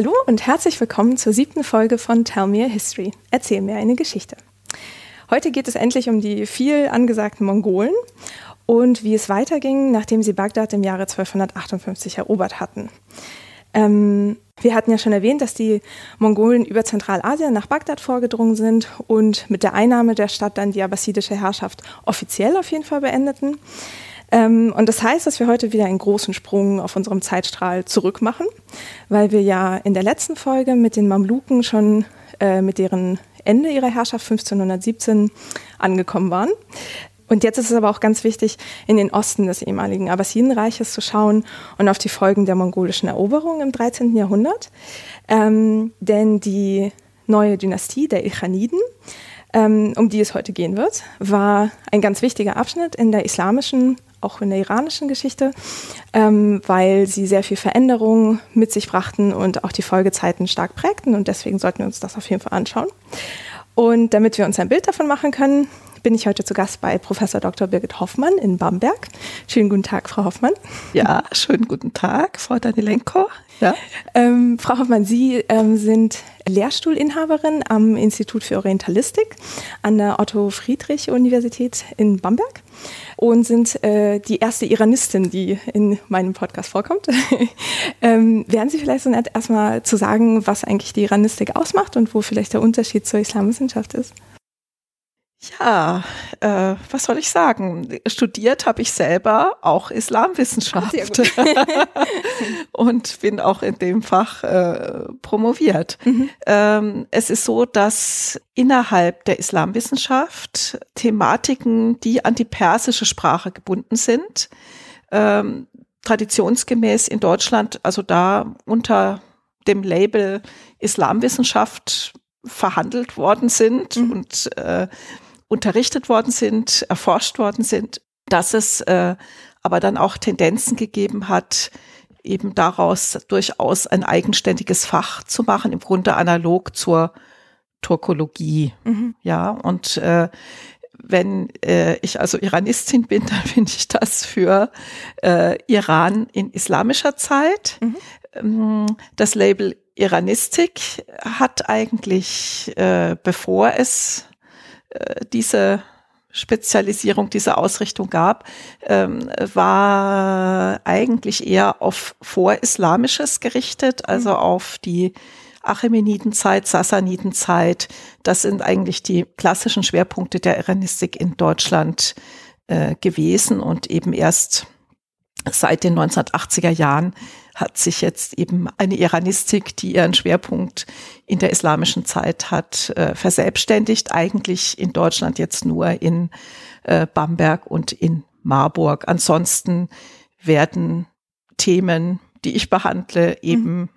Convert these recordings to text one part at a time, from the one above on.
Hallo und herzlich willkommen zur siebten Folge von Tell Me a History. Erzähl mir eine Geschichte. Heute geht es endlich um die viel angesagten Mongolen und wie es weiterging, nachdem sie Bagdad im Jahre 1258 erobert hatten. Ähm, wir hatten ja schon erwähnt, dass die Mongolen über Zentralasien nach Bagdad vorgedrungen sind und mit der Einnahme der Stadt dann die abbasidische Herrschaft offiziell auf jeden Fall beendeten. Ähm, und das heißt, dass wir heute wieder einen großen Sprung auf unserem Zeitstrahl zurück machen, weil wir ja in der letzten Folge mit den Mamluken schon äh, mit deren Ende ihrer Herrschaft 1517 angekommen waren. Und jetzt ist es aber auch ganz wichtig, in den Osten des ehemaligen Abbasidenreiches zu schauen und auf die Folgen der mongolischen Eroberung im 13. Jahrhundert. Ähm, denn die neue Dynastie der Ilkhaniden, ähm, um die es heute gehen wird, war ein ganz wichtiger Abschnitt in der islamischen, auch in der iranischen Geschichte, ähm, weil sie sehr viel Veränderung mit sich brachten und auch die Folgezeiten stark prägten. Und deswegen sollten wir uns das auf jeden Fall anschauen. Und damit wir uns ein Bild davon machen können, bin ich heute zu Gast bei Professor Dr. Birgit Hoffmann in Bamberg. Schönen guten Tag, Frau Hoffmann. Ja, schönen guten Tag, Frau Danilenko. Ja. Ähm, Frau Hoffmann, Sie ähm, sind Lehrstuhlinhaberin am Institut für Orientalistik an der Otto-Friedrich-Universität in Bamberg und sind äh, die erste Iranistin, die in meinem Podcast vorkommt. ähm, wären Sie vielleicht so nett, erstmal zu sagen, was eigentlich die Iranistik ausmacht und wo vielleicht der Unterschied zur Islamwissenschaft ist? Ja, äh, was soll ich sagen? Studiert habe ich selber auch Islamwissenschaft und bin auch in dem Fach äh, promoviert. Mhm. Ähm, es ist so, dass innerhalb der Islamwissenschaft Thematiken, die an die persische Sprache gebunden sind, ähm, traditionsgemäß in Deutschland, also da unter dem Label Islamwissenschaft verhandelt worden sind mhm. und äh, unterrichtet worden sind, erforscht worden sind, dass es äh, aber dann auch Tendenzen gegeben hat, eben daraus durchaus ein eigenständiges Fach zu machen, im Grunde analog zur Turkologie. Mhm. Ja, und äh, wenn äh, ich also Iranistin bin, dann finde ich das für äh, Iran in islamischer Zeit. Mhm. Ähm, das Label Iranistik hat eigentlich, äh, bevor es äh, diese Spezialisierung, diese Ausrichtung gab, ähm, war eigentlich eher auf Vorislamisches gerichtet, also mhm. auf die Achämenidenzeit, Sassanidenzeit. Das sind eigentlich die klassischen Schwerpunkte der Iranistik in Deutschland äh, gewesen und eben erst seit den 1980er Jahren hat sich jetzt eben eine Iranistik, die ihren Schwerpunkt in der islamischen Zeit hat, äh, verselbstständigt. Eigentlich in Deutschland jetzt nur in äh, Bamberg und in Marburg. Ansonsten werden Themen, die ich behandle, eben mhm.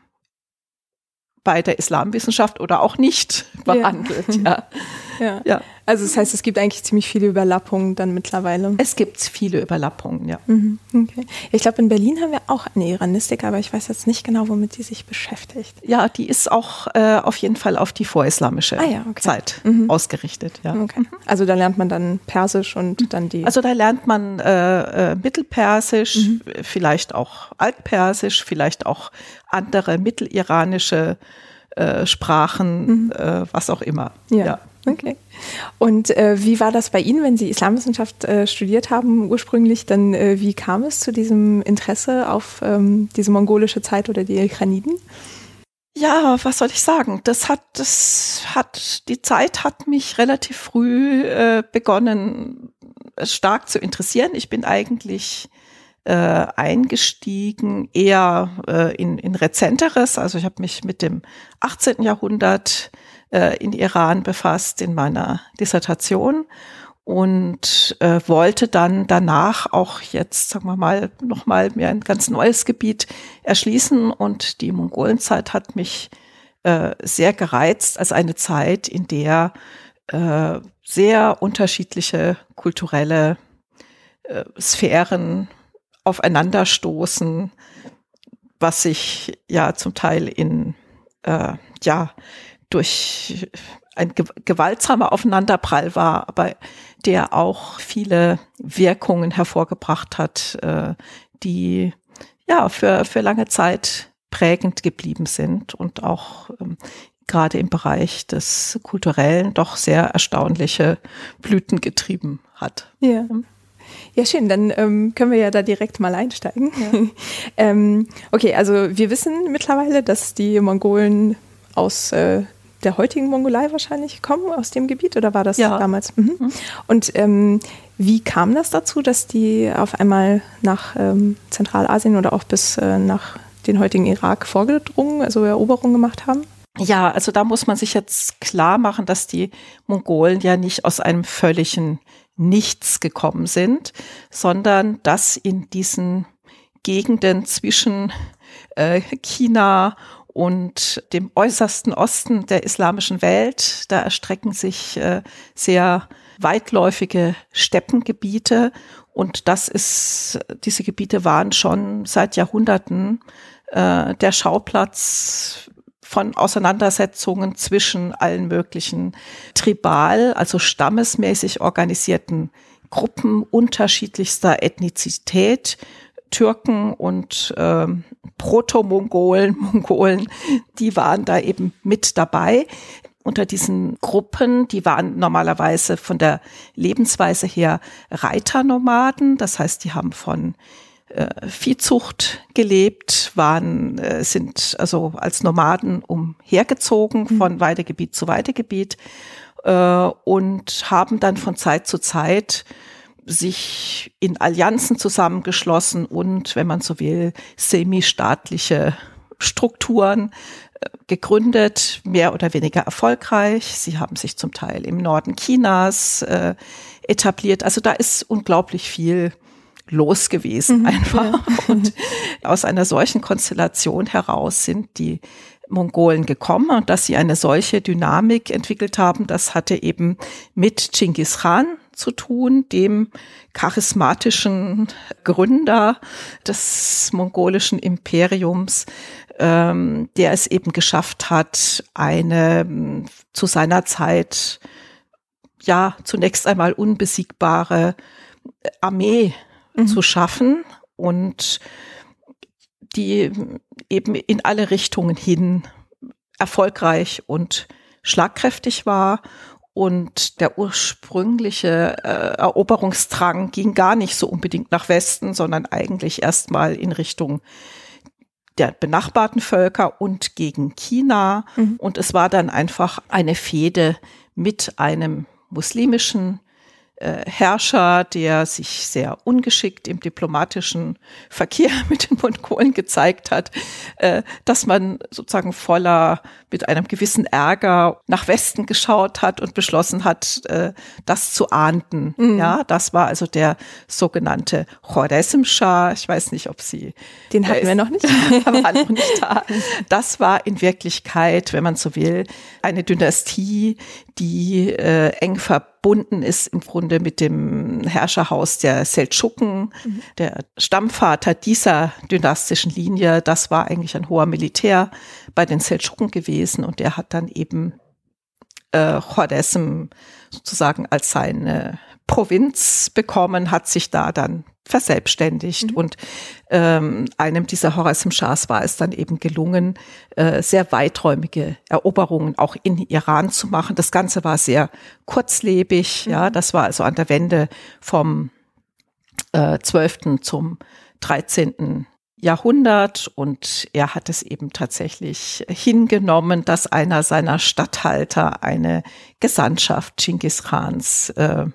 bei der Islamwissenschaft oder auch nicht behandelt. Ja. ja. ja. Also das heißt, es gibt eigentlich ziemlich viele Überlappungen dann mittlerweile. Es gibt viele Überlappungen, ja. Mhm, okay. Ich glaube, in Berlin haben wir auch eine Iranistik, aber ich weiß jetzt nicht genau, womit die sich beschäftigt. Ja, die ist auch äh, auf jeden Fall auf die vorislamische ah, ja, okay. Zeit mhm. ausgerichtet. Ja. Okay. Also da lernt man dann Persisch und dann die. Also da lernt man äh, äh, Mittelpersisch, mhm. vielleicht auch Altpersisch, vielleicht auch andere mitteliranische äh, Sprachen, mhm. äh, was auch immer. Ja. ja. Okay. Und äh, wie war das bei Ihnen, wenn Sie Islamwissenschaft äh, studiert haben ursprünglich? Dann äh, wie kam es zu diesem Interesse auf ähm, diese mongolische Zeit oder die Elkhaniden? Ja, was soll ich sagen? Das hat, das hat, die Zeit hat mich relativ früh äh, begonnen, stark zu interessieren. Ich bin eigentlich äh, eingestiegen eher äh, in, in Rezenteres. Also ich habe mich mit dem 18. Jahrhundert äh, in Iran befasst in meiner Dissertation und äh, wollte dann danach auch jetzt, sagen wir mal, nochmal mir ein ganz neues Gebiet erschließen. Und die Mongolenzeit hat mich äh, sehr gereizt als eine Zeit, in der äh, sehr unterschiedliche kulturelle äh, Sphären aufeinanderstoßen, was sich ja zum Teil in äh, ja durch ein gewaltsamer Aufeinanderprall war, aber der auch viele Wirkungen hervorgebracht hat, äh, die ja für, für lange Zeit prägend geblieben sind und auch ähm, gerade im Bereich des Kulturellen doch sehr erstaunliche Blüten getrieben hat. Ja. Ja, schön. Dann ähm, können wir ja da direkt mal einsteigen. Ja. ähm, okay, also wir wissen mittlerweile, dass die Mongolen aus äh, der heutigen Mongolei wahrscheinlich kommen, aus dem Gebiet, oder war das ja. damals? Mhm. Mhm. Und ähm, wie kam das dazu, dass die auf einmal nach ähm, Zentralasien oder auch bis äh, nach den heutigen Irak vorgedrungen, also Eroberungen gemacht haben? Ja, also da muss man sich jetzt klar machen, dass die Mongolen ja nicht aus einem völligen Nichts gekommen sind, sondern dass in diesen Gegenden zwischen äh, China und dem äußersten Osten der islamischen Welt, da erstrecken sich äh, sehr weitläufige Steppengebiete. Und das ist, diese Gebiete waren schon seit Jahrhunderten äh, der Schauplatz von Auseinandersetzungen zwischen allen möglichen tribal, also stammesmäßig organisierten Gruppen unterschiedlichster Ethnizität, Türken und ähm, Proto-Mongolen, Mongolen, die waren da eben mit dabei. Unter diesen Gruppen, die waren normalerweise von der Lebensweise her Reiternomaden, das heißt, die haben von äh, Viehzucht gelebt, waren, äh, sind also als Nomaden umhergezogen mhm. von Weidegebiet zu Weidegebiet äh, und haben dann von Zeit zu Zeit sich in Allianzen zusammengeschlossen und, wenn man so will, semi-staatliche Strukturen äh, gegründet, mehr oder weniger erfolgreich. Sie haben sich zum Teil im Norden Chinas äh, etabliert. Also da ist unglaublich viel los gewesen mhm, einfach. Ja. Und aus einer solchen Konstellation heraus sind die Mongolen gekommen und dass sie eine solche Dynamik entwickelt haben, das hatte eben mit Genghis Khan zu tun, dem charismatischen Gründer des mongolischen Imperiums, ähm, der es eben geschafft hat, eine zu seiner Zeit ja zunächst einmal unbesiegbare Armee mhm. zu schaffen und die eben in alle Richtungen hin erfolgreich und schlagkräftig war. Und der ursprüngliche äh, Eroberungsdrang ging gar nicht so unbedingt nach Westen, sondern eigentlich erstmal in Richtung der benachbarten Völker und gegen China. Mhm. Und es war dann einfach eine Fehde mit einem muslimischen äh, Herrscher, der sich sehr ungeschickt im diplomatischen Verkehr mit den Mongolen gezeigt hat, äh, dass man sozusagen voller mit einem gewissen Ärger nach Westen geschaut hat und beschlossen hat, äh, das zu ahnden. Mhm. Ja, das war also der sogenannte Choresim-Schah. Ich weiß nicht, ob Sie den hatten wir noch nicht, war noch nicht da. Das war in Wirklichkeit, wenn man so will, eine Dynastie, die äh, eng verbunden ist im Grunde mit dem Herrscherhaus der Seldschuken. Mhm. Der Stammvater dieser dynastischen Linie, das war eigentlich ein hoher Militär bei den Seldschuken gewesen und der hat dann eben äh, Choresm sozusagen als seine Provinz bekommen, hat sich da dann verselbstständigt. Mhm. Und ähm, einem dieser Horasim-Schahs war es dann eben gelungen, äh, sehr weiträumige Eroberungen auch in Iran zu machen. Das Ganze war sehr kurzlebig. Mhm. Ja, das war also an der Wende vom äh, 12. zum 13. Jahrhundert und er hat es eben tatsächlich hingenommen, dass einer seiner Statthalter eine Gesandtschaft Genghis Khans äh,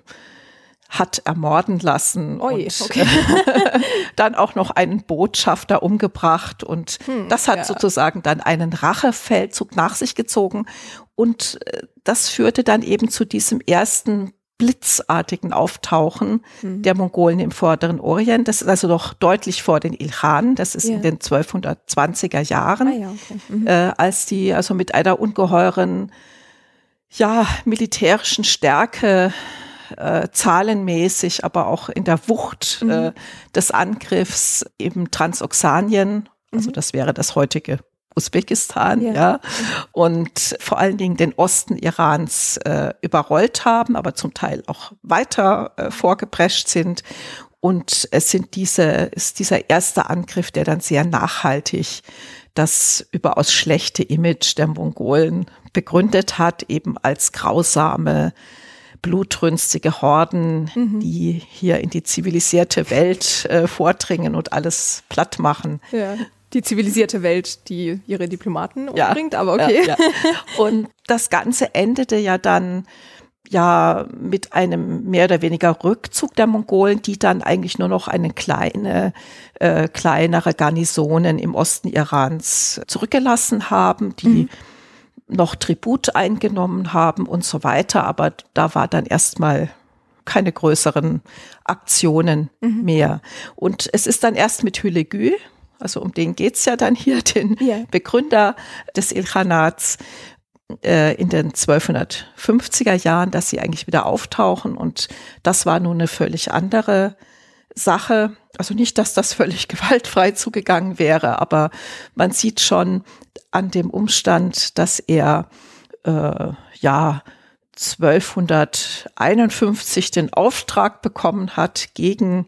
hat ermorden lassen Oi, und okay. dann auch noch einen Botschafter umgebracht und hm, das hat ja. sozusagen dann einen Rachefeldzug nach sich gezogen und äh, das führte dann eben zu diesem ersten blitzartigen Auftauchen hm. der Mongolen im vorderen Orient. Das ist also noch deutlich vor den Ilkhanen, das ist ja. in den 1220er Jahren, ah, ja, okay. mhm. äh, als die also mit einer ungeheuren ja, militärischen Stärke äh, zahlenmäßig, aber auch in der Wucht mhm. äh, des Angriffs eben Transoxanien, also mhm. das wäre das heutige Usbekistan, ja. ja, und vor allen Dingen den Osten Irans äh, überrollt haben, aber zum Teil auch weiter äh, vorgeprescht sind. Und es sind diese, ist dieser erste Angriff, der dann sehr nachhaltig das überaus schlechte Image der Mongolen begründet hat, eben als grausame, blutrünstige Horden, mhm. die hier in die zivilisierte Welt äh, vordringen und alles platt machen. Ja. Die zivilisierte Welt, die ihre Diplomaten umbringt, ja. aber okay. Ja, und das Ganze endete ja dann ja mit einem mehr oder weniger Rückzug der Mongolen, die dann eigentlich nur noch eine kleine, äh, kleinere Garnisonen im Osten Irans zurückgelassen haben, die mhm. Noch Tribut eingenommen haben und so weiter. Aber da war dann erstmal keine größeren Aktionen mhm. mehr. Und es ist dann erst mit Hülegü, also um den geht's ja dann hier, den yeah. Begründer des Ilkhanats, äh, in den 1250er Jahren, dass sie eigentlich wieder auftauchen. Und das war nun eine völlig andere Sache. Also nicht, dass das völlig gewaltfrei zugegangen wäre, aber man sieht schon an dem Umstand, dass er äh, ja 1251 den Auftrag bekommen hat, gegen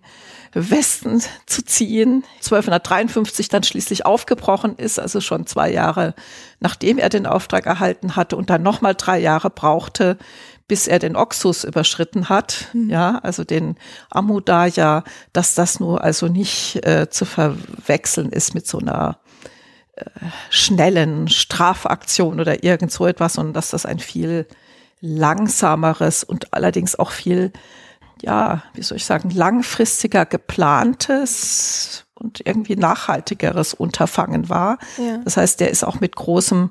Westen zu ziehen, 1253 dann schließlich aufgebrochen ist, also schon zwei Jahre nachdem er den Auftrag erhalten hatte und dann nochmal drei Jahre brauchte, bis er den Oxus überschritten hat, mhm. ja, also den Amudaya, dass das nur also nicht äh, zu verwechseln ist mit so einer äh, schnellen Strafaktion oder irgend so etwas, sondern dass das ein viel langsameres und allerdings auch viel ja, wie soll ich sagen, langfristiger geplantes und irgendwie nachhaltigeres Unterfangen war. Ja. Das heißt, der ist auch mit großem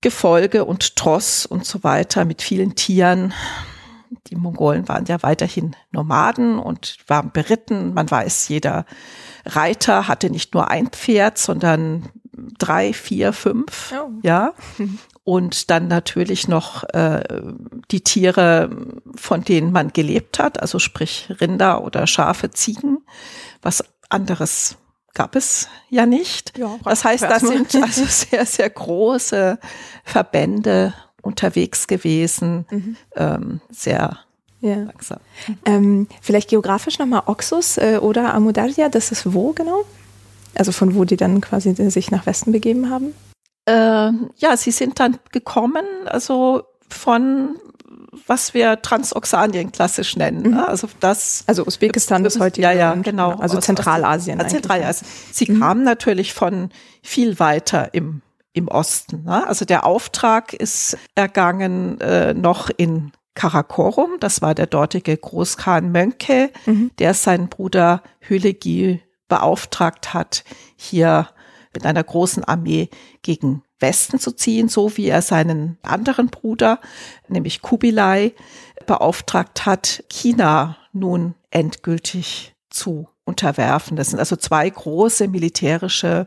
Gefolge und Tross und so weiter, mit vielen Tieren. Die Mongolen waren ja weiterhin Nomaden und waren beritten. Man weiß, jeder Reiter hatte nicht nur ein Pferd, sondern drei, vier, fünf. Oh. Ja. und dann natürlich noch äh, die Tiere, von denen man gelebt hat, also sprich Rinder oder Schafe, Ziegen. Was anderes gab es ja nicht. Ja, das heißt, das sind also sehr, sehr große Verbände unterwegs gewesen, mhm. ähm, sehr ja. langsam. Ähm, vielleicht geografisch nochmal Oxus äh, oder Amudarja, das ist wo genau? Also von wo die dann quasi sich nach Westen begeben haben? äh, ja, sie sind dann gekommen, also von was wir Transoxanien klassisch nennen. Ne? Mhm. Also das. Also Usbekistan ist heute. Ja, ja, genau. Also Zentralasien. Aus, Zentralasien. Sie mhm. kamen natürlich von viel weiter im, im Osten. Ne? Also der Auftrag ist ergangen äh, noch in Karakorum. Das war der dortige Großkhan Mönke, mhm. der seinen Bruder Hülegi beauftragt hat, hier mit einer großen Armee gegen Westen zu ziehen, so wie er seinen anderen Bruder, nämlich Kubilai, beauftragt hat, China nun endgültig zu unterwerfen. Das sind also zwei große militärische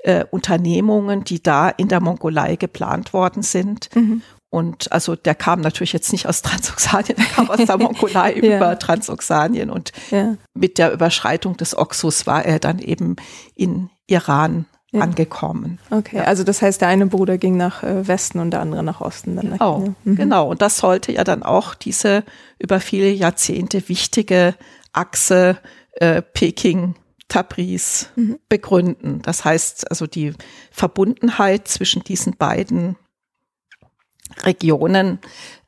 äh, Unternehmungen, die da in der Mongolei geplant worden sind. Mhm. Und also der kam natürlich jetzt nicht aus Transoxanien, der kam aus der Mongolei ja. über Transoxanien. Und ja. mit der Überschreitung des Oxus war er dann eben in Iran ja. angekommen. Okay, ja. also das heißt, der eine Bruder ging nach äh, Westen und der andere nach Osten. Dann nach oh, mhm. Genau, und das sollte ja dann auch diese über viele Jahrzehnte wichtige Achse äh, Peking Tabriz mhm. begründen. Das heißt also die Verbundenheit zwischen diesen beiden Regionen,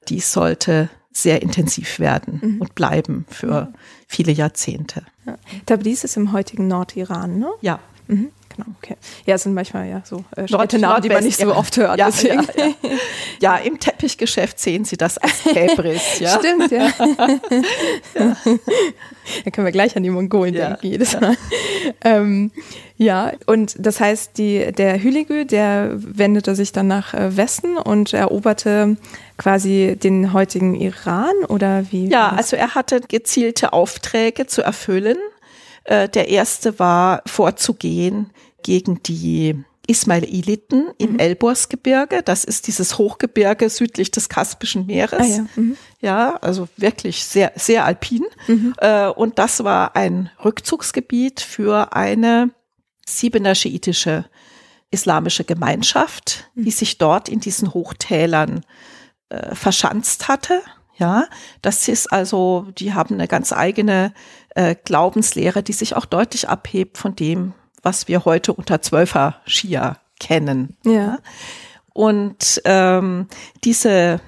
die sollte sehr intensiv werden mhm. und bleiben für viele Jahrzehnte. Ja. Tabriz ist im heutigen Nordiran, ne? Ja. Mhm. Genau, okay. Ja, es sind manchmal ja so äh, Städtenamen, die man nicht so oft hört. Ja, ja, ja. ja, im Teppichgeschäft sehen Sie das als Käbris. Ja? Stimmt, ja. ja. Da können wir gleich an die Mongolen denken, jedes Mal. Ähm, ja, und das heißt, die, der Hüligü, der wendete sich dann nach äh, Westen und eroberte quasi den heutigen Iran oder wie? Ja, also er hatte gezielte Aufträge zu erfüllen. Äh, der erste war vorzugehen gegen die Ismailiten im mhm. Elborsgebirge. Das ist dieses Hochgebirge südlich des Kaspischen Meeres. Ah, ja. Mhm. ja. also wirklich sehr, sehr alpin. Mhm. Äh, und das war ein Rückzugsgebiet für eine Siebener schiitische islamische Gemeinschaft, die mhm. sich dort in diesen Hochtälern äh, verschanzt hatte. Ja, das ist also, die haben eine ganz eigene äh, Glaubenslehre, die sich auch deutlich abhebt von dem, was wir heute unter Zwölfer Schia kennen. Ja. Und ähm, diese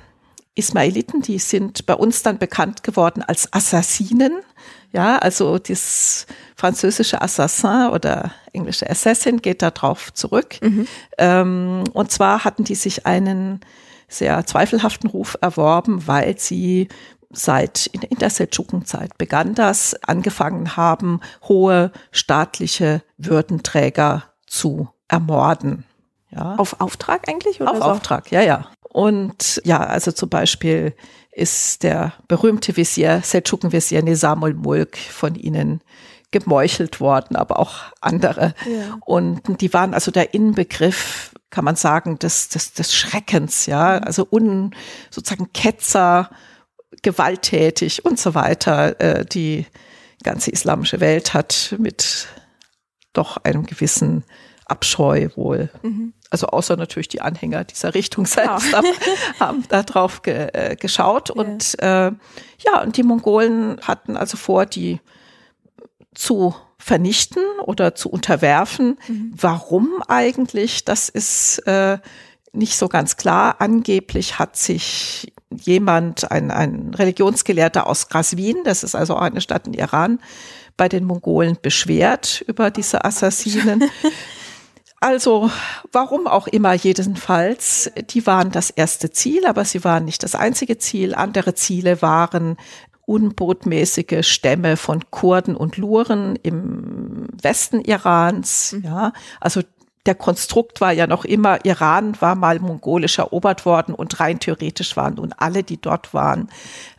Ismailiten, die sind bei uns dann bekannt geworden als Assassinen. Ja, also das französische Assassin oder englische Assassin geht da drauf zurück. Mhm. Ähm, und zwar hatten die sich einen sehr zweifelhaften Ruf erworben, weil sie seit in, der Seldschukenzeit begann das, angefangen haben, hohe staatliche Würdenträger zu ermorden. Ja. Auf Auftrag eigentlich? Oder Auf so? Auftrag, ja, ja. Und ja, also zum Beispiel ist der berühmte Visier, Seldschuken-Visier Nisamul Mulk von ihnen gemeuchelt worden, aber auch andere. Ja. Und die waren also der Inbegriff, kann man sagen, des, des, des Schreckens, ja, also un, sozusagen Ketzer, gewalttätig und so weiter. Äh, die ganze islamische Welt hat mit doch einem gewissen Abscheu wohl. Mhm. Also außer natürlich die Anhänger dieser Richtung selbst haben, haben da drauf ge, äh, geschaut. Und äh, ja, und die Mongolen hatten also vor, die zu vernichten oder zu unterwerfen. Warum eigentlich? Das ist äh, nicht so ganz klar. Angeblich hat sich jemand, ein, ein Religionsgelehrter aus Qazvin, das ist also eine Stadt in Iran, bei den Mongolen beschwert über diese Assassinen. Also, warum auch immer jedenfalls, die waren das erste Ziel, aber sie waren nicht das einzige Ziel. Andere Ziele waren unbotmäßige Stämme von Kurden und Luren im Westen Irans, ja. Also der Konstrukt war ja noch immer, Iran war mal mongolisch erobert worden und rein theoretisch waren nun alle, die dort waren,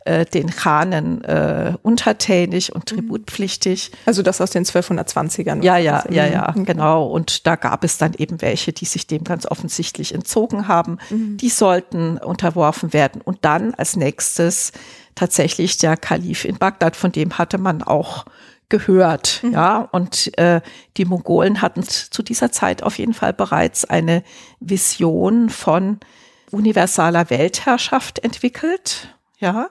äh, den Khanen äh, untertänig und tributpflichtig. Also das aus den 1220ern. Ja, ja, ja, ja, mhm. genau. Und da gab es dann eben welche, die sich dem ganz offensichtlich entzogen haben. Die sollten unterworfen werden. Und dann als nächstes tatsächlich der Kalif in Bagdad, von dem hatte man auch gehört, ja. Und äh, die Mongolen hatten zu dieser Zeit auf jeden Fall bereits eine Vision von universaler Weltherrschaft entwickelt, ja.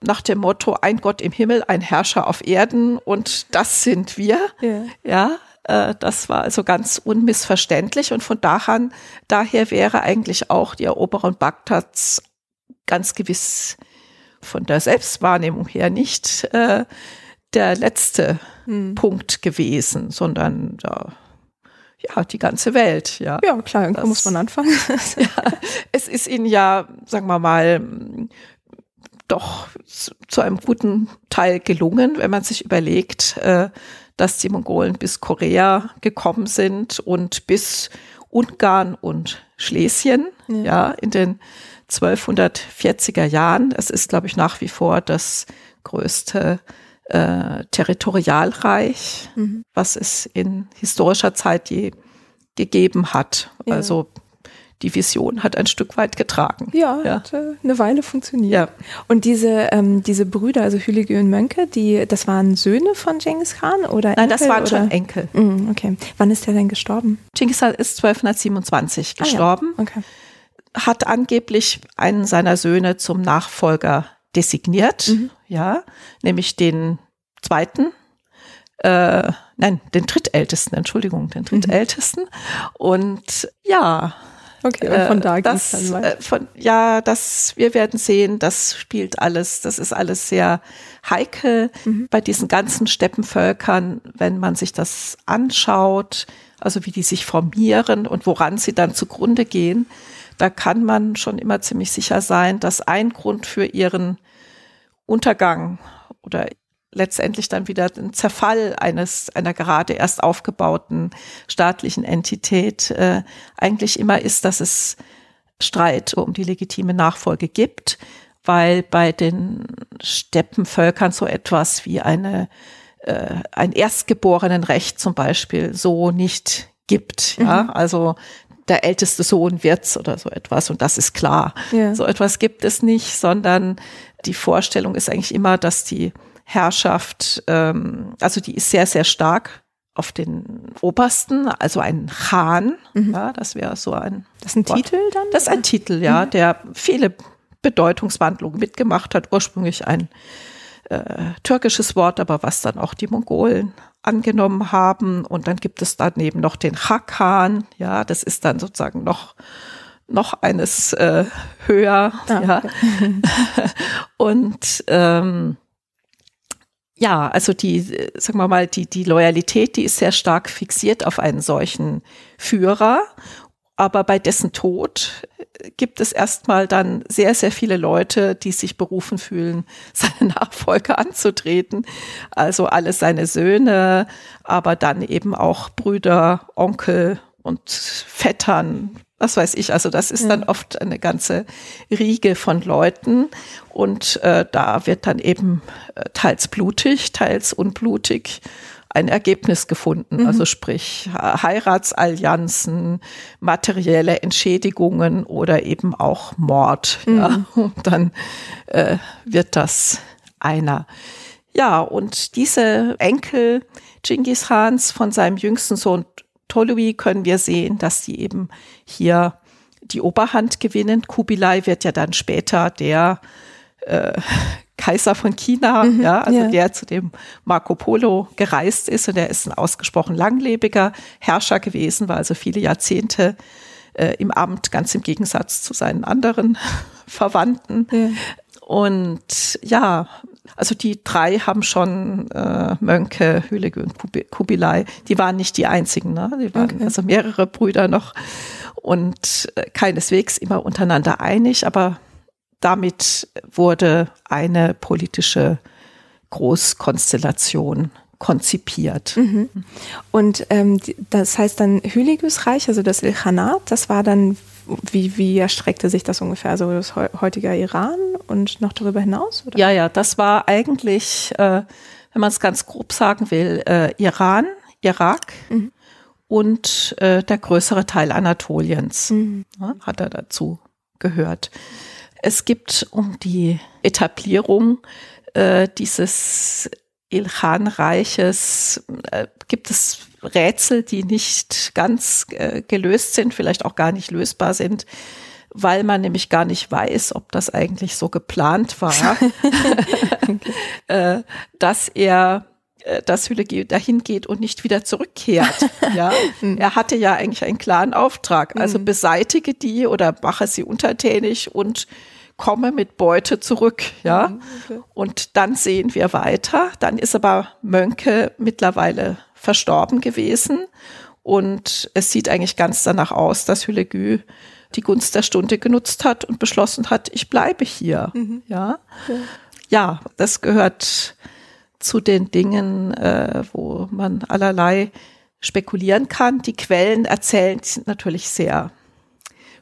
Nach dem Motto, ein Gott im Himmel, ein Herrscher auf Erden und das sind wir. Ja. Ja, äh, das war also ganz unmissverständlich und von daran, daher wäre eigentlich auch die Eroberung Bagdads ganz gewiss von der Selbstwahrnehmung her nicht äh, der letzte Hm. Punkt gewesen, sondern da, ja, die ganze Welt, ja. Ja, klar, irgendwo Das- muss man anfangen. Es ist ihnen ja, sagen wir mal, doch zu zu einem guten Teil gelungen, wenn man sich überlegt, äh, dass die Mongolen bis Korea gekommen sind und bis Ungarn und Schlesien, Ja. ja, in den 1240er Jahren. Es ist, glaube ich, nach wie vor das größte äh, Territorialreich, Mhm. was es in historischer Zeit je gegeben hat. Ja. Also die Vision hat ein Stück weit getragen. Ja, Ja. hat äh, eine Weile funktioniert. Ja. Und diese, ähm, diese Brüder, also Hülige und Mönke, die, das waren Söhne von Genghis Khan oder Nein, das Enkel, waren oder? schon Enkel. Mm, okay. Wann ist der denn gestorben? Genghis Khan ist 1227 Ah, ja. gestorben, Okay. hat angeblich einen seiner Söhne zum Nachfolger designiert, Mhm. ja, nämlich den zweiten, äh, nein, den drittältesten, Entschuldigung, den drittältesten. Und ja, Okay, und von da äh, ging dann weiter. äh, von, ja, das, wir werden sehen, das spielt alles, das ist alles sehr heikel Mhm. bei diesen ganzen Steppenvölkern, wenn man sich das anschaut, also wie die sich formieren und woran sie dann zugrunde gehen, da kann man schon immer ziemlich sicher sein, dass ein Grund für ihren Untergang oder letztendlich dann wieder den Zerfall eines einer gerade erst aufgebauten staatlichen Entität äh, eigentlich immer ist, dass es Streit um die legitime Nachfolge gibt, weil bei den Steppenvölkern so etwas wie eine äh, ein Erstgeborenenrecht zum Beispiel so nicht gibt. Ja, also der älteste Sohn wird's oder so etwas und das ist klar. Ja. So etwas gibt es nicht, sondern die Vorstellung ist eigentlich immer, dass die Herrschaft, ähm, also die ist sehr, sehr stark auf den Obersten, also ein Khan, ja, das wäre so ein Das ist ein Wort. Titel dann? das ist ein Titel, ja, der viele Bedeutungswandlungen mitgemacht hat. Ursprünglich ein äh, türkisches Wort, aber was dann auch die Mongolen angenommen haben. Und dann gibt es daneben noch den Chakan, ja, das ist dann sozusagen noch noch eines äh, höher, ah, ja. und ähm, ja, also die, sagen wir mal, die, die Loyalität, die ist sehr stark fixiert auf einen solchen Führer. Aber bei dessen Tod gibt es erstmal dann sehr, sehr viele Leute, die sich berufen fühlen, seine Nachfolge anzutreten. Also alle seine Söhne, aber dann eben auch Brüder, Onkel und Vettern, was weiß ich. Also das ist dann oft eine ganze Riege von Leuten und äh, da wird dann eben äh, teils blutig, teils unblutig ein Ergebnis gefunden. Mhm. Also sprich Heiratsallianzen, materielle Entschädigungen oder eben auch Mord. Mhm. Ja. Und dann äh, wird das einer. Ja, und diese Enkel Genghis Khans von seinem jüngsten Sohn Ptolemy können wir sehen, dass sie eben hier die Oberhand gewinnen. Kubilai wird ja dann später der äh, Kaiser von China, mhm, ja, also ja. der zu dem Marco Polo gereist ist und der ist ein ausgesprochen langlebiger Herrscher gewesen, war also viele Jahrzehnte äh, im Amt, ganz im Gegensatz zu seinen anderen Verwandten. Ja. Und ja, also die drei haben schon äh, Mönke, Hülige und Kubilai. Die waren nicht die einzigen, ne? Die waren okay. also mehrere Brüder noch und äh, keineswegs immer untereinander einig, aber damit wurde eine politische Großkonstellation konzipiert. Mhm. Und ähm, das heißt dann Hüligus Reich, also das Ilkhanat, das war dann wie, wie erstreckte sich das ungefähr? Also das heutige Iran und noch darüber hinaus? Oder? Ja, ja, das war eigentlich, äh, wenn man es ganz grob sagen will, äh, Iran, Irak mhm. und äh, der größere Teil Anatoliens mhm. ja, hat er dazu gehört. Es gibt um die Etablierung äh, dieses Ilkhan-Reiches, äh, gibt es Rätsel, die nicht ganz äh, gelöst sind, vielleicht auch gar nicht lösbar sind, weil man nämlich gar nicht weiß, ob das eigentlich so geplant war, äh, dass er dass Hülle dahin geht und nicht wieder zurückkehrt. Ja, hm. er hatte ja eigentlich einen klaren Auftrag. Also hm. beseitige die oder mache sie untertänig und komme mit Beute zurück, ja. Hm, okay. Und dann sehen wir weiter. Dann ist aber Mönke mittlerweile verstorben gewesen. Und es sieht eigentlich ganz danach aus, dass Hülegü die Gunst der Stunde genutzt hat und beschlossen hat, ich bleibe hier. Mhm. Ja. ja. ja, das gehört zu den Dingen, äh, wo man allerlei spekulieren kann. Die Quellen erzählen, die sind natürlich sehr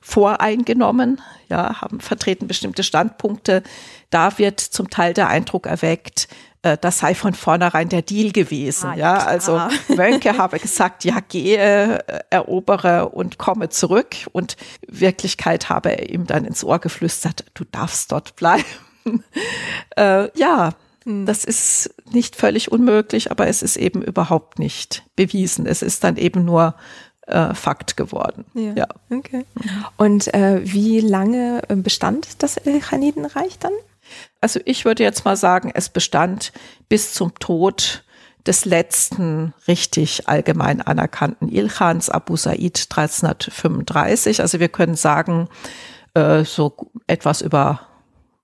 voreingenommen, ja, haben vertreten bestimmte Standpunkte. Da wird zum Teil der Eindruck erweckt, äh, das sei von vornherein der Deal gewesen. Ah, ja, ja also Mönke habe gesagt, ja, gehe, äh, erobere und komme zurück. Und Wirklichkeit habe er ihm dann ins Ohr geflüstert, du darfst dort bleiben. äh, ja, hm. das ist nicht völlig unmöglich, aber es ist eben überhaupt nicht bewiesen. Es ist dann eben nur äh, Fakt geworden. Ja. ja. Okay. Und äh, wie lange bestand das Elchanidenreich dann? Also ich würde jetzt mal sagen, es bestand bis zum Tod des letzten richtig allgemein anerkannten Ilkhans Abu Said 1335. Also wir können sagen, äh, so etwas über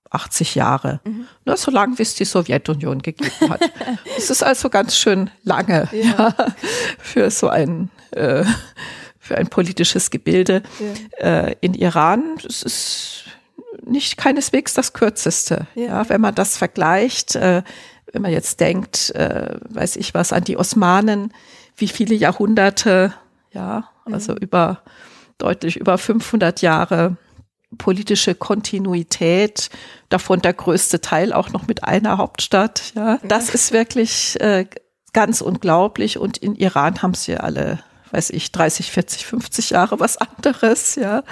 80 Jahre. Mhm. Ne, so lange, wie es die Sowjetunion gegeben hat. Es ist also ganz schön lange ja. Ja, für so ein, äh, für ein politisches Gebilde ja. äh, in Iran. Es ist nicht keineswegs das kürzeste. Ja. wenn man das vergleicht, äh, wenn man jetzt denkt, äh, weiß ich was, an die Osmanen, wie viele Jahrhunderte, ja, also mhm. über deutlich über 500 Jahre politische Kontinuität, davon der größte Teil auch noch mit einer Hauptstadt. Ja, das ist wirklich äh, ganz unglaublich. Und in Iran haben sie alle weiß ich, 30, 40, 50 Jahre was anderes, ja.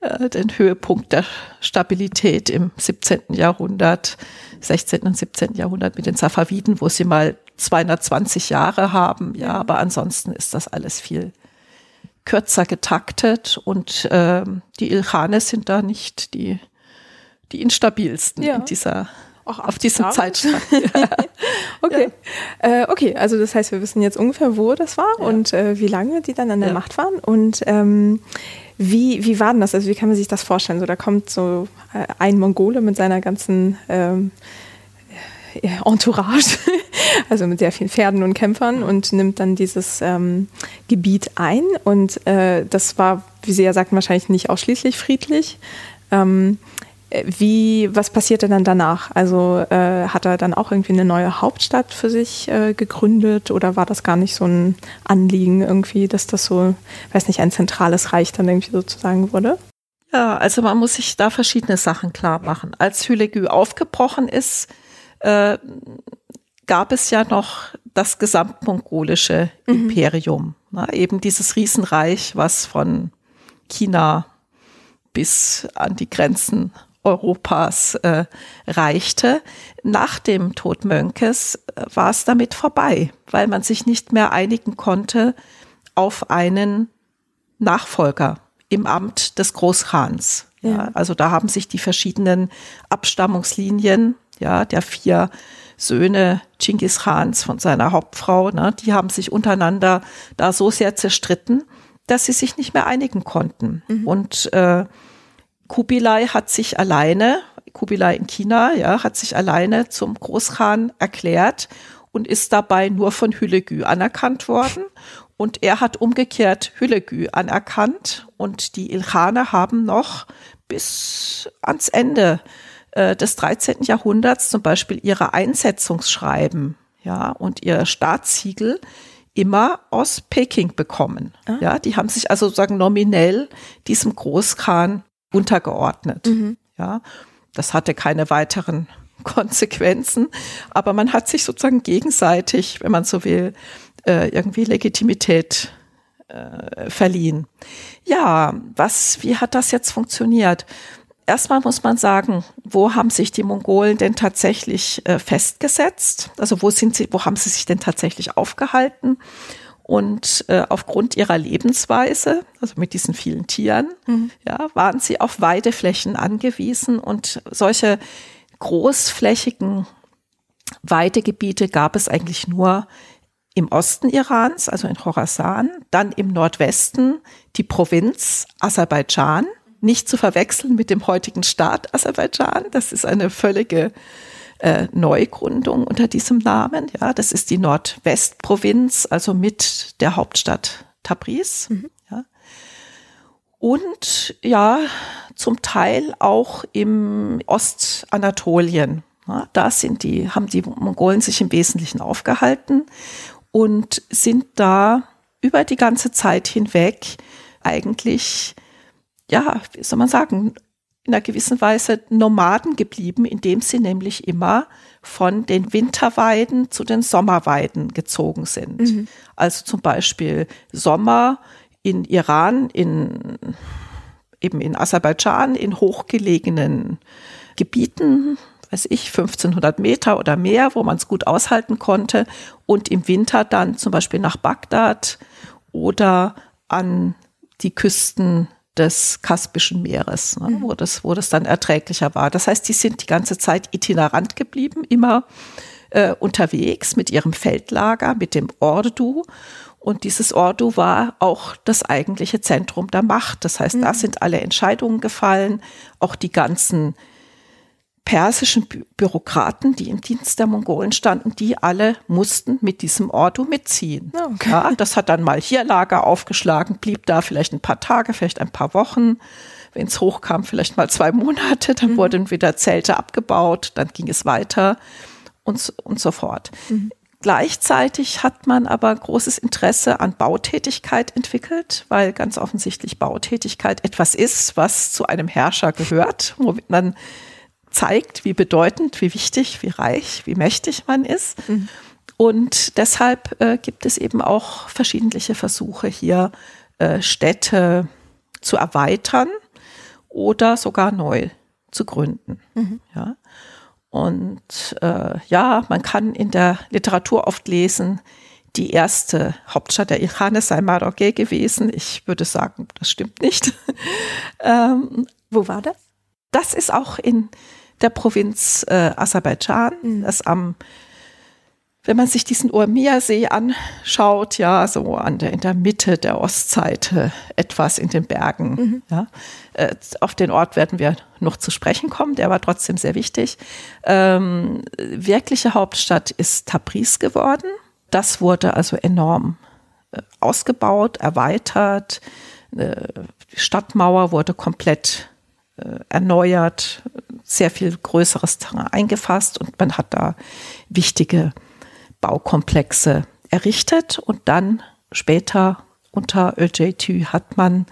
Äh, den Höhepunkt der Stabilität im 17. Jahrhundert, 16. und 17. Jahrhundert mit den Safaviden, wo sie mal 220 Jahre haben, ja, aber ansonsten ist das alles viel kürzer getaktet und äh, die Ilkhanes sind da nicht die, die instabilsten ja. in dieser Ach, auf diesem Zeitstand. okay. Ja. Äh, okay, also das heißt, wir wissen jetzt ungefähr, wo das war ja. und äh, wie lange die dann an der ja. Macht waren. Und ähm, wie, wie war denn das? Also wie kann man sich das vorstellen? So, da kommt so äh, ein Mongole mit seiner ganzen ähm, Entourage, also mit sehr vielen Pferden und Kämpfern und nimmt dann dieses ähm, Gebiet ein. Und äh, das war, wie Sie ja sagten, wahrscheinlich nicht ausschließlich friedlich. Ähm, wie, was passierte dann danach? Also äh, hat er dann auch irgendwie eine neue Hauptstadt für sich äh, gegründet oder war das gar nicht so ein Anliegen irgendwie, dass das so, weiß nicht, ein zentrales Reich dann irgendwie sozusagen wurde? Ja, also man muss sich da verschiedene Sachen klar machen. Als Hülegü aufgebrochen ist, äh, gab es ja noch das gesamtmongolische mhm. Imperium. Na, eben dieses Riesenreich, was von China bis an die Grenzen Europas äh, reichte. Nach dem Tod Mönkes äh, war es damit vorbei, weil man sich nicht mehr einigen konnte auf einen Nachfolger im Amt des Großkhans. Ja. ja. also da haben sich die verschiedenen Abstammungslinien ja, der vier Söhne Genghis Khans von seiner Hauptfrau, ne, die haben sich untereinander da so sehr zerstritten, dass sie sich nicht mehr einigen konnten. Mhm. Und äh, Kubilai hat sich alleine, Kubilai in China, ja, hat sich alleine zum Großkhan erklärt und ist dabei nur von Hülegü anerkannt worden. Und er hat umgekehrt Hülegü anerkannt und die Ilkhaner haben noch bis ans Ende äh, des 13. Jahrhunderts zum Beispiel ihre Einsetzungsschreiben ja, und ihr Staatssiegel immer aus Peking bekommen. Ah. Ja, die haben sich also sozusagen nominell diesem Großkhan untergeordnet. Mhm. Ja, das hatte keine weiteren Konsequenzen, aber man hat sich sozusagen gegenseitig, wenn man so will, äh, irgendwie Legitimität äh, verliehen. Ja, was, wie hat das jetzt funktioniert? Erstmal muss man sagen, wo haben sich die Mongolen denn tatsächlich äh, festgesetzt? Also wo sind sie, wo haben sie sich denn tatsächlich aufgehalten? Und äh, aufgrund ihrer Lebensweise, also mit diesen vielen Tieren, mhm. ja, waren sie auf Weideflächen angewiesen und solche großflächigen Weidegebiete gab es eigentlich nur im Osten Irans, also in Khorasan, dann im Nordwesten die Provinz Aserbaidschan nicht zu verwechseln mit dem heutigen Staat Aserbaidschan. Das ist eine völlige äh, Neugründung unter diesem Namen. Ja, das ist die Nordwestprovinz, also mit der Hauptstadt Tabriz. Mhm. Ja. Und ja, zum Teil auch im Ostanatolien. Ja, da sind die, haben die Mongolen sich im Wesentlichen aufgehalten und sind da über die ganze Zeit hinweg eigentlich ja, wie soll man sagen, in einer gewissen Weise Nomaden geblieben, indem sie nämlich immer von den Winterweiden zu den Sommerweiden gezogen sind. Mhm. Also zum Beispiel Sommer in Iran, in, eben in Aserbaidschan, in hochgelegenen Gebieten, weiß ich, 1500 Meter oder mehr, wo man es gut aushalten konnte und im Winter dann zum Beispiel nach Bagdad oder an die Küsten des Kaspischen Meeres, ne, mhm. wo, das, wo das dann erträglicher war. Das heißt, die sind die ganze Zeit itinerant geblieben, immer äh, unterwegs mit ihrem Feldlager, mit dem Ordu. Und dieses Ordu war auch das eigentliche Zentrum der Macht. Das heißt, mhm. da sind alle Entscheidungen gefallen, auch die ganzen persischen Bü Bürokraten, die im Dienst der Mongolen standen, die alle mussten mit diesem Ordu mitziehen. Ah, okay. Ja, das hat dann mal hier Lager aufgeschlagen, blieb da vielleicht ein paar Tage, vielleicht ein paar Wochen. Wenn es hochkam, vielleicht mal zwei Monate, dann mhm. wurden wieder Zelte abgebaut, dann ging es weiter und, und so fort. Mhm. Gleichzeitig hat man aber großes Interesse an Bautätigkeit entwickelt, weil ganz offensichtlich Bautätigkeit etwas ist, was zu einem Herrscher gehört, womit man zeigt, wie bedeutend, wie wichtig, wie reich, wie mächtig man ist. Mhm. Und deshalb äh, gibt es eben auch verschiedentliche Versuche hier, äh, Städte zu erweitern oder sogar neu zu gründen. Mhm. Ja. Und äh, ja, man kann in der Literatur oft lesen, die erste Hauptstadt der Irane sei Maroke gewesen. Ich würde sagen, das stimmt nicht. ähm, Wo war das? Das ist auch in der Provinz äh, Aserbaidschan, mhm. das am wenn man sich diesen Urmia-See anschaut, ja, so an der, in der Mitte der Ostseite, etwas in den Bergen, mhm. ja. Äh, auf den Ort werden wir noch zu sprechen kommen, der war trotzdem sehr wichtig. Ähm, wirkliche Hauptstadt ist Tabriz geworden. Das wurde also enorm äh, ausgebaut, erweitert. Äh, die Stadtmauer wurde komplett äh, erneuert, sehr viel größeres Terrain eingefasst und man hat da wichtige Baukomplexe errichtet und dann später unter Öceytü hat man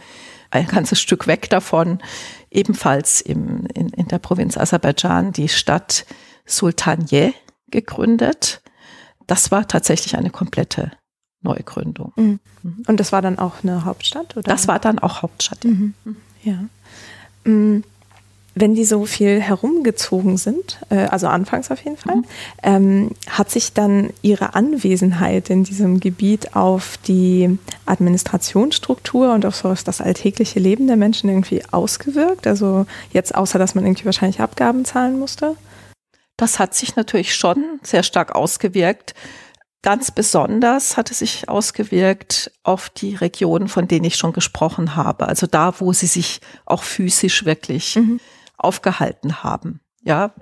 ein ganzes Stück weg davon, ebenfalls im, in, in der Provinz Aserbaidschan, die Stadt Sultaniye gegründet. Das war tatsächlich eine komplette Neugründung. Mhm. Und das war dann auch eine Hauptstadt? Oder? Das war dann auch Hauptstadt. Mhm. Ja. Mhm wenn die so viel herumgezogen sind, äh, also anfangs auf jeden Fall, mhm. ähm, hat sich dann ihre Anwesenheit in diesem Gebiet auf die Administrationsstruktur und auf so das alltägliche Leben der Menschen irgendwie ausgewirkt? Also jetzt außer, dass man irgendwie wahrscheinlich Abgaben zahlen musste? Das hat sich natürlich schon sehr stark ausgewirkt. Ganz besonders hat es sich ausgewirkt auf die Regionen, von denen ich schon gesprochen habe. Also da, wo sie sich auch physisch wirklich mhm aufgehalten haben. Ja,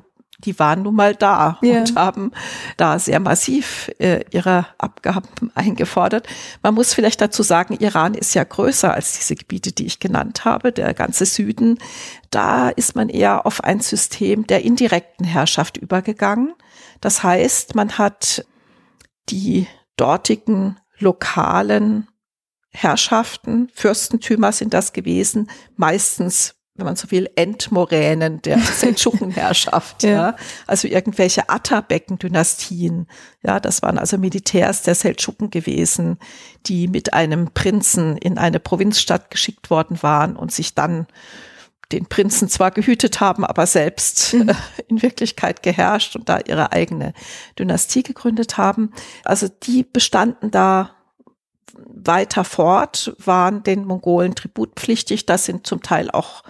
die waren nun mal da yeah. und haben da sehr massiv äh, ihre Abgaben eingefordert. Man muss vielleicht dazu sagen, Iran ist ja größer als diese Gebiete, die ich genannt habe, der ganze Süden. Da ist man eher auf ein System der indirekten Herrschaft übergegangen. Das heißt, man hat die dortigen lokalen Herrschaften, Fürstentümer sind das gewesen, meistens wenn man so will, Endmoränen der Seldschukenherrschaft, ja. ja. Also irgendwelche Atabeken-Dynastien. Ja, das waren also Militärs der Seldschuken gewesen, die mit einem Prinzen in eine Provinzstadt geschickt worden waren und sich dann den Prinzen zwar gehütet haben, aber selbst mhm. äh, in Wirklichkeit geherrscht und da ihre eigene Dynastie gegründet haben. Also die bestanden da weiter fort, waren den Mongolen tributpflichtig. Das sind zum Teil auch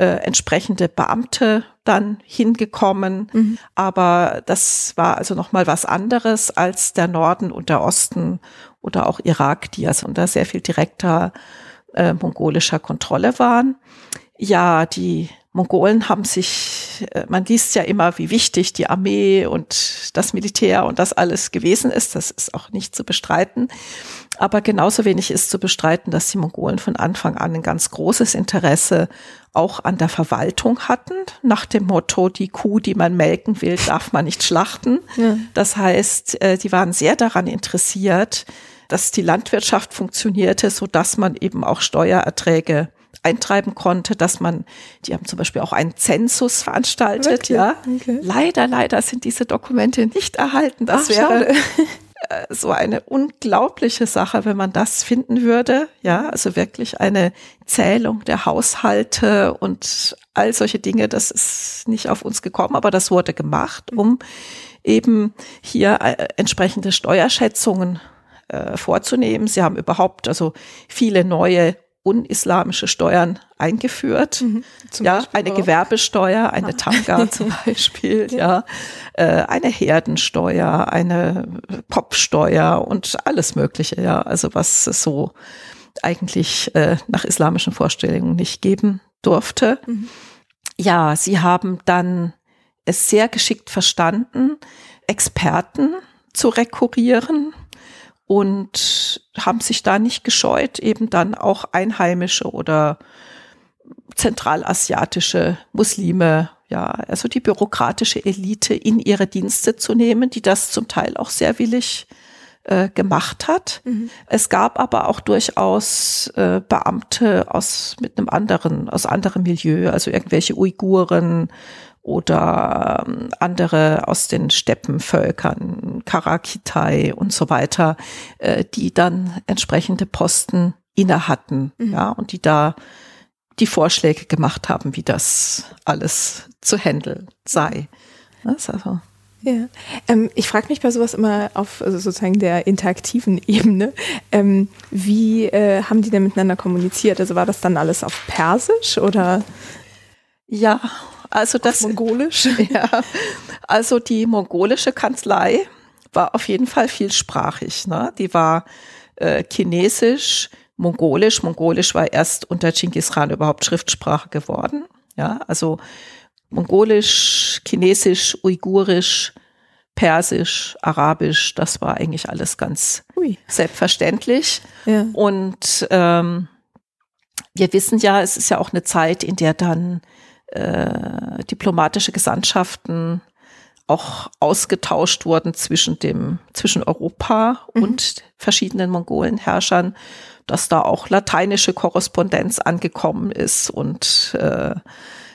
äh, entsprechende Beamte dann hingekommen. Mhm. Aber das war also nochmal was anderes als der Norden und der Osten oder auch Irak, die also unter sehr viel direkter äh, mongolischer Kontrolle waren. Ja, die Mongolen haben sich, äh, man liest ja immer, wie wichtig die Armee und das Militär und das alles gewesen ist. Das ist auch nicht zu bestreiten. Aber genauso wenig ist zu bestreiten, dass die Mongolen von Anfang an ein ganz großes Interesse auch an der Verwaltung hatten, nach dem Motto, die Kuh, die man melken will, darf man nicht schlachten. Ja. Das heißt, äh, die waren sehr daran interessiert, dass die Landwirtschaft funktionierte, so dass man eben auch Steuererträge eintreiben konnte, dass man, die haben zum Beispiel auch einen Zensus veranstaltet, Wirklich? ja. Okay. Leider, leider sind diese Dokumente nicht erhalten. Das Ach, wäre äh, so eine unglaubliche Sache, wenn man das finden würde. Ja, also wirklich eine Zählung der Haushalte und all solche Dinge, das ist nicht auf uns gekommen, aber das wurde gemacht, um eben hier äh, entsprechende Steuerschätzungen äh, vorzunehmen. Sie haben überhaupt also viele neue unislamische Steuern eingeführt. Mhm, ja, Beispiel eine Gewerbesteuer, eine ah. Tanga zum Beispiel, ja, äh, eine Herdensteuer, eine Popsteuer und alles Mögliche, ja, also was es so eigentlich äh, nach islamischen Vorstellungen nicht geben durfte. Mhm. Ja, sie haben dann es sehr geschickt verstanden, Experten zu rekurrieren, und haben sich da nicht gescheut, eben dann auch einheimische oder zentralasiatische Muslime, ja, also die bürokratische Elite in ihre Dienste zu nehmen, die das zum Teil auch sehr willig äh, gemacht hat. Mhm. Es gab aber auch durchaus äh, Beamte aus mit einem anderen, aus anderem Milieu, also irgendwelche Uiguren, oder ähm, andere aus den Steppenvölkern, Karakitai und so weiter, äh, die dann entsprechende Posten inne hatten, mhm. ja, und die da die Vorschläge gemacht haben, wie das alles zu handeln sei. Das also ja, ähm, ich frage mich bei sowas immer auf also sozusagen der interaktiven Ebene, ähm, wie äh, haben die denn miteinander kommuniziert? Also war das dann alles auf Persisch oder? Ja, Also das Mongolisch. Ja, also die mongolische Kanzlei war auf jeden Fall vielsprachig. Ne? Die war äh, Chinesisch, Mongolisch. Mongolisch war erst unter Genghis Khan überhaupt Schriftsprache geworden. Ja, also Mongolisch, Chinesisch, Uigurisch, Persisch, Arabisch, das war eigentlich alles ganz Ui. selbstverständlich. Ja. Und ähm, wir wissen ja, es ist ja auch eine Zeit, in der dann äh, diplomatische Gesandtschaften auch ausgetauscht wurden zwischen dem, zwischen Europa mhm. und verschiedenen Mongolenherrschern, dass da auch lateinische Korrespondenz angekommen ist und äh,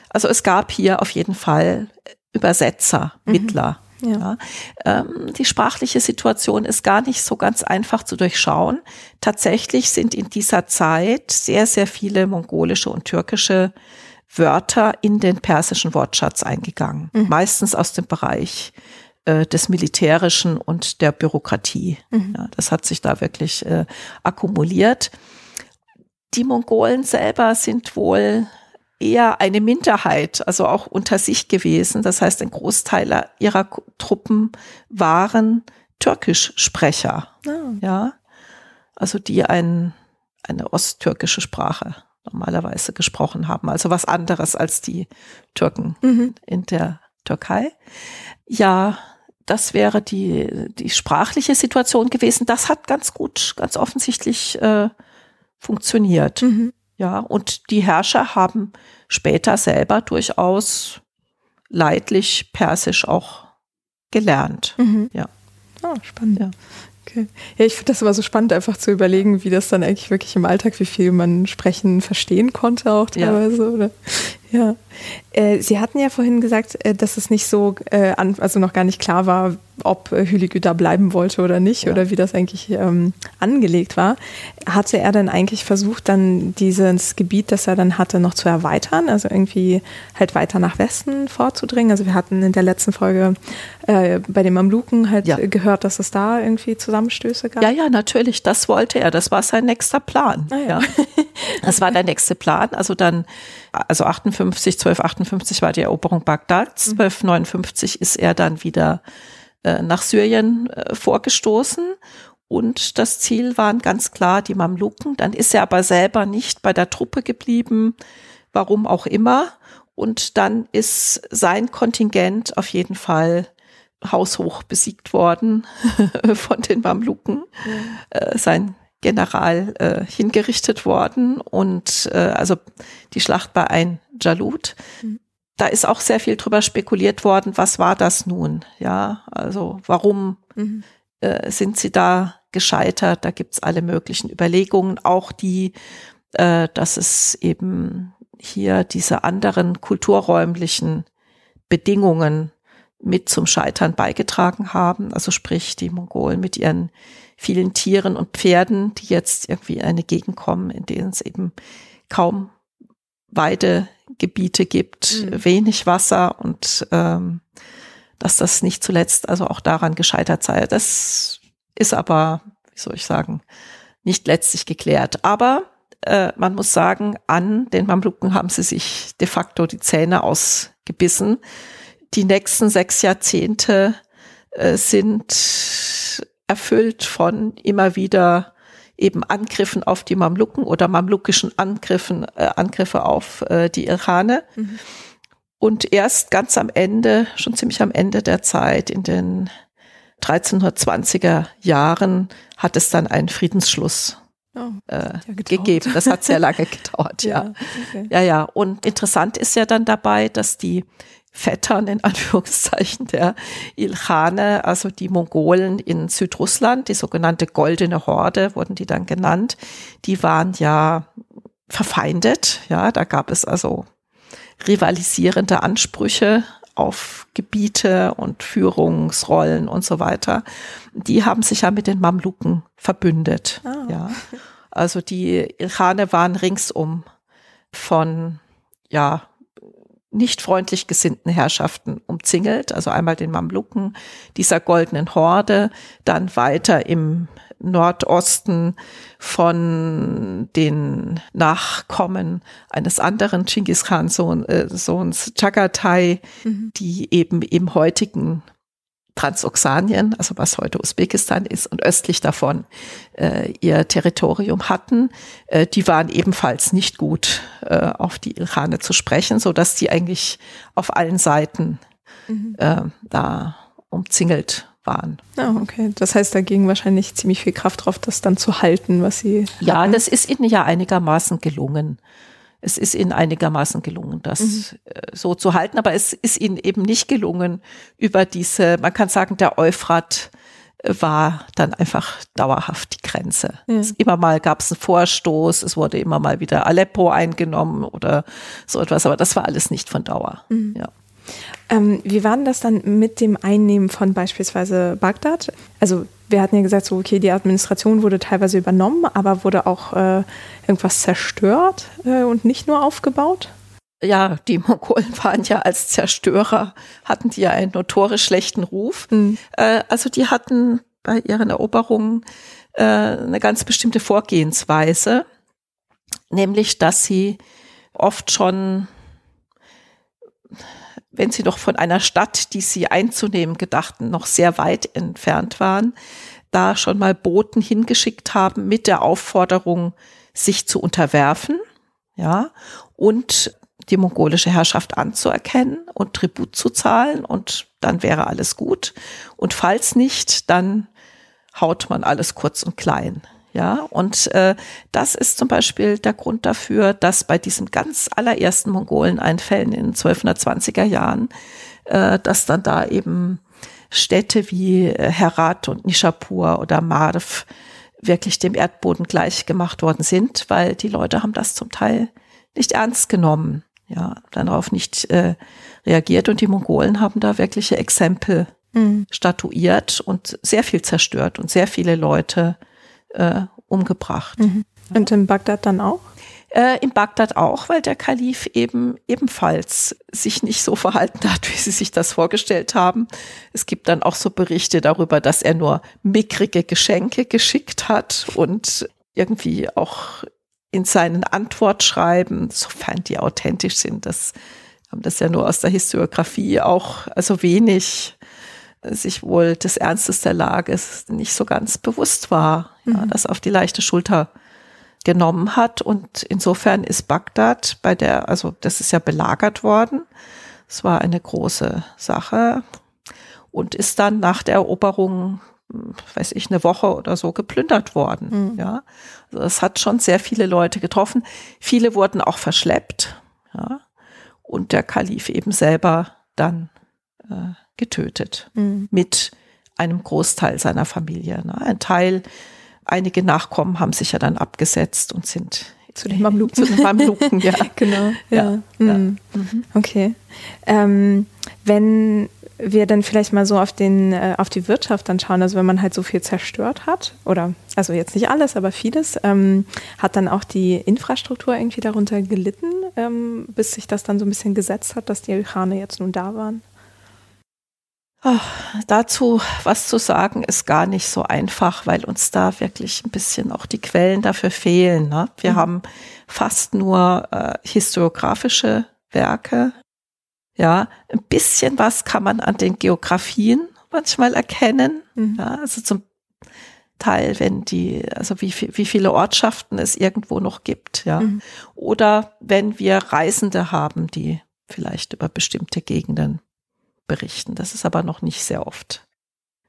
also es gab hier auf jeden Fall Übersetzer, mhm. Mittler. Ja. ja. Ähm, die sprachliche Situation ist gar nicht so ganz einfach zu durchschauen. Tatsächlich sind in dieser Zeit sehr, sehr viele mongolische und türkische Wörter in den persischen Wortschatz eingegangen. Mhm. Meistens aus dem Bereich äh, des Militärischen und der Bürokratie. Mhm. Ja, das hat sich da wirklich äh, akkumuliert. Die Mongolen selber sind wohl eher eine Minderheit, also auch unter sich gewesen. Das heißt, ein Großteil ihrer Truppen waren Türkischsprecher. Oh. Ja, also die ein, eine osttürkische Sprache normalerweise gesprochen haben. Also was anderes als die Türken mhm. in der Türkei. Ja, das wäre die, die sprachliche Situation gewesen. Das hat ganz gut, ganz offensichtlich äh, funktioniert. Mhm. Ja, und die Herrscher haben später selber durchaus leidlich Persisch auch gelernt. Mhm. Ja. Oh, spannend. Ja. Okay. Ja, ich finde das immer so spannend, einfach zu überlegen, wie das dann eigentlich wirklich im Alltag, wie viel man sprechen, verstehen konnte auch teilweise. Ja. Oder? Ja. Äh, Sie hatten ja vorhin gesagt, äh, dass es nicht so, äh, an, also noch gar nicht klar war, ob äh, Hüligü da bleiben wollte oder nicht ja. oder wie das eigentlich ähm, angelegt war. Hatte er dann eigentlich versucht, dann dieses Gebiet, das er dann hatte, noch zu erweitern, also irgendwie halt weiter nach Westen vorzudringen? Also wir hatten in der letzten Folge äh, bei den Mamluken halt ja. gehört, dass es da irgendwie Zusammenstöße gab. Ja, ja, natürlich, das wollte er. Das war sein nächster Plan. Ah, ja. ja. Das war der nächste Plan. Also dann, also 58, 1258 war die Eroberung Bagdads, 1259 mhm. ist er dann wieder äh, nach Syrien äh, vorgestoßen und das Ziel waren ganz klar die Mamluken. Dann ist er aber selber nicht bei der Truppe geblieben, warum auch immer. Und dann ist sein Kontingent auf jeden Fall haushoch besiegt worden von den Mamluken. Ja. Äh, sein General äh, hingerichtet worden und äh, also die Schlacht bei Ein Jalut. Mhm da ist auch sehr viel drüber spekuliert worden, was war das nun? Ja, also warum mhm. äh, sind sie da gescheitert? Da gibt's alle möglichen Überlegungen, auch die, äh, dass es eben hier diese anderen kulturräumlichen Bedingungen mit zum Scheitern beigetragen haben. Also sprich die Mongolen mit ihren vielen Tieren und Pferden, die jetzt irgendwie in eine Gegend kommen, in denen es eben kaum Weide Gebiete gibt, mhm. wenig Wasser und ähm, dass das nicht zuletzt also auch daran gescheitert sei. Das ist aber, wie soll ich sagen, nicht letztlich geklärt. Aber äh, man muss sagen, an den Mamluken haben sie sich de facto die Zähne ausgebissen. Die nächsten sechs Jahrzehnte äh, sind erfüllt von immer wieder eben Angriffen auf die Mamluken oder mamlukischen Angriffen, äh, Angriffe auf äh, die Irane. Mhm. Und erst ganz am Ende, schon ziemlich am Ende der Zeit, in den 1320er Jahren, hat es dann einen Friedensschluss oh, äh, ja gegeben. Das hat sehr lange gedauert, ja. Ja, okay. ja, ja. Und interessant ist ja dann dabei, dass die Vettern in Anführungszeichen der Ilkhane, also die Mongolen in Südrussland, die sogenannte Goldene Horde wurden die dann genannt, die waren ja verfeindet. Ja, da gab es also rivalisierende Ansprüche auf Gebiete und Führungsrollen und so weiter. Die haben sich ja mit den Mamluken verbündet. Oh. Ja, also die Ilkhane waren ringsum von ja nicht freundlich gesinnten Herrschaften umzingelt, also einmal den Mamluken, dieser goldenen Horde, dann weiter im Nordosten von den Nachkommen eines anderen Genghis Khan Sohn, äh, Sohns Chagatai, mhm. die eben im heutigen Transoxanien, also was heute Usbekistan ist, und östlich davon äh, ihr Territorium hatten. Äh, die waren ebenfalls nicht gut äh, auf die Ilkhane zu sprechen, so dass die eigentlich auf allen Seiten mhm. äh, da umzingelt waren. Ah, okay. Das heißt, da ging wahrscheinlich ziemlich viel Kraft drauf, das dann zu halten, was sie. Ja, hatten. das ist ihnen ja einigermaßen gelungen es ist ihnen einigermaßen gelungen, das mhm. Äh, so zu halten, aber es ist ihnen eben nicht gelungen, über diese, man kann sagen, der Euphrat äh, war dann einfach dauerhaft die Grenze. Ja. immer mal gab es einen Vorstoß, es wurde immer mal wieder Aleppo eingenommen oder so etwas, aber das war alles nicht von Dauer. Mhm. Ja. Ähm, wie war denn das dann mit dem Einnehmen von beispielsweise Bagdad? Also wir hatten ja gesagt, so okay, die Administration wurde teilweise übernommen, aber wurde auch äh, irgendwas zerstört äh, und nicht nur aufgebaut? Ja, die Mongolen waren ja als Zerstörer, hatten die ja einen notorisch schlechten Ruf. Mhm. Äh, also die hatten bei ihren Eroberungen äh, eine ganz bestimmte Vorgehensweise, nämlich dass sie oft schon wenn sie doch von einer Stadt, die sie einzunehmen gedachten, noch sehr weit entfernt waren, da schon mal Boten hingeschickt haben mit der Aufforderung, sich zu unterwerfen, ja, und die mongolische Herrschaft anzuerkennen und Tribut zu zahlen und dann wäre alles gut. Und falls nicht, dann haut man alles kurz und klein. Ja, und äh, das ist zum Beispiel der Grund dafür, dass bei diesem ganz allerersten Mongoleneinfällen in den 1220er Jahren, äh, dass dann da eben Städte wie äh, Herat und Nishapur oder Marv wirklich dem Erdboden gleich gemacht worden sind, weil die Leute haben das zum Teil nicht ernst genommen, ja, darauf nicht äh, reagiert und die Mongolen haben da wirkliche Exempel mhm. statuiert und sehr viel zerstört und sehr viele Leute äh, umgebracht. Mhm. Und in Bagdad dann auch? Äh, in Bagdad auch, weil der Kalif eben ebenfalls sich nicht so verhalten hat, wie sie sich das vorgestellt haben. Es gibt dann auch so Berichte darüber, dass er nur mickrige Geschenke geschickt hat und irgendwie auch in seinen Antwortschreiben, sofern die authentisch sind, das haben das ja nur aus der Historiografie auch, also wenig sich wohl des Ernstes der Lage nicht so ganz bewusst war, mhm. ja, das auf die leichte Schulter genommen hat. Und insofern ist Bagdad bei der, also das ist ja belagert worden. Es war eine große Sache und ist dann nach der Eroberung, weiß ich, eine Woche oder so geplündert worden. Mhm. Ja, also es hat schon sehr viele Leute getroffen. Viele wurden auch verschleppt. Ja, und der Kalif eben selber dann äh, getötet mhm. mit einem Großteil seiner Familie. Ne? Ein Teil, einige Nachkommen haben sich ja dann abgesetzt und sind zu den Mamluken. Zu den Mamluken, ja. genau, ja. ja. Mhm. Mhm. Okay. Ähm, wenn wir dann vielleicht mal so auf den äh, auf die Wirtschaft dann schauen, also wenn man halt so viel zerstört hat oder also jetzt nicht alles, aber vieles, ähm, hat dann auch die Infrastruktur irgendwie darunter gelitten, ähm, bis sich das dann so ein bisschen gesetzt hat, dass die Ilkhane jetzt nun da waren? Ach, dazu was zu sagen ist gar nicht so einfach, weil uns da wirklich ein bisschen auch die Quellen dafür fehlen. Ne? Wir mhm. haben fast nur äh, historiografische Werke. Ja, ein bisschen was kann man an den Geografien manchmal erkennen. Mhm. Ja, also zum Teil, wenn die, also wie, wie viele Ortschaften es irgendwo noch gibt, ja. Mhm. Oder wenn wir Reisende haben, die vielleicht über bestimmte Gegenden berichten. Das ist aber noch nicht sehr oft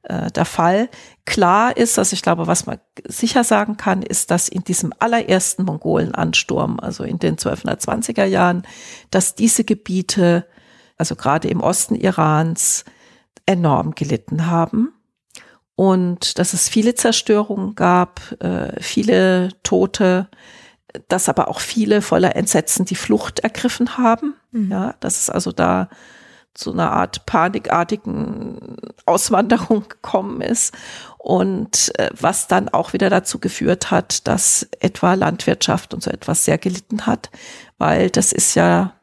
äh, der Fall. Klar ist, also ich glaube, was man sicher sagen kann, ist, dass in diesem allerersten Mongolenansturm, also in den 1220er Jahren, dass diese Gebiete, also gerade im Osten Irans, enorm gelitten haben und dass es viele Zerstörungen gab, äh, viele Tote, dass aber auch viele voller Entsetzen die Flucht ergriffen haben. Mhm. Ja, dass es also da zu einer Art panikartigen Auswanderung gekommen ist und äh, was dann auch wieder dazu geführt hat, dass etwa Landwirtschaft und so etwas sehr gelitten hat, weil das ist ja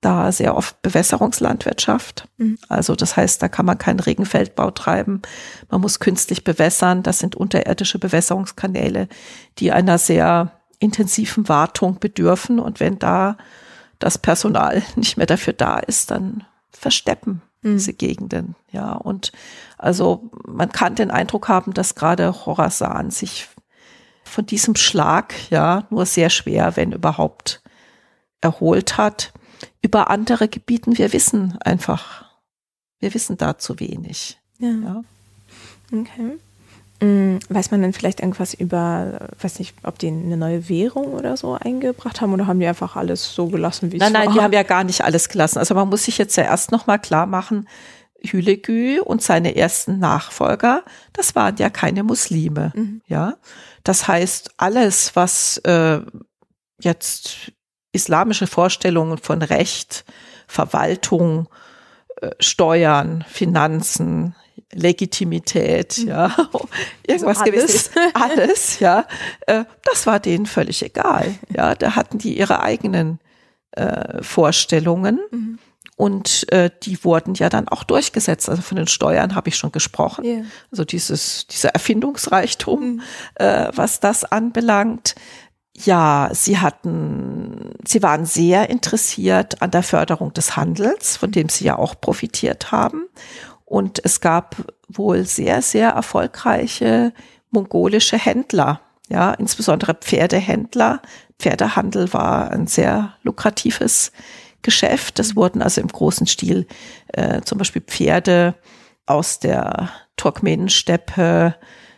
da sehr oft Bewässerungslandwirtschaft. Mhm. Also das heißt, da kann man keinen Regenfeldbau treiben. Man muss künstlich bewässern. Das sind unterirdische Bewässerungskanäle, die einer sehr intensiven Wartung bedürfen. Und wenn da das Personal nicht mehr dafür da ist, dann versteppen mhm. diese Gegenden. Ja, und also man kann den Eindruck haben, dass gerade Khorasan sich von diesem Schlag ja nur sehr schwer, wenn überhaupt, erholt hat. Über andere Gebieten, wir wissen einfach, wir wissen da zu wenig. Ja. ja. Okay. Mm, weiß man denn vielleicht irgendwas über, weiß nicht, ob die eine neue Währung oder so eingebracht haben oder haben die einfach alles so gelassen, wie es war? Nein, nein, die haben ja gar nicht alles gelassen. Also man muss sich jetzt ja erst nochmal klar machen, Hülegü und seine ersten Nachfolger, das waren ja keine Muslime. Mhm. Ja, das heißt, alles, was äh, jetzt islamische Vorstellungen von Recht, Verwaltung, äh, Steuern, Finanzen, Legitimität, mhm. ja, irgendwas also gewiss, alles, ja, äh, das war denen völlig egal. Ja, da hatten die ihre eigenen äh, Vorstellungen. Mhm. Und äh, die wurden ja dann auch durchgesetzt. Also von den Steuern habe ich schon gesprochen. Yeah. Also dieses, dieser Erfindungsreichtum, mhm. äh, was das anbelangt. Ja, sie hatten, sie waren sehr interessiert an der Förderung des Handels, von dem sie ja auch profitiert haben. Und es gab wohl sehr, sehr erfolgreiche mongolische Händler, ja, insbesondere Pferdehändler. Pferdehandel war ein sehr lukratives Geschäft. Es wurden also im großen Stil äh, zum Beispiel Pferde aus der Turkmenensteppe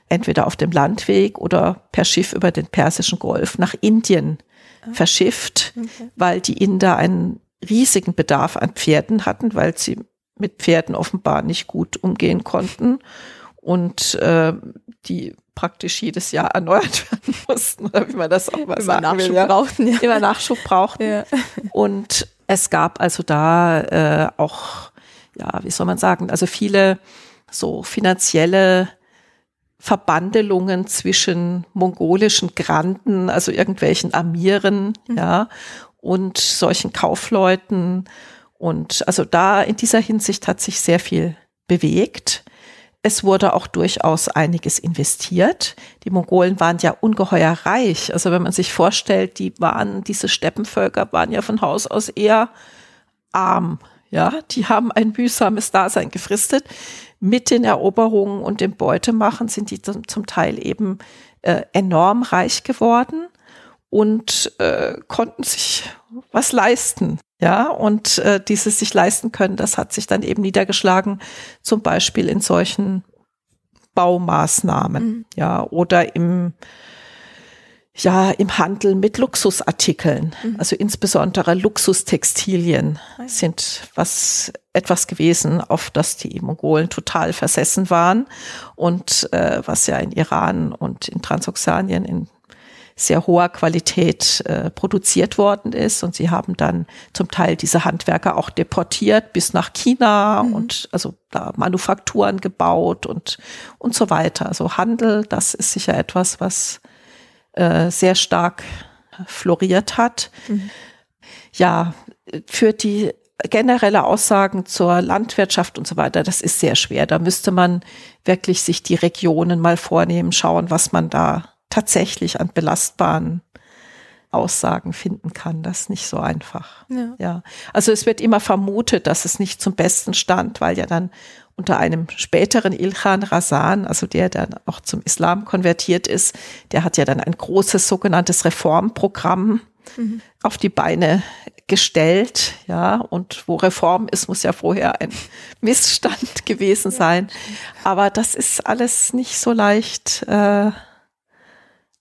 entweder auf dem Landweg oder per Schiff über den Persischen Golf nach Indien ah. verschifft, okay. weil die Inder einen riesigen Bedarf an Pferden hatten, weil sie mit Pferden offenbar nicht gut umgehen konnten und äh, die praktisch jedes Jahr erneuert werden mussten, oder wie man das auch mal Immer sagen Nachschub will. Ja. Brauchten, ja. Immer Nachschub brauchten. Ja. Und es gab also da äh, auch, ja, wie soll man sagen, also viele so finanzielle Verbandelungen zwischen mongolischen Granden, also irgendwelchen Amiren, mhm. ja, und solchen Kaufleuten. Und also da in dieser Hinsicht hat sich sehr viel bewegt. Es wurde auch durchaus einiges investiert. Die Mongolen waren ja ungeheuer reich. Also wenn man sich vorstellt, die waren, diese Steppenvölker waren ja von Haus aus eher arm. Ja, die haben ein mühsames Dasein gefristet. Mit den Eroberungen und dem Beutemachen sind die zum Teil eben äh, enorm reich geworden und äh, konnten sich was leisten. Ja, und äh, dieses sich leisten können, das hat sich dann eben niedergeschlagen, zum Beispiel in solchen Baumaßnahmen, mhm. ja, oder im, ja, im Handel mit Luxusartikeln. Mhm. Also insbesondere Luxustextilien ah sind was, etwas gewesen, auf das die Mongolen total versessen waren und äh, was ja in Iran und in Transoxanien, in sehr hoher Qualität äh, produziert worden ist. Und sie haben dann zum Teil diese Handwerker auch deportiert bis nach China mhm. und also da Manufakturen gebaut und, und so weiter. Also Handel, das ist sicher etwas, was äh, sehr stark floriert hat. Mhm. Ja, für die generelle Aussagen zur Landwirtschaft und so weiter, das ist sehr schwer. Da müsste man wirklich sich die Regionen mal vornehmen, schauen, was man da tatsächlich an belastbaren Aussagen finden kann. Das ist nicht so einfach. Ja. ja. Also es wird immer vermutet, dass es nicht zum Besten stand, weil ja dann unter einem späteren Ilkhan Razan, also der dann auch zum Islam konvertiert ist, der hat ja dann ein großes sogenanntes Reformprogramm mhm. auf die Beine gestellt, ja, und wo Reform ist, muss ja vorher ein Missstand gewesen sein. Aber das ist alles nicht so leicht äh,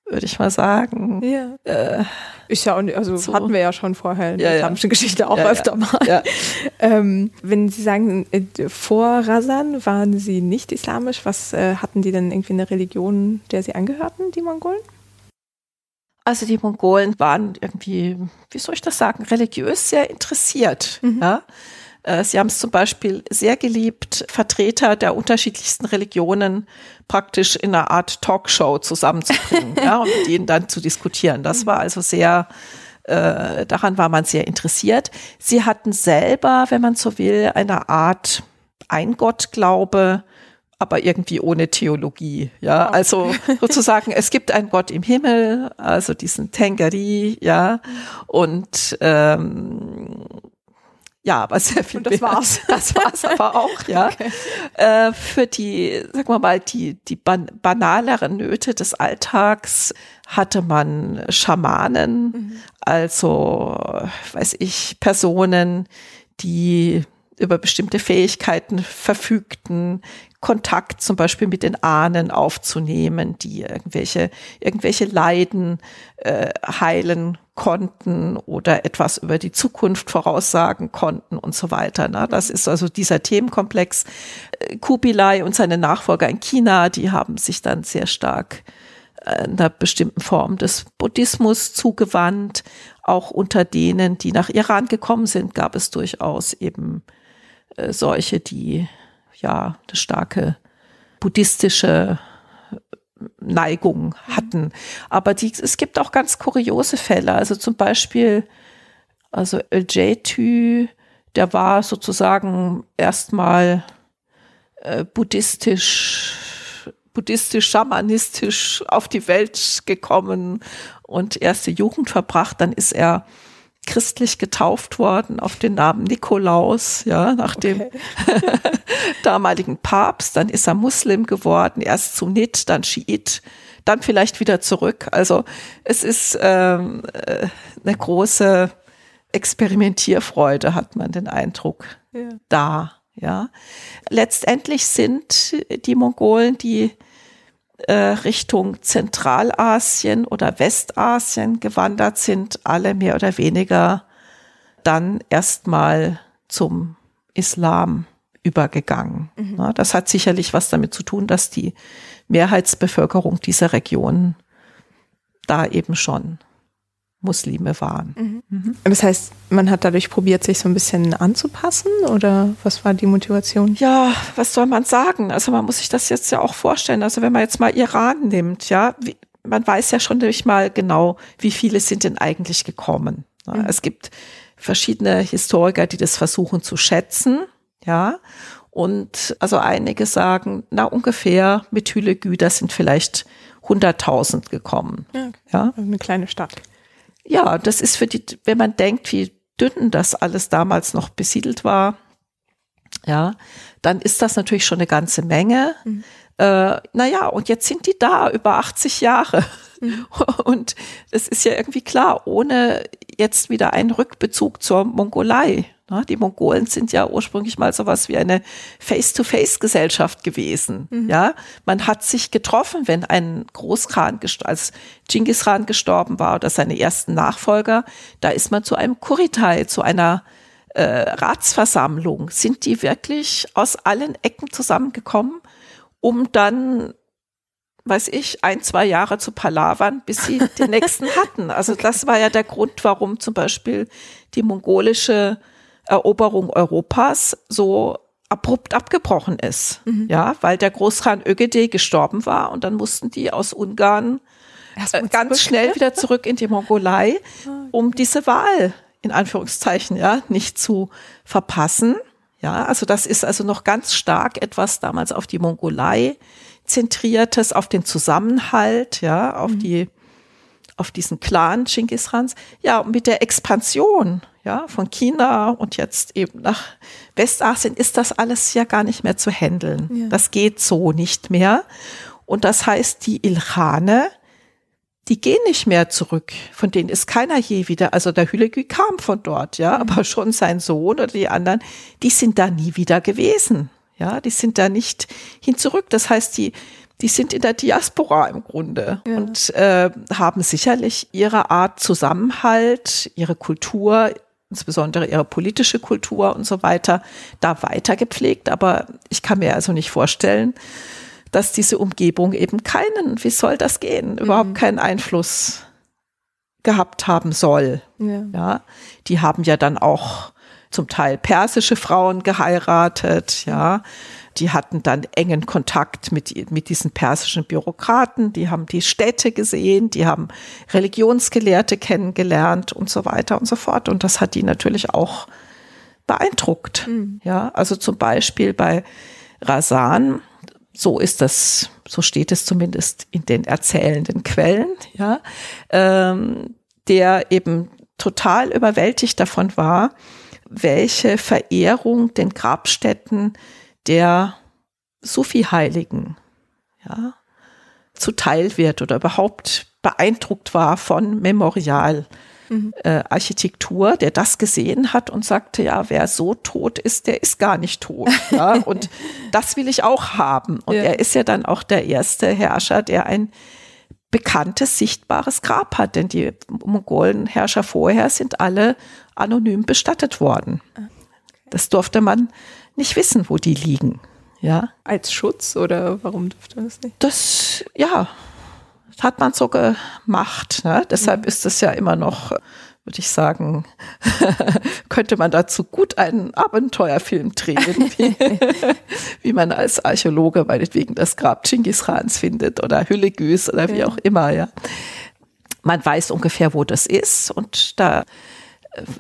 würde ich mal sagen. Ja. Äh, ist ja, also so. hatten wir ja schon vorher in der islamischen ja. Geschichte auch ja, öfter mal. Ja. Ähm, wenn Sie sagen, äh, vor Rasan waren Sie nicht islamisch, was äh, hatten die denn irgendwie eine Religion, der Sie angehörten, die Mongolen? Also die Mongolen waren irgendwie, wie soll ich das sagen, religiös sehr interessiert. Mhm. Ja? Äh, sie haben es zum Beispiel sehr geliebt, Vertreter der unterschiedlichsten Religionen praktisch in einer Art Talkshow zusammenzubringen ja, und mit denen dann zu diskutieren. Das war also sehr Äh, daran war man sehr interessiert. Sie hatten selber, wenn man so will, eine Art Eingottglaube, aber irgendwie ohne Theologie. Ja, also sozusagen, es gibt einen Gott im Himmel, also diesen Tengeri, ja, und ähm, ja, aber sehr viel. Und das mehr. war's. Das war's aber auch, ja. Okay. Äh, für die, sagen wir mal, die, die ban banaleren Nöte des Alltags hatte man Schamanen, mhm. also, weiß ich, Personen, die über bestimmte Fähigkeiten verfügten, Kontakt zum Beispiel mit den Ahnen aufzunehmen, die irgendwelche, irgendwelche Leiden äh, heilen konnten oder etwas über die Zukunft voraussagen konnten und so weiter. Ne? Das ist also dieser Themenkomplex. Äh, Kubilai und seine Nachfolger in China, die haben sich dann sehr stark einer bestimmten Form des Buddhismus zugewandt. Auch unter denen, die nach Iran gekommen sind, gab es durchaus eben äh, solche, die ja eine starke buddhistische Neigung hatten. Aber die, es gibt auch ganz kuriose Fälle. Also zum Beispiel, also Eljetü, der war sozusagen erstmal äh, buddhistisch, buddhistisch, schamanistisch auf die Welt gekommen und erste Jugend verbracht. Dann ist er christlich getauft worden auf den Namen Nikolaus, ja, nach dem okay. damaligen Papst. Dann ist er Muslim geworden, erst Sunnit, dann Schiit, dann vielleicht wieder zurück. Also es ist ähm, äh, eine große Experimentierfreude, hat man den Eindruck, ja. da. Ja, letztendlich sind die Mongolen die Richtung Zentralasien oder Westasien gewandert sind, alle mehr oder weniger dann erstmal zum Islam übergegangen. Mhm. Das hat sicherlich was damit zu tun, dass die Mehrheitsbevölkerung dieser Region da eben schon Muslime waren. Mhm. Mhm. Das heißt, man hat dadurch probiert, sich so ein bisschen anzupassen oder was war die Motivation? Ja, was soll man sagen? Also man muss sich das jetzt ja auch vorstellen. Also wenn man jetzt mal Iran nimmt, ja, wie, man weiß ja schon nicht mal genau, wie viele sind denn eigentlich gekommen. Mhm. Es gibt verschiedene Historiker, die das versuchen zu schätzen, ja. Und also einige sagen, na ungefähr mit Hülegüder sind vielleicht 100.000 gekommen. Ja, okay. ja, eine kleine Stadt. Ja, das ist für die, wenn man denkt, wie dünn das alles damals noch besiedelt war, ja, dann ist das natürlich schon eine ganze Menge. Mhm. Äh, naja, und jetzt sind die da über 80 Jahre. Mhm. Und es ist ja irgendwie klar, ohne jetzt wieder einen Rückbezug zur Mongolei. Na, die Mongolen sind ja ursprünglich mal sowas wie eine Face-to-Face-Gesellschaft gewesen. Mhm. Ja, man hat sich getroffen, wenn ein Großkhan, als Genghis Khan gestorben war oder seine ersten Nachfolger, da ist man zu einem Kuritai, zu einer äh, Ratsversammlung. Sind die wirklich aus allen Ecken zusammengekommen, um dann weiß ich, ein, zwei Jahre zu palavern, bis sie den nächsten hatten. Also das war ja der Grund, warum zum Beispiel die mongolische Eroberung Europas so abrupt abgebrochen ist. Mhm. Ja, weil der Großkhan Ögede gestorben war und dann mussten die aus Ungarn äh, ganz schnell wieder zurück in die Mongolei, ah, um diese Wahl in Anführungszeichen ja nicht zu verpassen. Ja, also das ist also noch ganz stark etwas damals auf die Mongolei zentriertes, auf den Zusammenhalt, ja, auf mhm. die auf diesen Clan Genghis Khans. Ja, und mit der Expansion ja, von China und jetzt eben nach Westasien ist das alles ja gar nicht mehr zu handeln. Ja. Das geht so nicht mehr. Und das heißt, die Ilkhane, die gehen nicht mehr zurück. Von denen ist keiner je wieder. Also der Hülegü kam von dort, ja, mhm. aber schon sein Sohn oder die anderen, die sind da nie wieder gewesen. Ja, die sind da nicht hin zurück. Das heißt, die, die sind in der Diaspora im Grunde ja. und äh, haben sicherlich ihre Art Zusammenhalt, ihre Kultur, insbesondere ihre politische Kultur und so weiter, da weiter gepflegt. Aber ich kann mir also nicht vorstellen, dass diese Umgebung eben keinen, wie soll das gehen, mhm. überhaupt keinen Einfluss gehabt haben soll. Ja. ja. Die haben ja dann auch zum Teil persische Frauen geheiratet, ja. Die hatten dann engen Kontakt mit, mit diesen persischen Bürokraten, die haben die Städte gesehen, die haben Religionsgelehrte kennengelernt und so weiter und so fort. Und das hat die natürlich auch beeindruckt. Mhm. Ja, also zum Beispiel bei Rasan, so ist das, so steht es zumindest in den erzählenden Quellen, ja, ähm, der eben total überwältigt davon war, welche Verehrung den Grabstätten der Sufi-Heiligen ja, zuteil wird oder überhaupt beeindruckt war von Memorial. Mhm. Äh, Architektur, der das gesehen hat und sagte, ja, wer so tot ist, der ist gar nicht tot. Ja? Und das will ich auch haben. Und ja. er ist ja dann auch der erste Herrscher, der ein bekanntes, sichtbares Grab hat, denn die Mongolenherrscher vorher sind alle anonym bestattet worden. Ah, das durfte man nicht wissen, wo die liegen. Ja. Als Schutz oder warum durfte man das nicht? Das, ja, das hat man so gemacht. Ne? Deshalb mhm. ist es ja immer noch, würde ich sagen, könnte man dazu gut einen Abenteuerfilm drehen, wie, wie man als Archäologe meinetwegen das Grab Genghis Khans findet oder Hüllegüs oder wie ja. auch immer. Ja. Man weiß ungefähr, wo das ist und da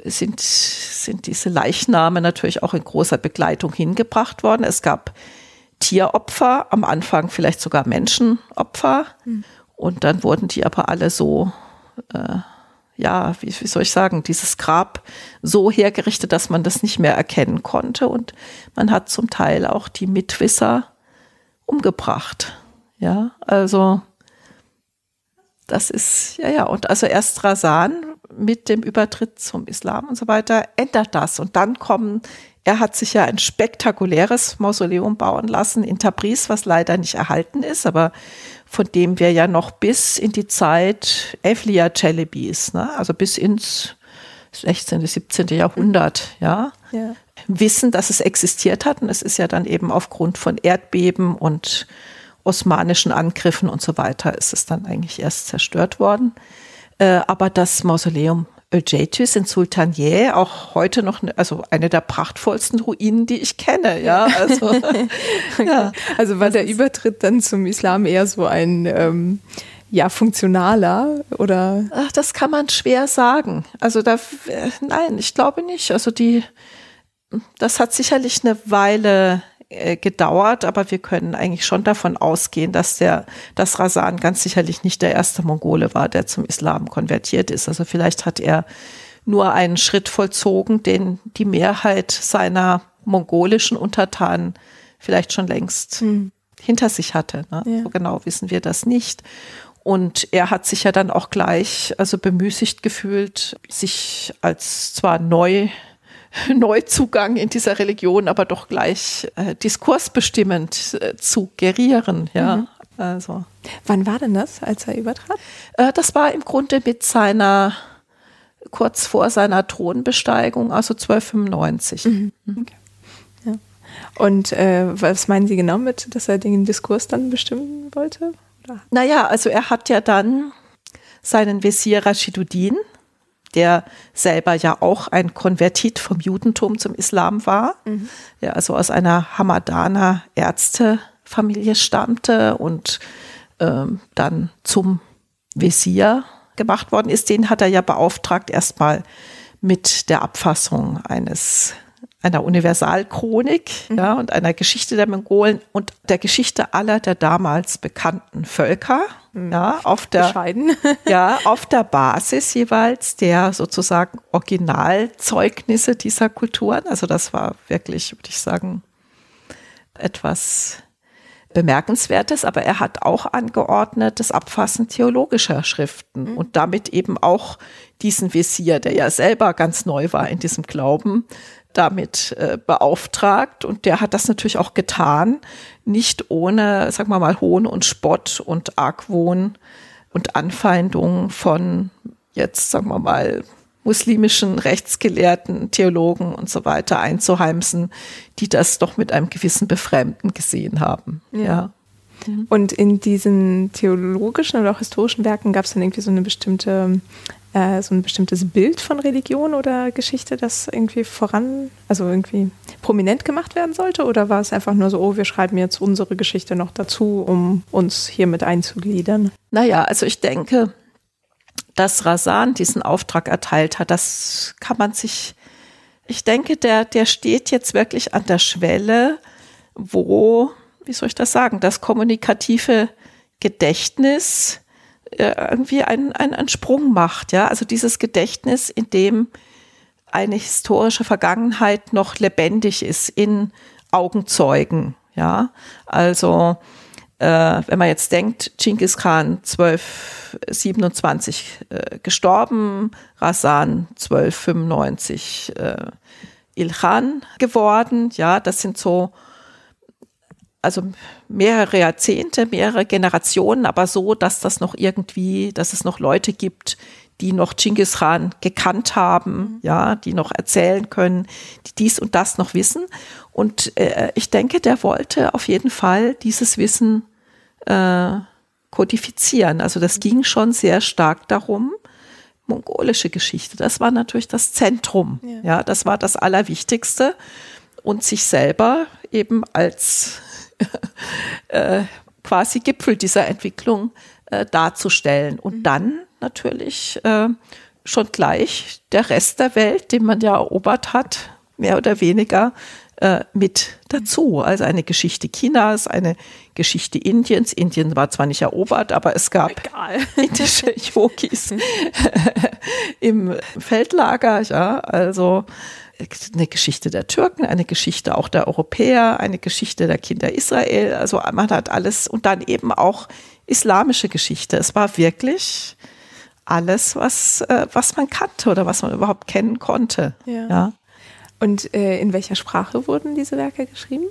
sind, sind diese Leichname natürlich auch in großer Begleitung hingebracht worden. Es gab Tieropfer, am Anfang vielleicht sogar Menschenopfer. Mhm. Und dann wurden die aber alle so, äh, ja, wie, wie soll ich sagen, dieses Grab so hergerichtet, dass man das nicht mehr erkennen konnte. Und man hat zum Teil auch die Mitwisser umgebracht. Ja, also das ist, ja, ja, und also erst Rasan mit dem Übertritt zum Islam und so weiter ändert das. Und dann kommen, er hat sich ja ein spektakuläres Mausoleum bauen lassen in Tabriz, was leider nicht erhalten ist, aber von dem wir ja noch bis in die Zeit Evliya Celebis, ne, also bis ins 16., 17. Jahrhundert, ja, ja, wissen, dass es existiert hat. Und es ist ja dann eben aufgrund von Erdbeben und osmanischen Angriffen und so weiter ist es dann eigentlich erst zerstört worden. Äh, aber das Mausoleum Öcetis in Sultaniye auch heute noch, ne, also eine der prachtvollsten Ruinen, die ich kenne, ja. Also, okay. ja. also war der Übertritt dann zum Islam eher so ein ähm, ja, funktionaler oder? Ach, das kann man schwer sagen. Also da, äh, nein, ich glaube nicht. Also die, das hat sicherlich eine Weile äh, gedauert, aber wir können eigentlich schon davon ausgehen, dass der, dass Rasan ganz sicherlich nicht der erste Mongole war, der zum Islam konvertiert ist. Also vielleicht hat er nur einen Schritt vollzogen, den die Mehrheit seiner mongolischen Untertanen vielleicht schon längst hm. hinter sich hatte. Ne? Ja. So genau wissen wir das nicht. Und er hat sich ja dann auch gleich also bemüßigt gefühlt, sich als zwar neu Neuzugang in dieser Religion, aber doch gleich äh, diskursbestimmend äh, zu gerieren. Ja. Mhm. Also. Wann war denn das, als er übertrat? Äh, das war im Grunde mit seiner, kurz vor seiner Thronbesteigung, also 1295. Mhm. mhm. Okay. Ja. Und äh, was meinen Sie genau mit, dass er den Diskurs dann bestimmen wollte? Oder? Naja, also er hat ja dann seinen Wesir Rashiduddin, der selber ja auch ein Konvertit vom Judentum zum Islam war, mhm. der also aus einer Hamadana Ärztefamilie stammte und ähm, dann zum Wesir gemacht worden ist. Den hat er ja beauftragt, erstmal mit der Abfassung eines einer Universalchronik mhm. ja, und einer Geschichte der Mongolen und der Geschichte aller der damals bekannten Völker. Mhm. Ja, auf der, Bescheiden. ja, auf der Basis jeweils der sozusagen Originalzeugnisse dieser Kulturen. Also das war wirklich, würde ich sagen, etwas Bemerkenswertes, aber er hat auch angeordnet das Abfassen theologischer Schriften mhm. und damit eben auch diesen Visier, der ja selber ganz neu war in diesem Glauben, damit äh, beauftragt und der hat das natürlich auch getan, nicht ohne, sagen wir mal, Hohn und Spott und Argwohn und Anfeindung von jetzt, sagen wir mal, muslimischen Rechtsgelehrten, Theologen und so weiter einzuheimsen, die das doch mit einem gewissen Befremden gesehen haben. Ja. ja. Und in diesen theologischen oder auch historischen Werken gab es dann irgendwie so eine bestimmte äh, so ein bestimmtes Bild von Religion oder Geschichte, das irgendwie voran, also irgendwie prominent gemacht werden sollte? Oder war es einfach nur so, oh, wir schreiben jetzt unsere Geschichte noch dazu, um uns hier mit einzugliedern? Naja, also ich denke, dass Rasan diesen Auftrag erteilt hat, das kann man sich, ich denke, der, der steht jetzt wirklich an der Schwelle, wo, wie soll ich das sagen, das kommunikative Gedächtnis irgendwie einen, einen, einen Sprung macht, ja. Also dieses Gedächtnis, in dem eine historische Vergangenheit noch lebendig ist in Augenzeugen, ja. Also äh, wenn man jetzt denkt, Genghis Khan 1227 äh, gestorben, Rasan 1295 äh, Ilkhan geworden, ja, das sind so also mehrere Jahrzehnte, mehrere Generationen, aber so, dass das noch irgendwie, dass es noch Leute gibt, die noch Genghis Khan gekannt haben, mhm. ja, die noch erzählen können, die dies und das noch wissen. Und äh, ich denke, der wollte auf jeden Fall dieses Wissen äh, kodifizieren. Also das ging schon sehr stark darum, mongolische Geschichte. Das war natürlich das Zentrum. Ja, ja das war das Allerwichtigste. Und sich selber eben als äh, quasi Gipfel dieser Entwicklung äh, darzustellen. Und mhm. dann natürlich äh, schon gleich der Rest der Welt, den man ja erobert hat, mehr oder weniger äh, mit dazu. Also eine Geschichte Chinas, eine Geschichte Indiens. Indien war zwar nicht erobert, aber es gab Egal. indische Yogis im Feldlager, ja, also eine Geschichte der Türken, eine Geschichte auch der Europäer, eine Geschichte der Kinder Israel. Also man hat alles und dann eben auch islamische Geschichte. Es war wirklich alles, was, äh, was man kannte oder was man überhaupt kennen konnte. Ja. ja. Und äh, in welcher Sprache wurden diese Werke geschrieben?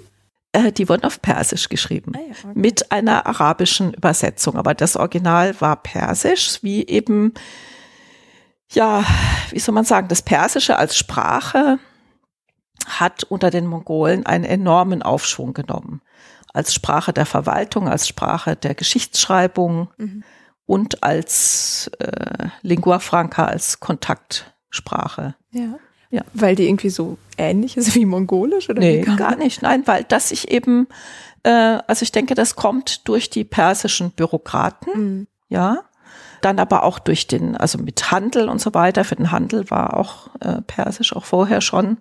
Äh, die wurden auf Persisch geschrieben, ah, ja, okay. mit einer arabischen Übersetzung. Aber das Original war Persisch, wie eben ja, wie soll man sagen, das Persische als Sprache hat unter den Mongolen einen enormen Aufschwung genommen. Als Sprache der Verwaltung, als Sprache der Geschichtsschreibung mhm. und als äh, Lingua Franca, als Kontaktsprache. Ja. Ja. Weil die irgendwie so ähnlich ist wie Mongolisch oder nee, gar nicht. Nein, weil das sich eben, äh, also ich denke, das kommt durch die persischen Bürokraten, mhm. ja, dann aber auch durch den, also mit Handel und so weiter. Für den Handel war auch äh, Persisch auch vorher schon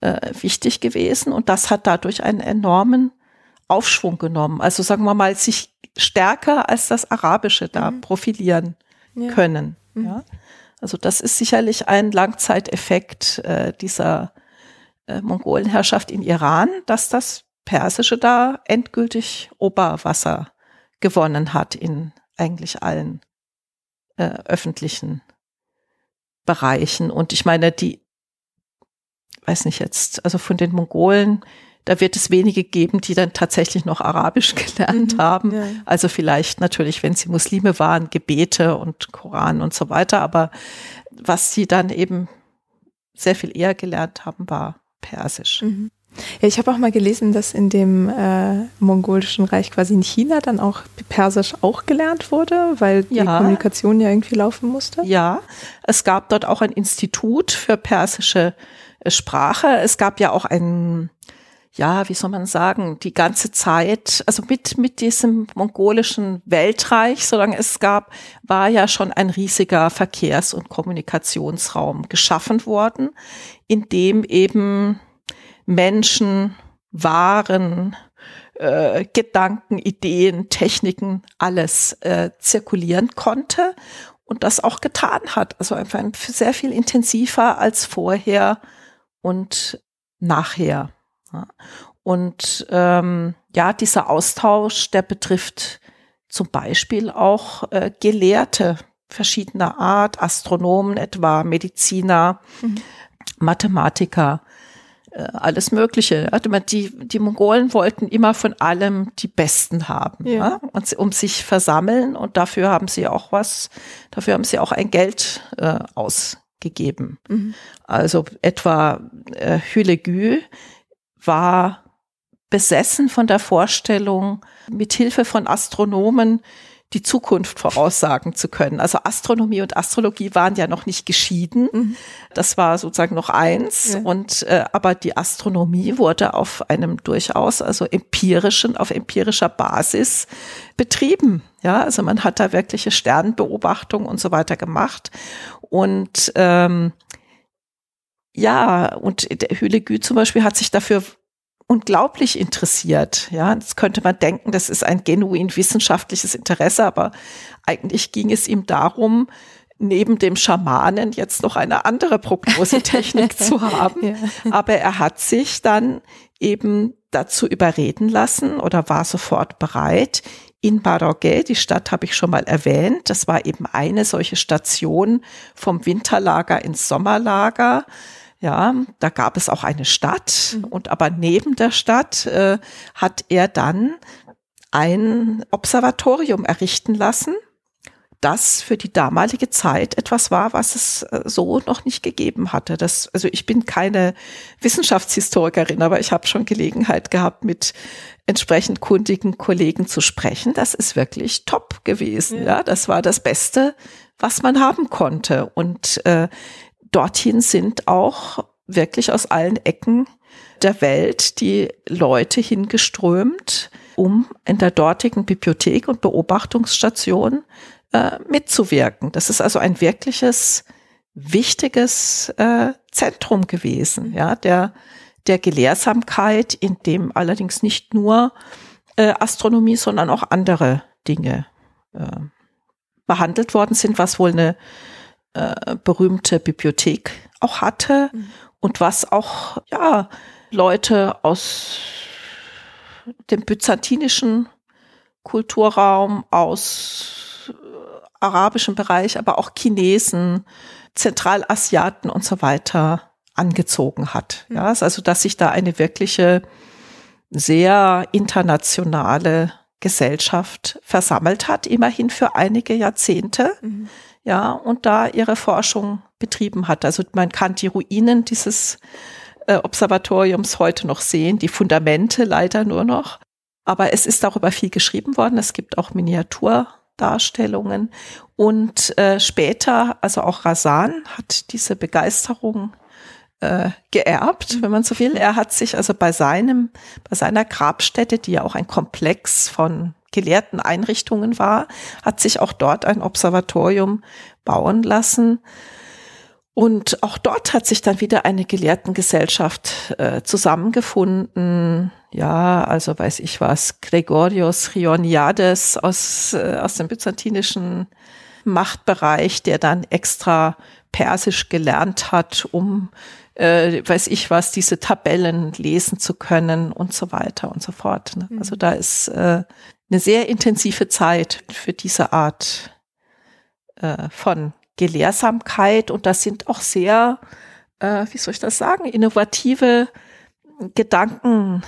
äh, wichtig gewesen und das hat dadurch einen enormen Aufschwung genommen. Also sagen wir mal, sich stärker als das Arabische da mhm. profilieren ja. können. Mhm. Ja? Also das ist sicherlich ein Langzeiteffekt äh, dieser äh, Mongolenherrschaft in Iran, dass das Persische da endgültig Oberwasser gewonnen hat in eigentlich allen äh, öffentlichen Bereichen. Und ich meine, die, weiß nicht jetzt, also von den Mongolen, da wird es wenige geben, die dann tatsächlich noch Arabisch gelernt mhm, haben. Ja. Also vielleicht natürlich, wenn sie Muslime waren, Gebete und Koran und so weiter. Aber was sie dann eben sehr viel eher gelernt haben, war Persisch. Mhm. Ja, ich habe auch mal gelesen, dass in dem äh, mongolischen Reich quasi in China dann auch Persisch auch gelernt wurde, weil die ja. Kommunikation ja irgendwie laufen musste. Ja, es gab dort auch ein Institut für persische äh, Sprache. Es gab ja auch ein, ja, wie soll man sagen, die ganze Zeit, also mit, mit diesem mongolischen Weltreich, solange es gab, war ja schon ein riesiger Verkehrs- und Kommunikationsraum geschaffen worden, in dem eben Menschen, Waren, äh, Gedanken, Ideen, Techniken, alles äh, zirkulieren konnte und das auch getan hat. Also einfach sehr viel intensiver als vorher und nachher. Ja. Und ähm, ja, dieser Austausch, der betrifft zum Beispiel auch äh, Gelehrte verschiedener Art, Astronomen etwa, Mediziner, mhm. Mathematiker, alles Mögliche. Die, die Mongolen wollten immer von allem die Besten haben, ja. ja? Und, um sich versammeln und dafür haben sie auch was, dafür haben sie auch ein Geld äh, ausgegeben. Mhm. Also etwa äh, Hülegü war besessen von der Vorstellung, mit Hilfe von Astronomen die Zukunft voraussagen zu können. Also Astronomie und Astrologie waren ja noch nicht geschieden. Mhm. Das war sozusagen noch eins. Ja. Und äh, aber die Astronomie wurde auf einem durchaus also empirischen, auf empirischer Basis betrieben. Ja, also man hat da wirkliche Sternbeobachtung und so weiter gemacht. Und ähm, ja, und Hülegü zum Beispiel hat sich dafür unglaublich interessiert. Ja, das könnte man denken, das ist ein genuin wissenschaftliches Interesse, aber eigentlich ging es ihm darum, neben dem Schamanen jetzt noch eine andere Prognosetechnik zu haben. Ja. Aber er hat sich dann eben dazu überreden lassen oder war sofort bereit, in Baroguet, die Stadt habe ich schon mal erwähnt, das war eben eine solche Station vom Winterlager ins Sommerlager. Ja, da gab es auch eine Stadt mhm. und aber neben der Stadt äh, hat er dann ein Observatorium errichten lassen, das für die damalige Zeit etwas war, was es äh, so noch nicht gegeben hatte. Das, also ich bin keine Wissenschaftshistorikerin, aber ich habe schon Gelegenheit gehabt, mit entsprechend kundigen Kollegen zu sprechen. Das ist wirklich top gewesen. Ja, ja das war das Beste, was man haben konnte. Und äh, dorthin sind auch wirklich aus allen Ecken der Welt die Leute hingeströmt, um in der dortigen Bibliothek und Beobachtungsstation äh, mitzuwirken. Das ist also ein wirkliches wichtiges äh, Zentrum gewesen, ja, der, der Gelehrsamkeit, in dem allerdings nicht nur äh, Astronomie, sondern auch andere Dinge äh, behandelt worden sind, was wohl eine äh, berühmte Bibliothek auch hatte mhm. und was auch ja Leute aus dem byzantinischen Kulturraum, aus äh, arabischem Bereich, aber auch Chinesen, Zentralasiaten und so weiter angezogen hat. Mhm. Ja, also dass sich da eine wirkliche sehr internationale Gesellschaft versammelt hat, immerhin für einige Jahrzehnte. Mhm ja, und da ihre Forschung betrieben hat. Also man kann die Ruinen dieses äh, Observatoriums heute noch sehen, die Fundamente leider nur noch. Aber es ist darüber viel geschrieben worden. Es gibt auch Miniaturdarstellungen. Und äh, später, also auch Rasan hat diese Begeisterung äh, geerbt, wenn man so will. Er hat sich also bei seinem, bei seiner Grabstätte, die ja auch ein Komplex von gelehrten Einrichtungen war, hat sich auch dort ein Observatorium bauen lassen. Und auch dort hat sich dann wieder eine Gelehrtengesellschaft äh, zusammengefunden. Ja, also weiß ich was, Gregorios Chioniades aus, äh, aus dem byzantinischen Machtbereich, der dann extra Persisch gelernt hat, um, äh, weiß ich was, diese Tabellen lesen zu können und so weiter und so fort. Ne? Mhm. Also da ist äh, eine sehr intensive Zeit für diese Art äh, von Gelehrsamkeit und das sind auch sehr, äh, wie soll ich das sagen, innovative Gedanken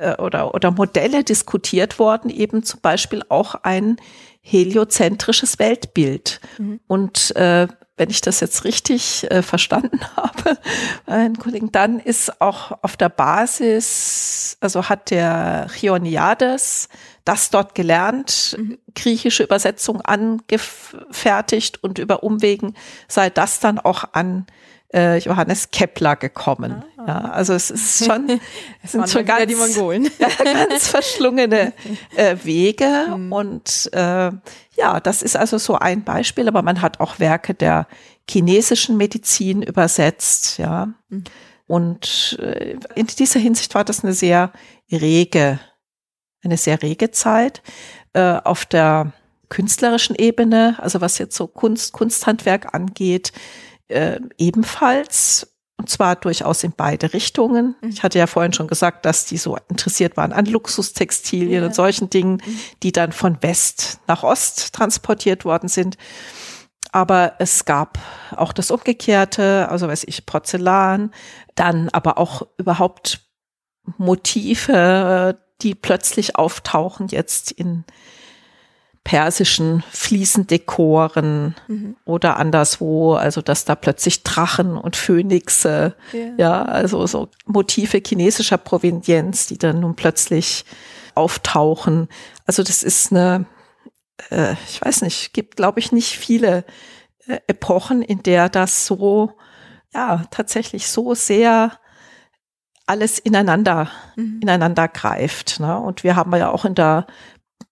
äh, oder, oder Modelle diskutiert worden, eben zum Beispiel auch ein heliozentrisches Weltbild. Mhm. Und äh, wenn ich das jetzt richtig äh, verstanden habe, meinen Kollegen, dann ist auch auf der Basis, also hat der Chioniades das dort gelernt, mhm. griechische Übersetzung angefertigt und über Umwegen sei das dann auch an äh, Johannes Kepler gekommen. Ah. Ja, also es ist schon, es sind schon ganz, die Mongolen. ja, ganz verschlungene äh, Wege mhm. und äh, ja, das ist also so ein Beispiel, aber man hat auch Werke der chinesischen Medizin übersetzt, ja. Mhm. Und äh, in dieser Hinsicht war das eine sehr rege, eine sehr rege Zeit. Äh, auf der künstlerischen Ebene, also was jetzt so Kunst, Kunsthandwerk angeht, äh, ebenfalls. Und zwar durchaus in beide Richtungen. Mhm. Ich hatte ja vorhin schon gesagt, dass die so interessiert waren an Luxustextilien ja. und solchen Dingen, mhm. die dann von West nach Ost transportiert worden sind. Aber es gab auch das Umgekehrte, also weiß ich, Porzellan, dann aber auch überhaupt Motive, die plötzlich auftauchen jetzt in persischen Fliesendekoren mhm. oder anderswo, also dass da plötzlich Drachen und Phönixe, yeah. ja, also so Motive chinesischer Provenienz, die dann nun plötzlich auftauchen. Also das ist eine äh, ich weiß nicht, gibt, glaube ich, nicht viele äh, Epochen, in der das so, ja, tatsächlich so sehr alles ineinander, mhm. ineinander greift. Ne? Und wir haben ja auch in der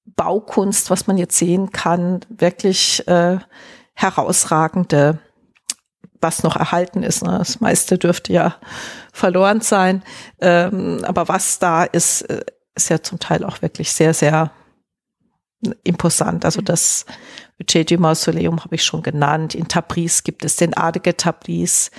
Baukunst, was man jetzt sehen kann, wirklich äh, herausragende, was noch erhalten ist. Ne? Das meiste dürfte ja verloren sein. Ähm, aber was da ist, äh, ist ja zum Teil auch wirklich sehr, sehr imposant. Also das Budget du Mausoleum habe ich schon genannt. In Tabriz gibt es den Adege Tabriz,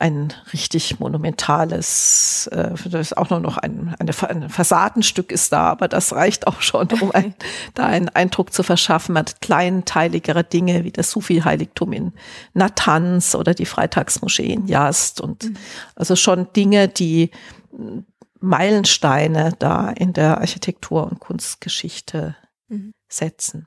ein richtig monumentales, äh, das ist auch nur noch ein, eine, ein Fassadenstück ist da, aber das reicht auch schon, um ein, da einen Eindruck zu verschaffen. Man hat kleinteiligere Dinge wie das Sufi-Heiligtum in Natanz oder die Freitagsmoschee in Yazd und mhm. also schon Dinge, die Meilensteine da in der Architektur- und Kunstgeschichte mhm. Setzen.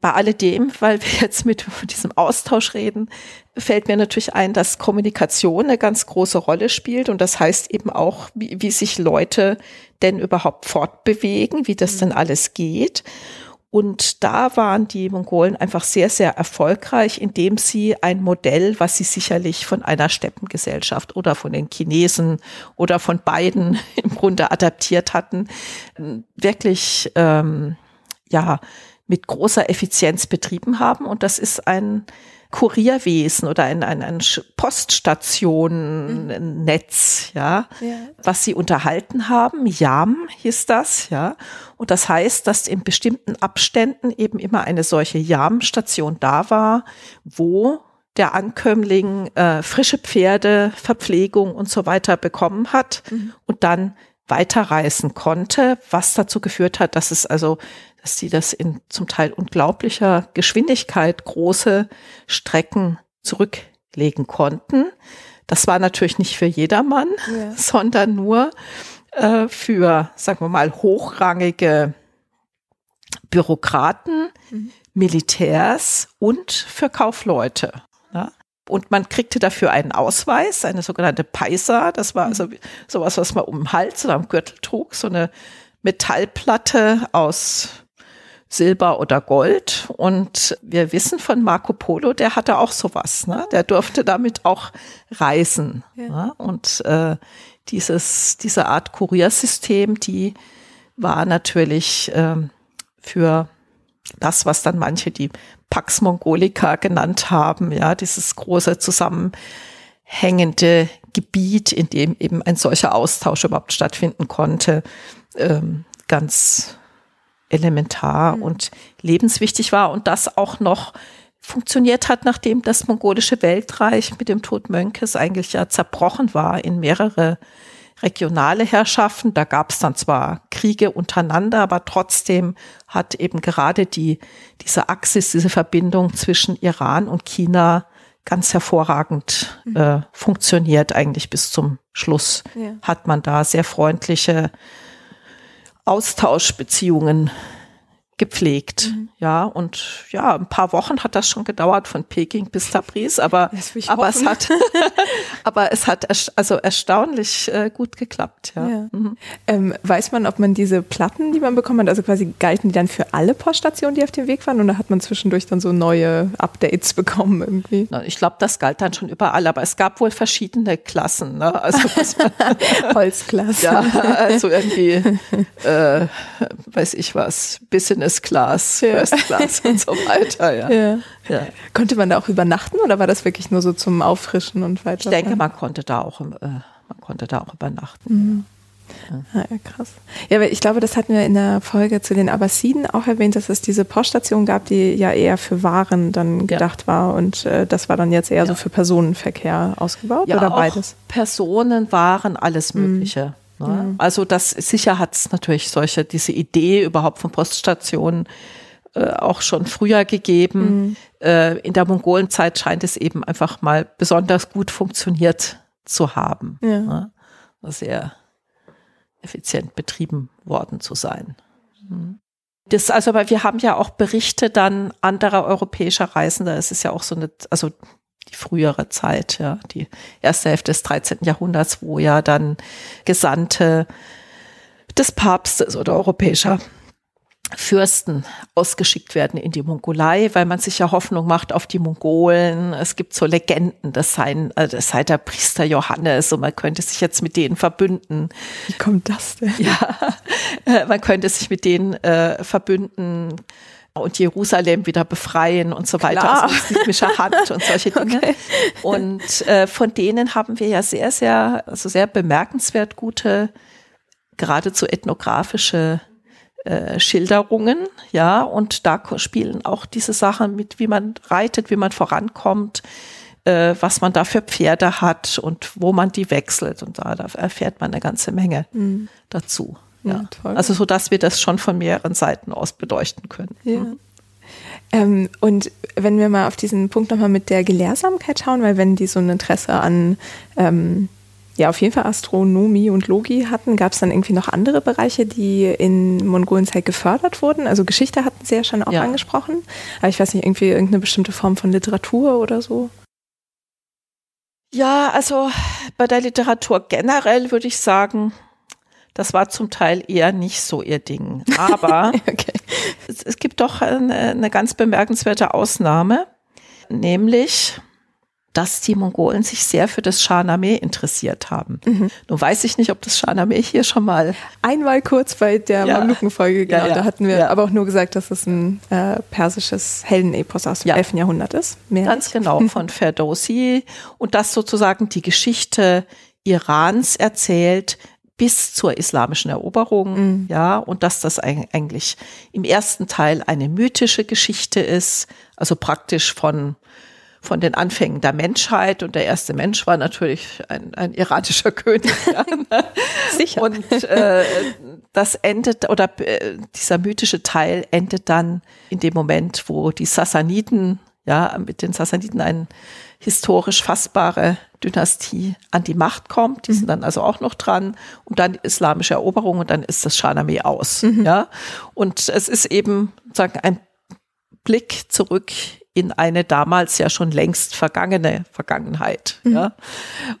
Bei alledem, weil wir jetzt mit diesem Austausch reden, fällt mir natürlich ein, dass Kommunikation eine ganz große Rolle spielt und das heißt eben auch, wie, wie sich Leute denn überhaupt fortbewegen, wie das mhm. denn alles geht. Und da waren die Mongolen einfach sehr, sehr erfolgreich, indem sie ein Modell, was sie sicherlich von einer Steppengesellschaft oder von den Chinesen oder von beiden im Grunde adaptiert hatten, wirklich ähm, ja mit großer Effizienz betrieben haben. Und das ist ein Kurierwesen oder ein, ein, ein Poststationennetz, ja, ja, was sie unterhalten haben. Yam hieß das, ja. Und das heißt, dass in bestimmten Abständen eben immer eine solche Yam-Station da war, wo der Ankömmling äh, frische Pferde, Verpflegung und so weiter bekommen hat mhm. und dann weiterreisen konnte, was dazu geführt hat, dass es also dass sie das in zum Teil unglaublicher Geschwindigkeit große Strecken zurücklegen konnten. Das war natürlich nicht für jedermann, ja. sondern nur äh, für, sagen wir mal, hochrangige Bürokraten, mhm. Militärs und für Kaufleute. Ja? Und man kriegte dafür einen Ausweis, eine sogenannte Paisa. Das war also sowas, was man um den Hals oder am Gürtel trug, so eine Metallplatte aus Silber oder Gold. Und wir wissen von Marco Polo, der hatte auch sowas. Ne? Der durfte damit auch reisen. Ja. Ne? Und äh, dieses, diese Art Kuriersystem, die war natürlich äh, für das, was dann manche die Pax Mongolica genannt haben, ja, dieses große zusammenhängende Gebiet, in dem eben ein solcher Austausch überhaupt stattfinden konnte, ähm, ganz elementar mhm. und lebenswichtig war und das auch noch funktioniert hat, nachdem das mongolische Weltreich mit dem Tod Mönkes eigentlich ja zerbrochen war in mehrere regionale Herrschaften. Da gab es dann zwar Kriege untereinander, aber trotzdem hat eben gerade die, diese Axis, diese Verbindung zwischen Iran und China ganz hervorragend mhm. äh, funktioniert eigentlich bis zum Schluss. Ja. Hat man da sehr freundliche Austauschbeziehungen gepflegt. Mhm. Ja, und ja, ein paar Wochen hat das schon gedauert von Peking bis Tabriz, aber, aber es hat, aber es hat also erstaunlich äh, gut geklappt. Ja. ja. Mhm. Ähm, weiß man, ob man diese Platten, die man bekommen hat, also quasi galten die dann für alle Poststationen, die auf dem Weg waren, oder hat man zwischendurch dann so neue Updates bekommen irgendwie? Ich glaube, das galt dann schon überall, aber es gab wohl verschiedene Klassen. Ne? Also Holzklasse. ja, also irgendwie, äh, weiß ich was, bisschen Business Class. First Class und so weiter. Ja. Ja. ja. Konnte man da auch übernachten oder war das wirklich nur so zum Auffrischen und weiter? Ich denke, man konnte da auch, äh, man konnte da auch übernachten. Mhm. Ja. ja. krass. Ja, aber ich glaube, das hatten wir in der Folge zu den Abbasiden auch erwähnt, dass es diese Poststation gab, die ja eher für Waren dann gedacht ja. war und äh, das war dann jetzt eher ja. so für Personenverkehr ausgebaut oder beides? Personen, Waren, alles mhm. Mögliche. Mhm. Ne? Mhm. Also das sicher hat es natürlich solche, diese Idee überhaupt von Poststationen äh, auch schon früher gegeben. Mhm. Äh, in der Mongolenzeit scheint es eben einfach mal besonders gut funktioniert zu haben. Ja. Ne? Sehr effizient betrieben worden zu sein. Mhm. Das also, weil wir haben ja auch Berichte dann anderer europäischer Reisender. Es ist ja auch so eine, also die frühere Zeit, ja, die erste Hälfte des 13. Jahrhunderts, wo ja dann Gesandte des Papstes oder europäischer Fürsten ausgeschickt werden in die Mongolei, weil man sich ja Hoffnung macht auf die Mongolen. Es gibt so Legenden, das sei, äh, das sei der Priester Johannes und man könnte sich jetzt mit denen verbünden. Wie kommt das denn? Ja, äh, man könnte sich mit denen äh, verbünden und Jerusalem wieder befreien und so weiter. Klar. Also muslimischer Hand und solche Dinge. Okay. Und äh, von denen haben wir ja sehr, sehr, also sehr bemerkenswert gute, geradezu ethnografische äh, Schilderungen, ja, und da spielen auch diese Sachen mit, wie man reitet, wie man vorankommt, äh, was man da für Pferde hat und wo man die wechselt. Und da, da erfährt man eine ganze Menge dazu. Ja. Toll. Also so, dass wir das schon von mehreren Seiten aus beleuchten können. Ja. Ähm, und wenn wir mal auf diesen Punkt nochmal mit der Gelehrsamkeit schauen, weil wenn die so ein Interesse an, ähm, ja, auf jeden Fall Astronomie und Logie hatten, gab es dann irgendwie noch andere Bereiche, die in Mongolenzeit gefördert wurden? Also Geschichte hatten Sie ja schon auch Ja. angesprochen, aber ich weiß nicht, irgendwie irgendeine bestimmte Form von Literatur oder so? Ja, also bei der Literatur generell würde ich sagen, das war zum Teil eher nicht so ihr Ding. Aber Okay. es, es gibt doch eine, eine ganz bemerkenswerte Ausnahme, nämlich, dass die Mongolen sich sehr für das Shahnameh interessiert haben. Nun weiß ich nicht, ob das Shahnameh hier schon mal Einmal kurz bei der Ja. Mamluken-Folge, genau, Ja, ja. da hatten wir Ja. aber auch nur gesagt, dass es ein äh, persisches Heldenepos aus dem Ja. 11. Jahrhundert ist. Mehr Ganz genau, von Ferdowsi und das sozusagen die Geschichte Irans erzählt bis zur islamischen Eroberung, ja, und dass das eig- eigentlich im ersten Teil eine mythische Geschichte ist, also praktisch von von den Anfängen der Menschheit und der erste Mensch war natürlich ein, ein iranischer König. Ja. Sicher. Und äh, das endet, oder äh, dieser mythische Teil endet dann in dem Moment, wo die Sassaniden, ja, mit den Sassaniden eine historisch fassbare Dynastie an die Macht kommt. Die sind dann also auch noch dran. Und dann die islamische Eroberung und dann ist das Shahnameh aus. Ja. Und es ist eben sagen, ein Blick zurück in eine damals ja schon längst vergangene Vergangenheit. Ja.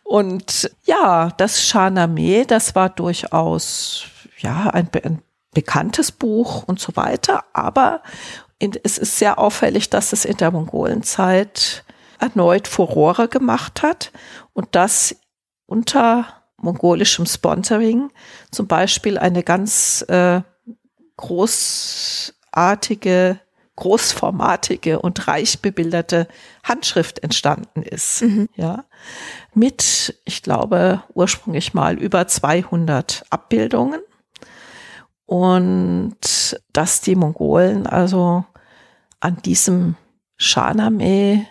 Und ja, das Shahnameh, das war durchaus ja ein, ein bekanntes Buch und so weiter, aber in, es ist sehr auffällig, dass es in der Mongolenzeit erneut Furore gemacht hat und dass unter mongolischem Sponsoring. Zum Beispiel eine ganz äh, großartige, großformatige und reich bebilderte Handschrift entstanden ist. Ja, mit, ich glaube, ursprünglich mal über 200 Abbildungen. Und dass die Mongolen also an diesem Shahnameh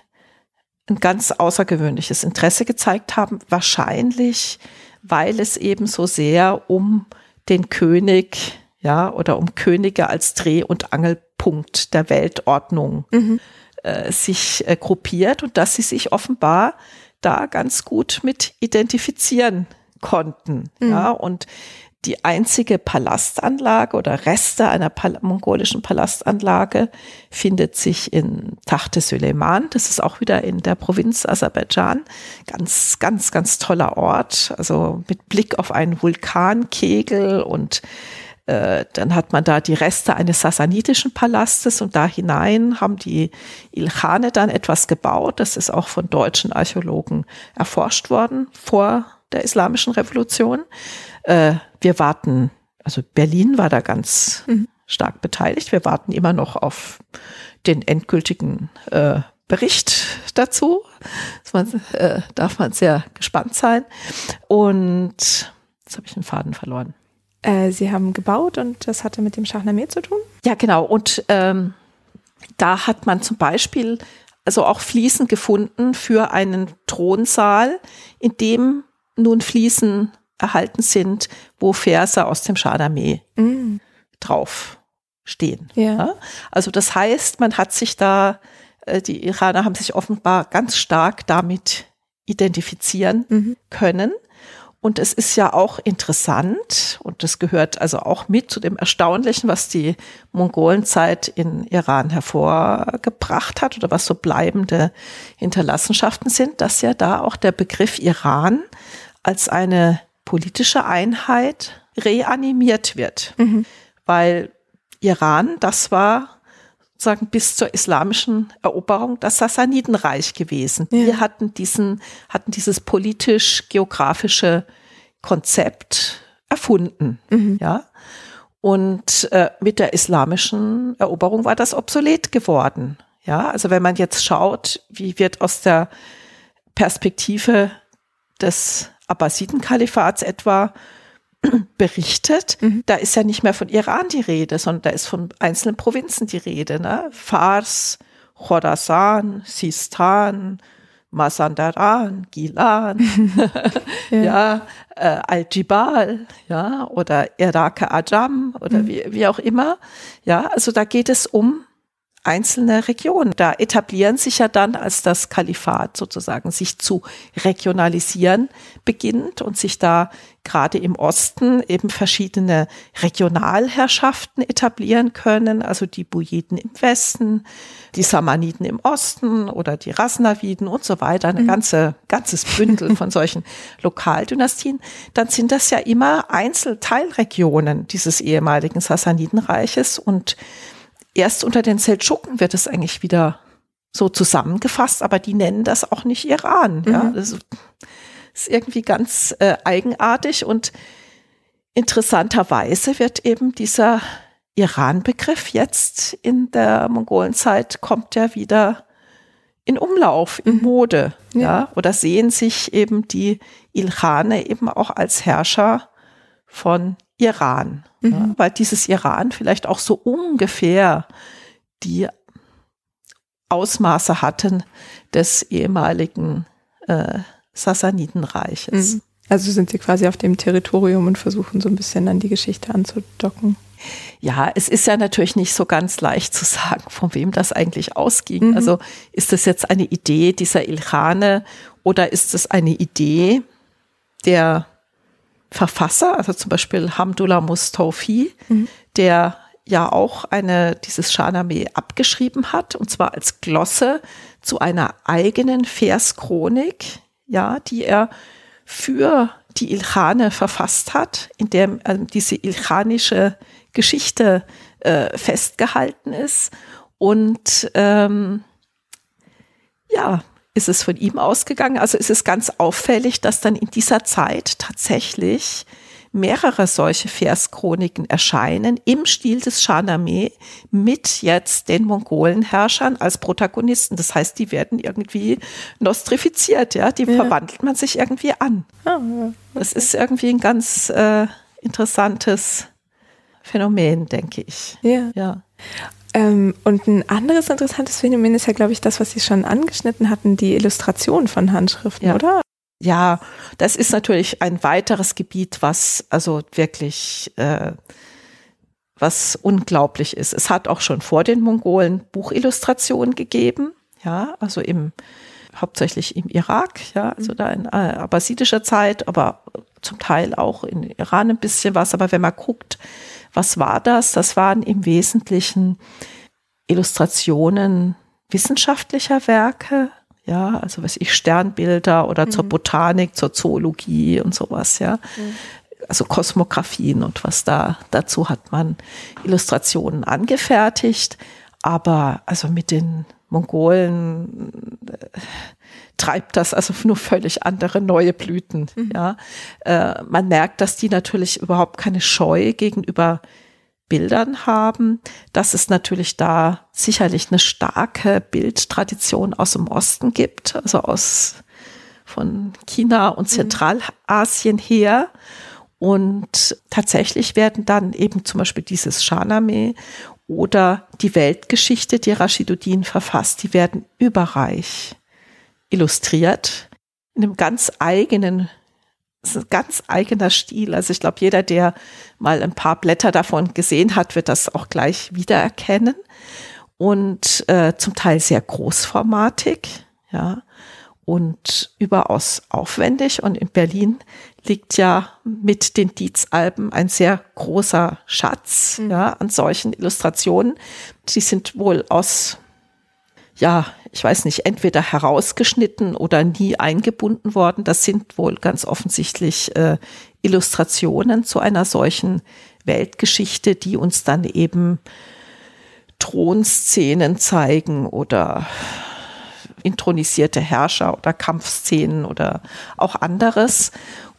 ein ganz außergewöhnliches Interesse gezeigt haben, wahrscheinlich, weil es eben so sehr um den König, ja, oder um Könige als Dreh- und Angelpunkt der Weltordnung äh, sich äh, gruppiert und dass sie sich offenbar da ganz gut mit identifizieren konnten, ja, und die einzige Palastanlage oder Reste einer Pal mongolischen Palastanlage findet sich in Tachte Süleyman. Das ist auch wieder in der Provinz Aserbaidschan. Ganz, ganz, ganz toller Ort. Also mit Blick auf einen Vulkankegel und äh, dann hat man da die Reste eines sassanidischen Palastes und da hinein haben die Ilkhane dann etwas gebaut. Das ist auch von deutschen Archäologen erforscht worden vor der Islamischen Revolution. Äh, wir warten, also Berlin war da ganz stark beteiligt. Wir warten immer noch auf den endgültigen äh, Bericht dazu. Man, äh, darf man sehr gespannt sein. Und jetzt habe ich den Faden verloren. Äh, Sie haben gebaut und das hatte mit dem Shahnameh zu tun? Ja, genau. Und ähm, da hat man zum Beispiel also auch Fliesen gefunden für einen Thronsaal, in dem nun Fliesen erhalten sind, wo Verse aus dem Shahnameh Mm. drauf stehen. Ja. Also das heißt, man hat sich da, äh, die Iraner haben sich offenbar ganz stark damit identifizieren Mhm. können. Und es ist ja auch interessant, und das gehört also auch mit zu dem Erstaunlichen, was die Mongolenzeit in Iran hervorgebracht hat oder was so bleibende Hinterlassenschaften sind, dass ja da auch der Begriff Iran als eine politische Einheit reanimiert wird. Weil Iran, das war sozusagen bis zur islamischen Eroberung das Sassanidenreich gewesen. Ja. Die hatten diesen, hatten dieses politisch-geografische Konzept erfunden, mhm. ja. Und äh, mit der islamischen Eroberung war das obsolet geworden. Ja, also wenn man jetzt schaut, wie wird aus der Perspektive des Abbasiden-Kalifats etwa berichtet, mhm. da ist ja nicht mehr von Iran die Rede, sondern da ist von einzelnen Provinzen die Rede. Ne? Fars, Khorasan, Sistan, Mazandaran, Gilan, ja, ja äh, Al-Jibal, ja, oder Iraka Ajam oder mhm. wie, wie auch immer. Ja, also da geht es um einzelne Regionen. Da etablieren sich ja dann, als das Kalifat sozusagen sich zu regionalisieren beginnt und sich da gerade im Osten eben verschiedene Regionalherrschaften etablieren können, also die Buyiden im Westen, die Samaniden im Osten oder die Rasnaviden und so weiter, ein mhm. ganze, ganzes Bündel von solchen Lokaldynastien, dann sind das ja immer Einzelteilregionen dieses ehemaligen Sassanidenreiches und erst unter den Seldschuken wird es eigentlich wieder so zusammengefasst, aber die nennen das auch nicht Iran. Mhm. Ja, das ist irgendwie ganz äh, eigenartig und interessanterweise wird eben dieser Iran-Begriff jetzt in der Mongolenzeit kommt ja wieder in Umlauf, in mhm. Mode, ja. ja, oder sehen sich eben die Ilkhane eben auch als Herrscher von Iran, mhm. ja, weil dieses Iran vielleicht auch so ungefähr die Ausmaße hatten des ehemaligen äh, Sassanidenreiches. Mhm. Also sind sie quasi auf dem Territorium und versuchen so ein bisschen an die Geschichte anzudocken. Ja, es ist ja natürlich nicht so ganz leicht zu sagen, von wem das eigentlich ausging. Mhm. Also ist das jetzt eine Idee dieser Ilkhane oder ist es eine Idee der Verfasser, also zum Beispiel Hamdullah Mustawfi, mhm. der ja auch eine, dieses Shahnameh abgeschrieben hat, und zwar als Glosse zu einer eigenen Verschronik, ja, die er für die Ilkhane verfasst hat, in der äh, diese ilkhanische Geschichte äh, festgehalten ist. Und ähm, ja, ist es von ihm ausgegangen. Also ist es ganz auffällig, dass dann in dieser Zeit tatsächlich mehrere solche Verschroniken erscheinen im Stil des Shahnameh mit jetzt den Mongolenherrschern als Protagonisten. Das heißt, die werden irgendwie nostrifiziert, ja, die ja. verwandelt man sich irgendwie an. Ah, okay. Das ist irgendwie ein ganz äh, interessantes Phänomen, denke ich. Ja. ja. Ähm, und ein anderes interessantes Phänomen ist ja, glaube ich, das, was Sie schon angeschnitten hatten, die Illustration von Handschriften, ja. oder? Ja, das ist natürlich ein weiteres Gebiet, was also wirklich äh, was unglaublich ist. Es hat auch schon vor den Mongolen Buchillustrationen gegeben, ja, also im hauptsächlich im Irak, ja, also mhm. da in äh, abbasidischer Zeit, aber zum Teil auch in Iran ein bisschen was. Aber wenn man guckt, was war das? Das waren im Wesentlichen Illustrationen wissenschaftlicher Werke, ja, also was ich Sternbilder oder mhm. zur Botanik, zur Zoologie und sowas, ja. Mhm. Also Kosmografien und was da dazu hat man Illustrationen angefertigt, aber also mit den Mongolen äh, treibt das also nur völlig andere neue Blüten. Mhm. Ja, äh, man merkt, dass die natürlich überhaupt keine Scheu gegenüber Bildern haben, dass es natürlich da sicherlich eine starke Bildtradition aus dem Osten gibt, also aus von China und mhm. Zentralasien her. Und tatsächlich werden dann eben zum Beispiel dieses Shahnameh oder die Weltgeschichte, die Rashiduddin verfasst, die werden überreich illustriert in einem ganz eigenen ganz eigener Stil. Also ich glaube, jeder, der mal ein paar Blätter davon gesehen hat, wird das auch gleich wiedererkennen. Und äh, zum Teil sehr großformatig, ja, und überaus aufwendig. Und in Berlin liegt ja mit den Dietz-Alben ein sehr großer Schatz mhm. ja, an solchen Illustrationen. Die sind wohl aus ja, ich weiß nicht, entweder herausgeschnitten oder nie eingebunden worden. Das sind wohl ganz offensichtlich äh, Illustrationen zu einer solchen Weltgeschichte, die uns dann eben Thronszenen zeigen oder intronisierte Herrscher oder Kampfszenen oder auch anderes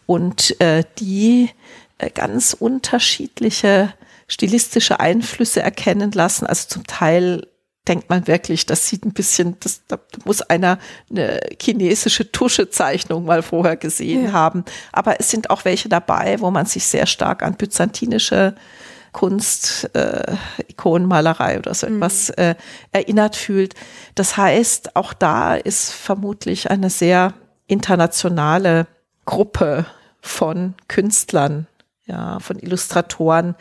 und äh, die äh, ganz unterschiedliche stilistische Einflüsse erkennen lassen. Also zum Teil denkt man wirklich, das sieht ein bisschen, das da muss einer eine chinesische Tuschezeichnung mal vorher gesehen ja. haben. Aber es sind auch welche dabei, wo man sich sehr stark an byzantinische Kunst, äh, Ikonenmalerei oder so mhm. etwas äh, erinnert fühlt. Das heißt, auch da ist vermutlich eine sehr internationale Gruppe von Künstlern, ja, von Illustratoren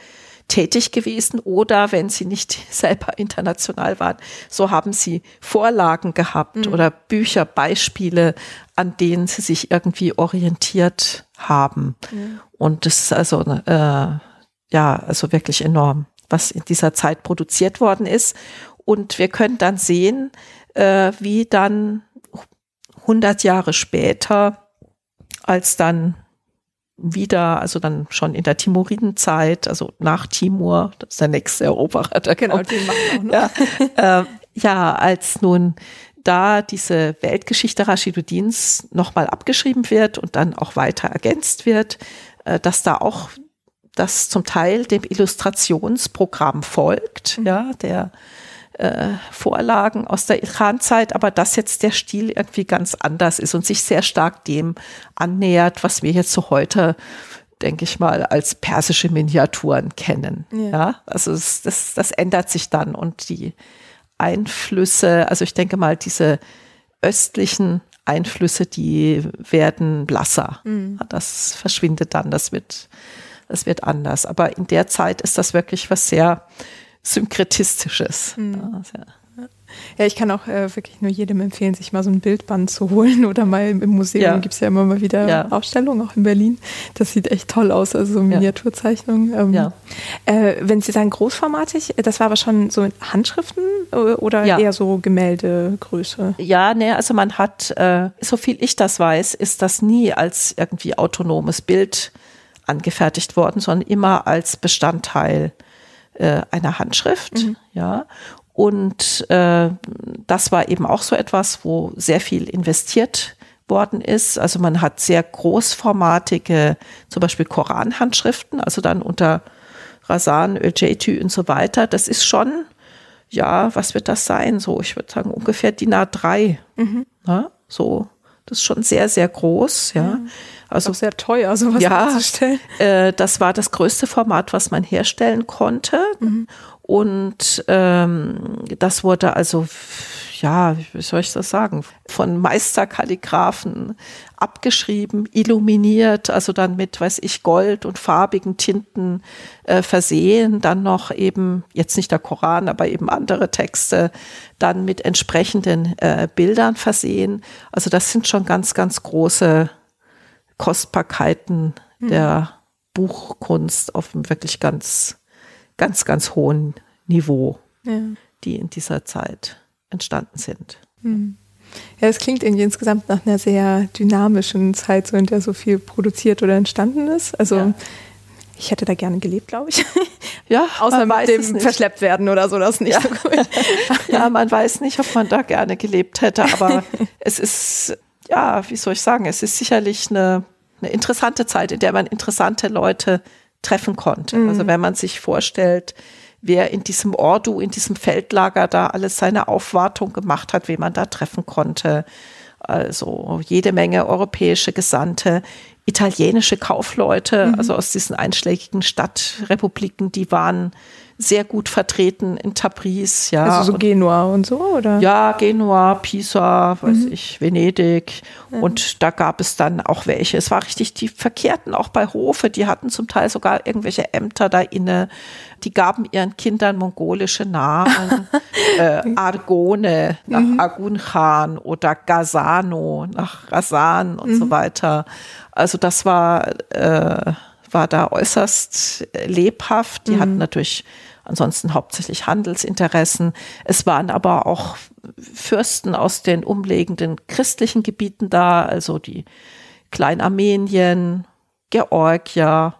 tätig gewesen oder wenn sie nicht selber international waren, so haben sie Vorlagen gehabt mhm. oder Bücher, Beispiele, an denen sie sich irgendwie orientiert haben. Mhm. Und das ist also, äh, ja, also wirklich enorm, was in dieser Zeit produziert worden ist. Und wir können dann sehen, äh, wie dann 100 Jahre später, als dann wieder, also dann schon in der Timuridenzeit, also nach Timur, das ist der nächste Eroberer. Der genau, kommt. den machen auch noch. Ja, äh, ja, als nun da diese Weltgeschichte Rashiduddins nochmal abgeschrieben wird und dann auch weiter ergänzt wird, äh, dass da auch das zum Teil dem Illustrationsprogramm folgt, mhm. ja, der äh, Vorlagen aus der Ilkhan-Zeit, aber dass jetzt der Stil irgendwie ganz anders ist und sich sehr stark dem annähert, was wir jetzt so heute denke ich mal, als persische Miniaturen kennen. Ja, ja? also das, das, das ändert sich dann und die Einflüsse, also ich denke mal, diese östlichen Einflüsse, die werden blasser. Mhm. Das verschwindet dann, das wird, das wird anders. Aber in der Zeit ist das wirklich was sehr Synkretistisches. Mhm. Ja, ja, ich kann auch äh, wirklich nur jedem empfehlen, sich mal so ein Bildband zu holen oder mal im Museum ja. gibt es ja immer mal wieder ja. Ausstellungen, auch in Berlin. Das sieht echt toll aus, also so Miniaturzeichnungen. Ähm, ja. Äh, wenn Sie sagen großformatig, das war aber schon so mit Handschriften äh, oder ja. eher so Gemäldegröße? Ja, ne, also man hat, äh, so viel ich das weiß, ist das nie als irgendwie autonomes Bild angefertigt worden, sondern immer als Bestandteil äh, einer Handschrift. Mhm. Ja. Und äh, das war eben auch so etwas, wo sehr viel investiert worden ist. Also man hat sehr großformatige, zum Beispiel Koranhandschriften, also dann unter Rasan, Öjetü und so weiter. Das ist schon, ja, was wird das sein? So, ich würde sagen, ungefähr DIN A3. Mhm. Ja, so, das ist schon sehr, sehr groß, ja. Mhm. Also auch sehr teuer, sowas ja, herzustellen. Äh, das war das größte Format, was man herstellen konnte. Mhm. Und ähm, das wurde also, ja, wie soll ich das sagen, von Meisterkalligraphen abgeschrieben, illuminiert, also dann mit, weiß ich, Gold und farbigen Tinten äh, versehen, dann noch eben, jetzt nicht der Koran, aber eben andere Texte, dann mit entsprechenden äh, Bildern versehen. Also das sind schon ganz, ganz große Kostbarkeiten mhm. der Buchkunst auf einem wirklich ganz ganz, ganz hohen Niveau, ja. die in dieser Zeit entstanden sind. Mhm. Ja, es klingt irgendwie insgesamt nach einer sehr dynamischen Zeit, so in der so viel produziert oder entstanden ist. Also ja. ich hätte da gerne gelebt, glaube ich. Ja, außer mit dem verschleppt werden oder so, das nicht ja. so gut. ja, man weiß nicht, ob man da gerne gelebt hätte, aber es ist, ja, wie soll ich sagen, es ist sicherlich eine, eine interessante Zeit, in der man interessante Leute treffen konnte. Mhm. Also wenn man sich vorstellt, wer in diesem Ordu, in diesem Feldlager da alles seine Aufwartung gemacht hat, wen man da treffen konnte. Also jede Menge europäische Gesandte, italienische Kaufleute, mhm. also aus diesen einschlägigen Stadtrepubliken, die waren sehr gut vertreten in Tabriz, ja. Also so Genua und so, oder? Ja, Genua, Pisa, weiß mhm. ich, Venedig. Mhm. Und da gab es dann auch welche. Es war richtig, die verkehrten auch bei Hofe, die hatten zum Teil sogar irgendwelche Ämter da inne. Die gaben ihren Kindern mongolische Namen, äh, Argone nach mhm. Agun Khan oder Gazano nach Rasan und so mhm. weiter. Also das war, äh, war da äußerst lebhaft. Die hatten mhm. natürlich ansonsten hauptsächlich Handelsinteressen. Es waren aber auch Fürsten aus den umliegenden christlichen Gebieten da, also die Kleinarmenien, Georgia,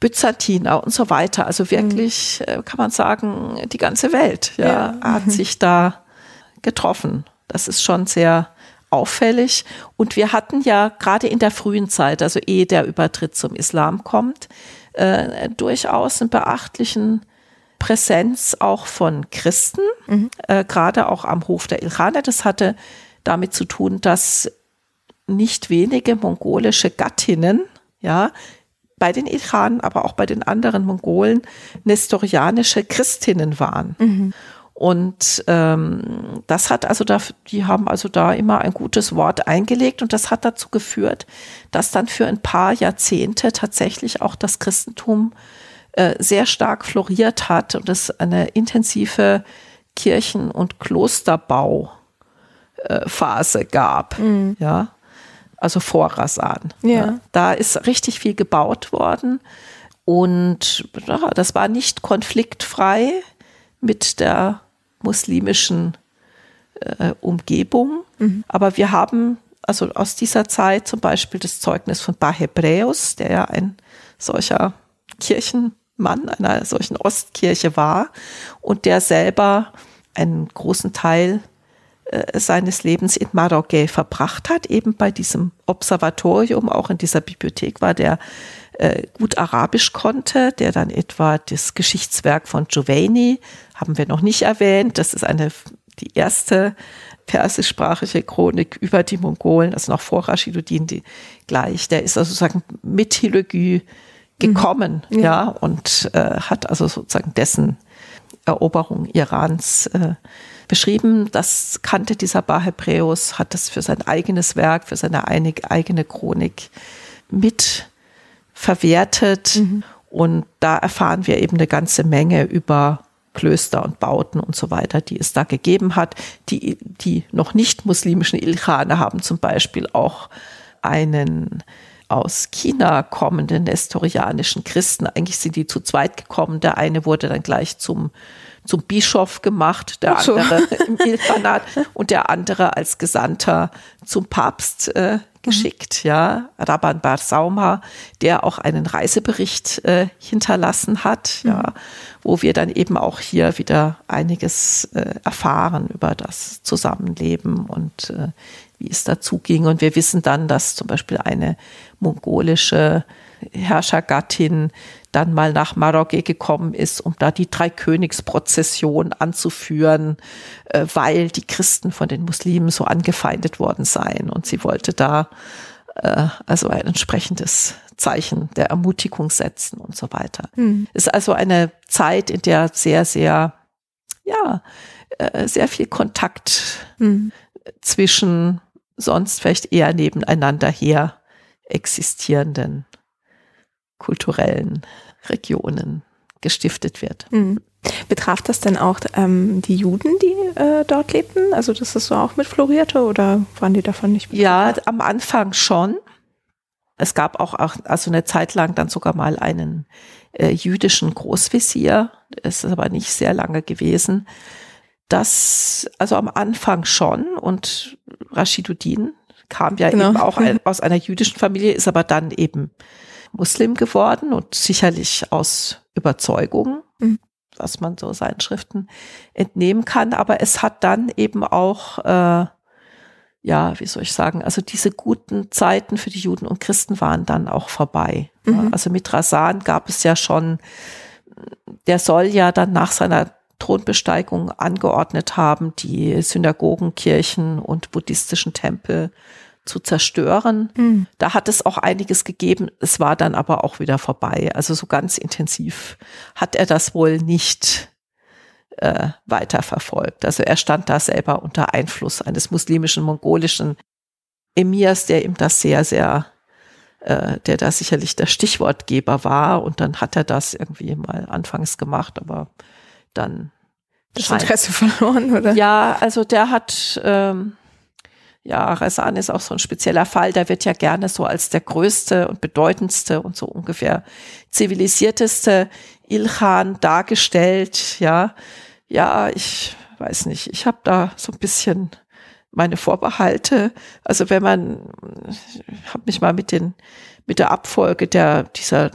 Byzantiner und so weiter. Also wirklich, mhm. kann man sagen, die ganze Welt ja, ja. hat mhm. sich da getroffen. Das ist schon sehr auffällig. Und wir hatten ja gerade in der frühen Zeit, also ehe der Übertritt zum Islam kommt, äh, durchaus einen beachtlichen Präsenz auch von Christen, mhm. äh, gerade auch am Hof der Ilkhaner. Das hatte damit zu tun, dass nicht wenige mongolische Gattinnen, ja, bei den Ilkhanen, aber auch bei den anderen Mongolen nestorianische Christinnen waren. Mhm. Und ähm, das hat also da, die haben also da immer ein gutes Wort eingelegt und das hat dazu geführt, dass dann für ein paar Jahrzehnte tatsächlich auch das Christentum äh, sehr stark floriert hat und es eine intensive Kirchen- und Klosterbauphase äh, gab. Mhm. Ja, also vor Rasan. Ja. ja. Da ist richtig viel gebaut worden und ja, das war nicht konfliktfrei mit der muslimischen äh, Umgebung. Mhm. Aber wir haben also aus dieser Zeit zum Beispiel das Zeugnis von Bar Hebräus, der ja ein solcher Kirchenmann einer solchen Ostkirche war und der selber einen großen Teil äh, seines Lebens in Marokko verbracht hat, eben bei diesem Observatorium, auch in dieser Bibliothek war, der äh, gut Arabisch konnte, der dann etwa das Geschichtswerk von Giovanni, haben wir noch nicht erwähnt, das ist eine, die erste persischsprachige Chronik über die Mongolen, also noch vor Rashiduddin die, gleich, der ist also sozusagen mit Hilögü gekommen, mhm. ja. ja. und äh, hat also sozusagen dessen Eroberung Irans äh, beschrieben. Das kannte dieser Bahebreus, hat das für sein eigenes Werk, für seine eigene Chronik mit verwertet. Mhm. Und da erfahren wir eben eine ganze Menge über Klöster und Bauten und so weiter, die es da gegeben hat. Die, die noch nicht muslimischen Ilkhane haben zum Beispiel auch einen aus China kommenden nestorianischen Christen. Eigentlich sind die zu zweit gekommen. Der eine wurde dann gleich zum, zum Bischof gemacht, der so. andere im Ilkhanat und der andere als Gesandter zum Papst äh, geschickt, mhm. ja, Rabban Bar Sauma, der auch einen Reisebericht äh, hinterlassen hat, mhm. ja, wo wir dann eben auch hier wieder einiges äh, erfahren über das Zusammenleben und äh, wie es dazu ging. Und wir wissen dann, dass zum Beispiel eine mongolische Herrschergattin dann mal nach Marokko gekommen ist, um da die Dreikönigsprozession anzuführen, äh, weil die Christen von den Muslimen so angefeindet worden seien. Und sie wollte da äh, also ein entsprechendes Zeichen der Ermutigung setzen und so weiter. Mhm. Ist also eine Zeit, in der sehr, sehr, ja, äh, sehr viel Kontakt mhm. zwischen sonst vielleicht eher nebeneinander her existierenden kulturellen Regionen gestiftet wird. Mhm. Betraf das denn auch ähm, die Juden, die äh, dort lebten? Also dass das so auch mit florierte oder waren die davon nicht betroffen? Ja, am Anfang schon. Es gab auch, auch also eine Zeit lang dann sogar mal einen äh, jüdischen Großvisier. Es ist aber nicht sehr lange gewesen. Das, also am Anfang schon und Rashiduddin kam ja genau. eben auch ein, aus einer jüdischen Familie, ist aber dann eben Muslim geworden und sicherlich aus Überzeugung, mhm. was man so seinen Schriften entnehmen kann. Aber es hat dann eben auch, äh, ja, wie soll ich sagen, also diese guten Zeiten für die Juden und Christen waren dann auch vorbei. Mhm. Also mit Rasan gab es ja schon, der soll ja dann nach seiner Thronbesteigung angeordnet haben, die Synagogen, Kirchen und buddhistischen Tempel zu zerstören. Mhm. Da hat es auch einiges gegeben. Es war dann aber auch wieder vorbei. Also so ganz intensiv hat er das wohl nicht äh, weiterverfolgt. Also er stand da selber unter Einfluss eines muslimischen, mongolischen Emirs, der ihm das sehr, sehr, äh, der da sicherlich der Stichwortgeber war. Und dann hat er das irgendwie mal anfangs gemacht, aber dann das Interesse verloren, oder? Ja, also der hat ähm, ja, Rasan ist auch so ein spezieller Fall. Der wird ja gerne so als der größte und bedeutendste und so ungefähr zivilisierteste Ilchan dargestellt. Ja, ja, ich weiß nicht. Ich habe da so ein bisschen meine Vorbehalte. Also wenn man, ich habe mich mal mit den mit der Abfolge der dieser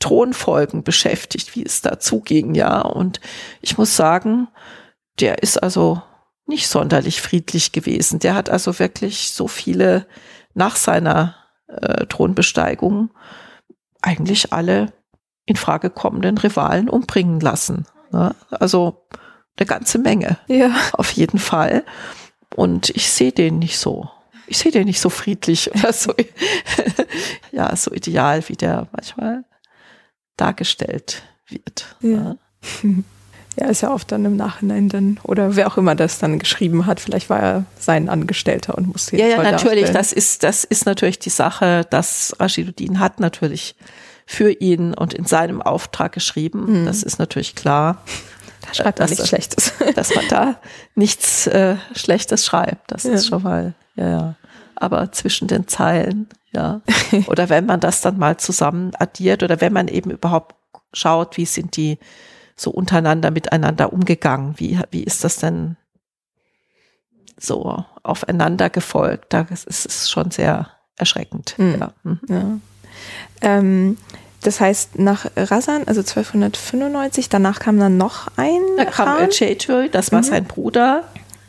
Thronfolgen beschäftigt, wie es da zuging, ja. Und ich muss sagen, der ist also nicht sonderlich friedlich gewesen. Der hat also wirklich so viele nach seiner äh, Thronbesteigung eigentlich alle in Frage kommenden Rivalen umbringen lassen. Ne? Also eine ganze Menge. Ja. Auf jeden Fall. Und ich sehe den nicht so. Ich sehe den nicht so friedlich oder so, ja, so ideal, wie der manchmal dargestellt wird. Ja. Ne? Ja, ist ja oft dann im Nachhinein dann, oder wer auch immer das dann geschrieben hat, vielleicht war er sein Angestellter und musste jetzt Ja, ja, natürlich, das ist, das ist natürlich die Sache, dass Rashiduddin hat natürlich für ihn und in seinem Auftrag geschrieben. Mhm. Das ist natürlich klar. Da schreibt er nichts Schlechtes. Dass man da nichts äh, Schlechtes schreibt. Das ja. ist schon mal, ja, ja. Aber zwischen den Zeilen, ja. Oder wenn man das dann mal zusammen addiert oder wenn man eben überhaupt schaut, wie sind die so untereinander miteinander umgegangen? Wie, wie ist das denn so aufeinander gefolgt? Da ist es schon sehr erschreckend. Mhm. Ja. Mhm. ja. Ähm, das heißt, nach Rasan, also 1295, danach kam dann noch ein. Da kam El das war mhm. sein Bruder.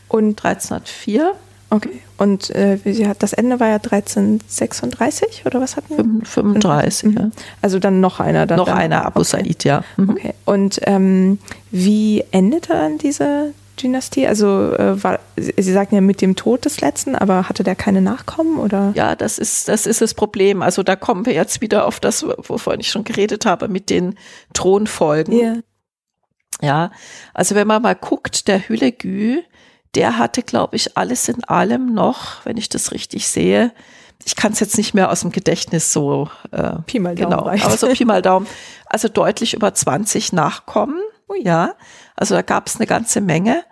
Und 1304. Okay. Und äh, sie hat, das Ende war ja 1336 oder was hatten wir? 35, mhm. ja. Also dann noch einer. Dann noch dann, einer, Abu okay. Said, ja. Mhm. Okay. Und ähm, wie endete dann diese Dynastie? Also äh, war, Sie sagten ja mit dem Tod des letzten, aber hatte der keine Nachkommen oder? Ja, das ist das ist das Problem. Also da kommen wir jetzt wieder auf das, wovon ich schon geredet habe, mit den Thronfolgen. Yeah. Ja, also wenn man mal guckt, der Hülegü, der hatte, glaube ich, alles in allem noch, wenn ich das richtig sehe. Ich kann es jetzt nicht mehr aus dem Gedächtnis so äh, Pi mal Daumen genau, aber so Pi mal Daumen. Also deutlich über 20 Nachkommen. Ja, also da gab es eine ganze Menge.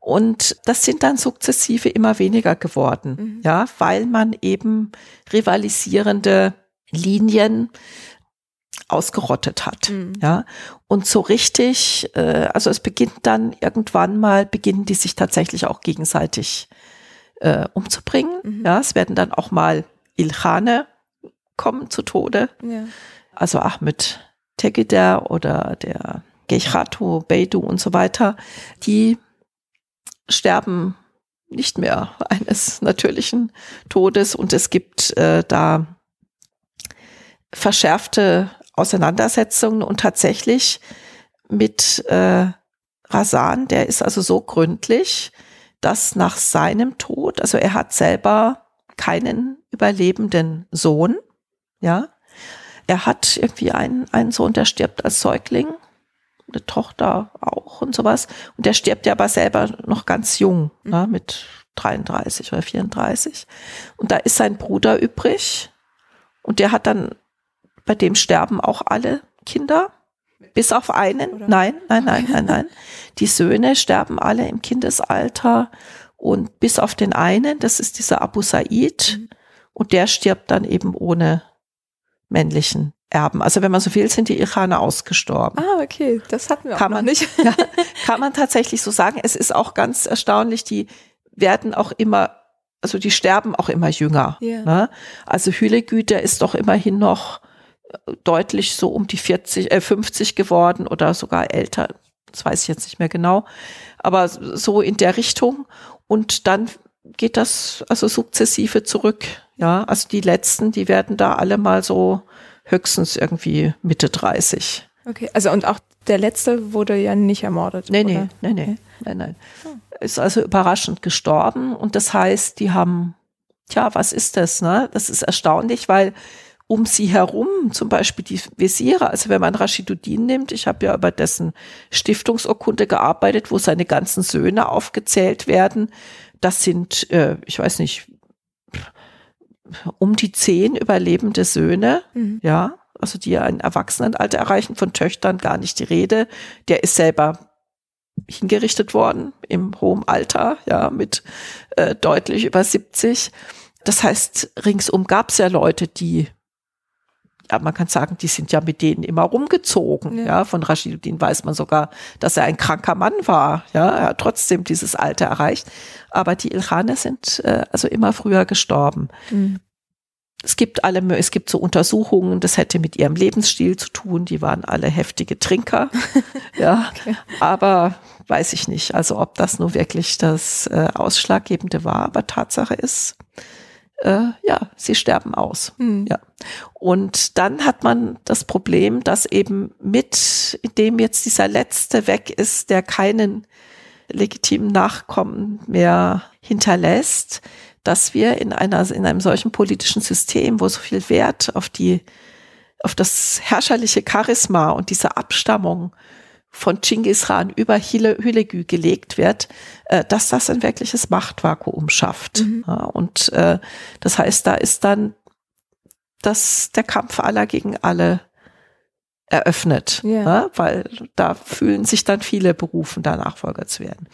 Und das sind dann sukzessive immer weniger geworden, mhm. ja, weil man eben rivalisierende Linien ausgerottet hat, mhm. ja. Und so richtig, äh, also es beginnt dann irgendwann mal, beginnen die sich tatsächlich auch gegenseitig äh, umzubringen, mhm. ja. Es werden dann auch mal Ilkhane kommen zu Tode, ja. also Ahmed Tegeder oder der Gechatu, Beidu und so weiter, die sterben nicht mehr eines natürlichen Todes und es gibt äh, da verschärfte Auseinandersetzungen und tatsächlich mit äh, Rasan, der ist also so gründlich, dass nach seinem Tod, also er hat selber keinen überlebenden Sohn, ja, er hat irgendwie einen, einen Sohn, der stirbt als Säugling eine Tochter auch und sowas. Und der stirbt ja aber selber noch ganz jung, mhm. ne, mit 33 oder 34. Und da ist sein Bruder übrig. Und der hat dann, bei dem sterben auch alle Kinder. Bis auf einen. Oder? Nein, nein, nein, nein, nein. Die Söhne sterben alle im Kindesalter. Und bis auf den einen, das ist dieser Abu Said. Mhm. Und der stirbt dann eben ohne männlichen Erben. Also wenn man so will, sind die Iraner ausgestorben. Ah, okay, das hatten wir kann auch man, nicht. ja, kann man tatsächlich so sagen. Es ist auch ganz erstaunlich, die werden auch immer, also die sterben auch immer jünger. Yeah. Ne? Also Hülegüter ist doch immerhin noch deutlich so um die 40, äh, 50 geworden oder sogar älter. Das weiß ich jetzt nicht mehr genau. Aber so in der Richtung. Und dann geht das also sukzessive zurück. Ja, also die letzten, die werden da alle mal so höchstens irgendwie Mitte 30. Okay, also und auch der letzte wurde ja nicht ermordet. Nee, nee, nee, nee, nein, nein. Hm. Ist also überraschend gestorben und das heißt, die haben, tja, was ist das, ne? Das ist erstaunlich, weil um sie herum, zum Beispiel die Wesire, also wenn man Rashiduddin nimmt, ich habe ja über dessen Stiftungsurkunde gearbeitet, wo seine ganzen Söhne aufgezählt werden, das sind, äh, ich weiß nicht, um die zehn überlebende Söhne, mhm. ja, also die ein Erwachsenenalter erreichen, von Töchtern gar nicht die Rede. Der ist selber hingerichtet worden im hohen Alter, ja, mit äh, deutlich über 70. Das heißt, ringsum gab es ja Leute, die, ja, man kann sagen, die sind ja mit denen immer rumgezogen. Ja, ja von Rashiduddin weiß man sogar, dass er ein kranker Mann war. Ja, er hat trotzdem dieses Alter erreicht. Aber die Ilkhane sind äh, also immer früher gestorben. Mhm. es gibt alle, es gibt so Untersuchungen, das hätte mit ihrem Lebensstil zu tun. Die waren alle heftige Trinker. ja, okay. aber weiß ich nicht. Also ob das nur wirklich das äh, Ausschlaggebende war. Aber Tatsache ist, äh, ja, sie sterben aus. Mhm. Ja. Und dann hat man das Problem, dass eben mit dem jetzt dieser letzte weg ist, der keinen legitimen Nachkommen mehr hinterlässt, dass wir in einer, in einem solchen politischen System, wo so viel Wert auf die, auf das herrscherliche Charisma und diese Abstammung von Genghis Khan über Hülegü gelegt wird, äh, dass das ein wirkliches Machtvakuum schafft. Mhm. Ja, und äh, das heißt, da ist dann das, der Kampf aller gegen alle eröffnet, yeah. ja, weil da fühlen sich dann viele berufen, da Nachfolger zu werden.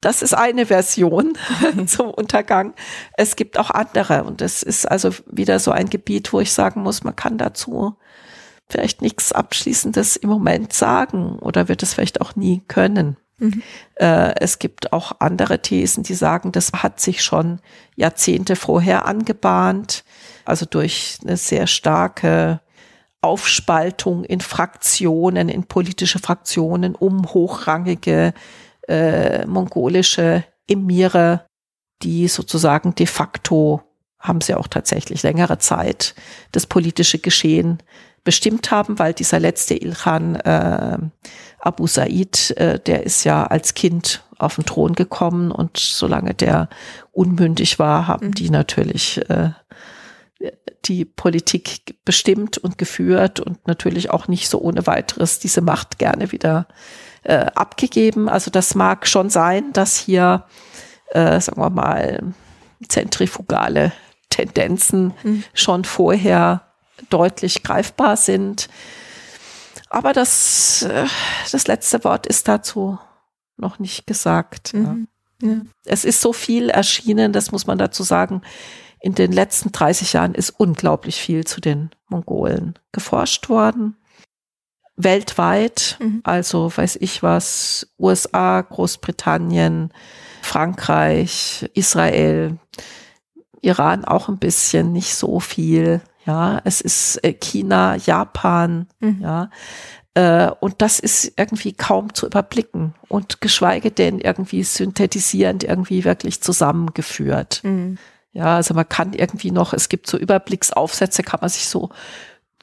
Das ist eine Version zum Untergang. Es gibt auch andere und es ist also wieder so ein Gebiet, wo ich sagen muss, man kann dazu vielleicht nichts Abschließendes im Moment sagen oder wird es vielleicht auch nie können. Mhm. Äh, es gibt auch andere Thesen, die sagen, das hat sich schon Jahrzehnte vorher angebahnt, also durch eine sehr starke Aufspaltung in Fraktionen, in politische Fraktionen um hochrangige äh, mongolische Emire, die sozusagen de facto haben sie auch tatsächlich längere Zeit das politische Geschehen bestimmt haben, weil dieser letzte Ilkhan äh, Abu Said, äh, der ist ja als Kind auf den Thron gekommen und solange der unmündig war, haben mhm. die natürlich äh, die Politik bestimmt und geführt und natürlich auch nicht so ohne weiteres diese Macht gerne wieder äh, abgegeben. Also das mag schon sein, dass hier, äh, sagen wir mal, zentrifugale Tendenzen mhm. schon vorher deutlich greifbar sind. Aber das, äh, das letzte Wort ist dazu noch nicht gesagt. Mhm. Ja. Es ist so viel erschienen, das muss man dazu sagen. In den letzten 30 Jahren ist unglaublich viel zu den Mongolen geforscht worden. Weltweit, mhm. also weiß ich was, USA, Großbritannien, Frankreich, Israel, Iran auch ein bisschen, nicht so viel. Ja, es ist äh, China, Japan, mhm. ja. Äh, und das ist irgendwie kaum zu überblicken und geschweige denn irgendwie synthetisierend irgendwie wirklich zusammengeführt. Mhm. Ja, also man kann irgendwie noch, es gibt so Überblicksaufsätze, kann man sich so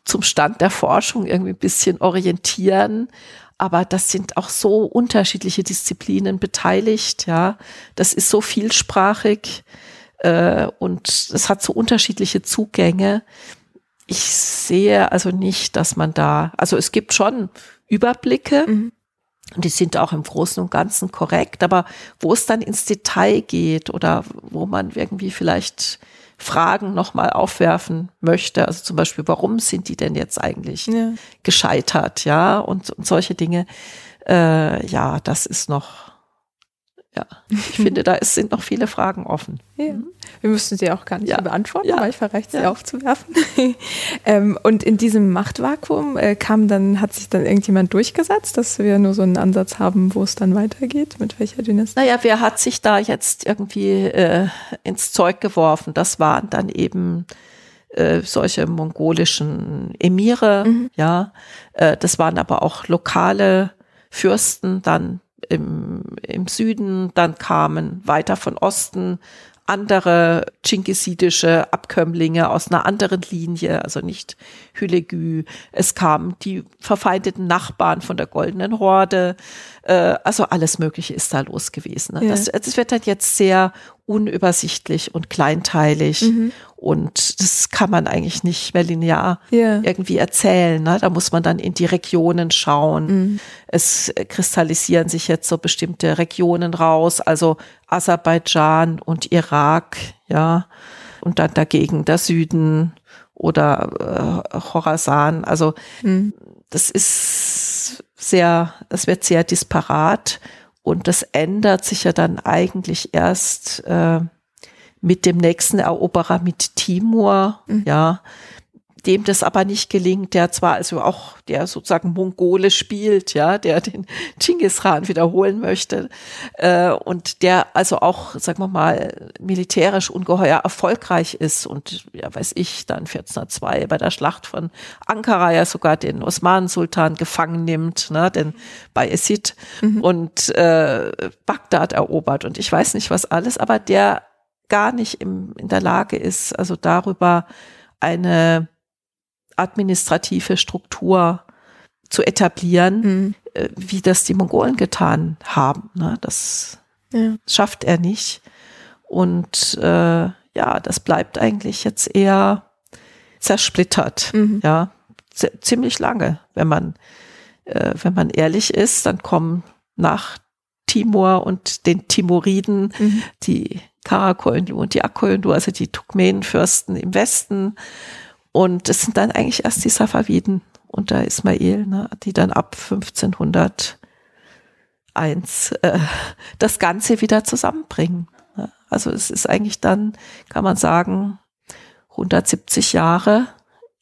zum Stand der Forschung irgendwie ein bisschen orientieren. Aber das sind auch so unterschiedliche Disziplinen beteiligt, ja. Das ist so vielsprachig äh, und es hat so unterschiedliche Zugänge. Ich sehe also nicht, dass man da, also es gibt schon Überblicke. Mhm. Und die sind auch im Großen und Ganzen korrekt, aber wo es dann ins Detail geht oder wo man irgendwie vielleicht Fragen nochmal aufwerfen möchte, also zum Beispiel, warum sind die denn jetzt eigentlich ja. gescheitert, ja, und, und solche Dinge, äh, ja, das ist noch ja, ich finde, da ist, sind noch viele Fragen offen. Ja. Wir müssen sie auch gar nicht ja. beantworten, ja. weil ich verreicht, sie aufzuwerfen. ähm, und in diesem Machtvakuum äh, kam dann, hat sich dann irgendjemand durchgesetzt, dass wir nur so einen Ansatz haben, wo es dann weitergeht, mit welcher Dynastie? Naja, wer hat sich da jetzt irgendwie äh, ins Zeug geworfen? Das waren dann eben äh, solche mongolischen Emire, mhm. ja. Äh, das waren aber auch lokale Fürsten dann im, im Süden, dann kamen weiter von Osten andere chingisidische Abkömmlinge aus einer anderen Linie, also nicht Hülegü. Es kamen die verfeindeten Nachbarn von der Goldenen Horde. Äh, also alles Mögliche ist da los gewesen. Ne? Ja. Das, das wird dann jetzt sehr unübersichtlich und kleinteilig mhm. Und das kann man eigentlich nicht mehr linear yeah. irgendwie erzählen. Ne? Da muss man dann in die Regionen schauen. Mhm. Es kristallisieren sich jetzt so bestimmte Regionen raus, also Aserbaidschan und Irak, ja, und dann dagegen der Süden oder äh, Khorasan. Also mhm. das ist sehr, das wird sehr disparat und das ändert sich ja dann eigentlich erst äh, mit dem nächsten Eroberer, mit Timur, mhm. ja, dem das aber nicht gelingt, der zwar also auch, der sozusagen Mongole spielt, ja, der den Genghis Khan wiederholen möchte äh, und der also auch, sagen wir mal, militärisch ungeheuer erfolgreich ist und ja, weiß ich, dann 1402 bei der Schlacht von Ankara ja sogar den Osmanen-Sultan gefangen nimmt, ne, denn bei Esid mhm. und äh, Bagdad erobert und ich weiß nicht was alles, aber der gar nicht im, in der Lage ist, also darüber eine administrative Struktur zu etablieren, mhm. äh, wie das die Mongolen getan haben. Ne? Das ja. schafft er nicht. Und äh, ja, das bleibt eigentlich jetzt eher zersplittert. Mhm. Ja, ziemlich lange, wenn man, äh, wenn man ehrlich ist, dann kommen nach Timor und den Timuriden mhm. die Karakoindu und die Akoindu, also die Turkmenenfürsten im Westen. Und es sind dann eigentlich erst die Safaviden unter Ismail, ne, die dann ab 1501 äh, das Ganze wieder zusammenbringen. Ne. Also es ist eigentlich dann, kann man sagen, 170 Jahre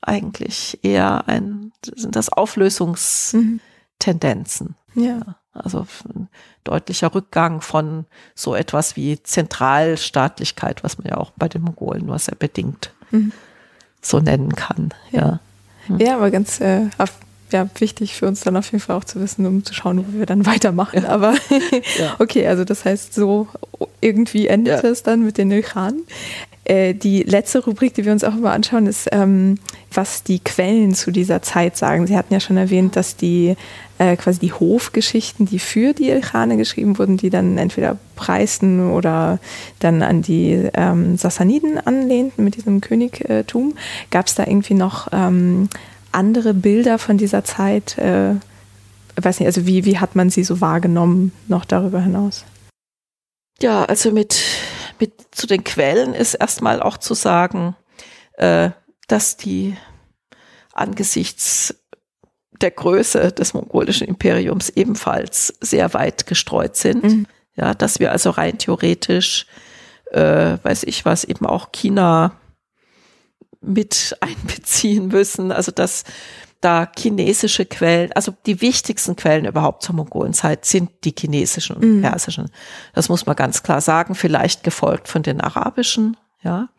eigentlich eher ein, sind das Auflösungstendenzen. Mhm. Ja. Also ein deutlicher Rückgang von so etwas wie Zentralstaatlichkeit, was man ja auch bei den Mongolen nur sehr bedingt mhm. so nennen kann. Ja, ja, ja aber ganz äh, ja, wichtig für uns dann auf jeden Fall auch zu wissen, um zu schauen, wo wir dann weitermachen. Ja. Aber ja. okay, also das heißt, so irgendwie endet ja. es dann mit den Nilchanen. Äh, die letzte Rubrik, die wir uns auch immer anschauen, ist, ähm, was die Quellen zu dieser Zeit sagen. Sie hatten ja schon erwähnt, dass die äh, quasi die Hofgeschichten, die für die Ilkhane geschrieben wurden, die dann entweder preisten oder dann an die ähm, Sassaniden anlehnten mit diesem Königtum. Gab es da irgendwie noch ähm, andere Bilder von dieser Zeit? Äh, weiß nicht, also wie, wie hat man sie so wahrgenommen noch darüber hinaus? Ja, also mit mit zu den Quellen ist erstmal auch zu sagen, äh, dass die angesichts der Größe des mongolischen Imperiums ebenfalls sehr weit gestreut sind. Mhm. Ja, dass wir also rein theoretisch, äh, weiß ich was, eben auch China mit einbeziehen müssen. Also dass da chinesische Quellen, also die wichtigsten Quellen überhaupt zur Mongolenzeit sind die chinesischen und mhm. persischen. Das muss man ganz klar sagen, vielleicht gefolgt von den arabischen, ja.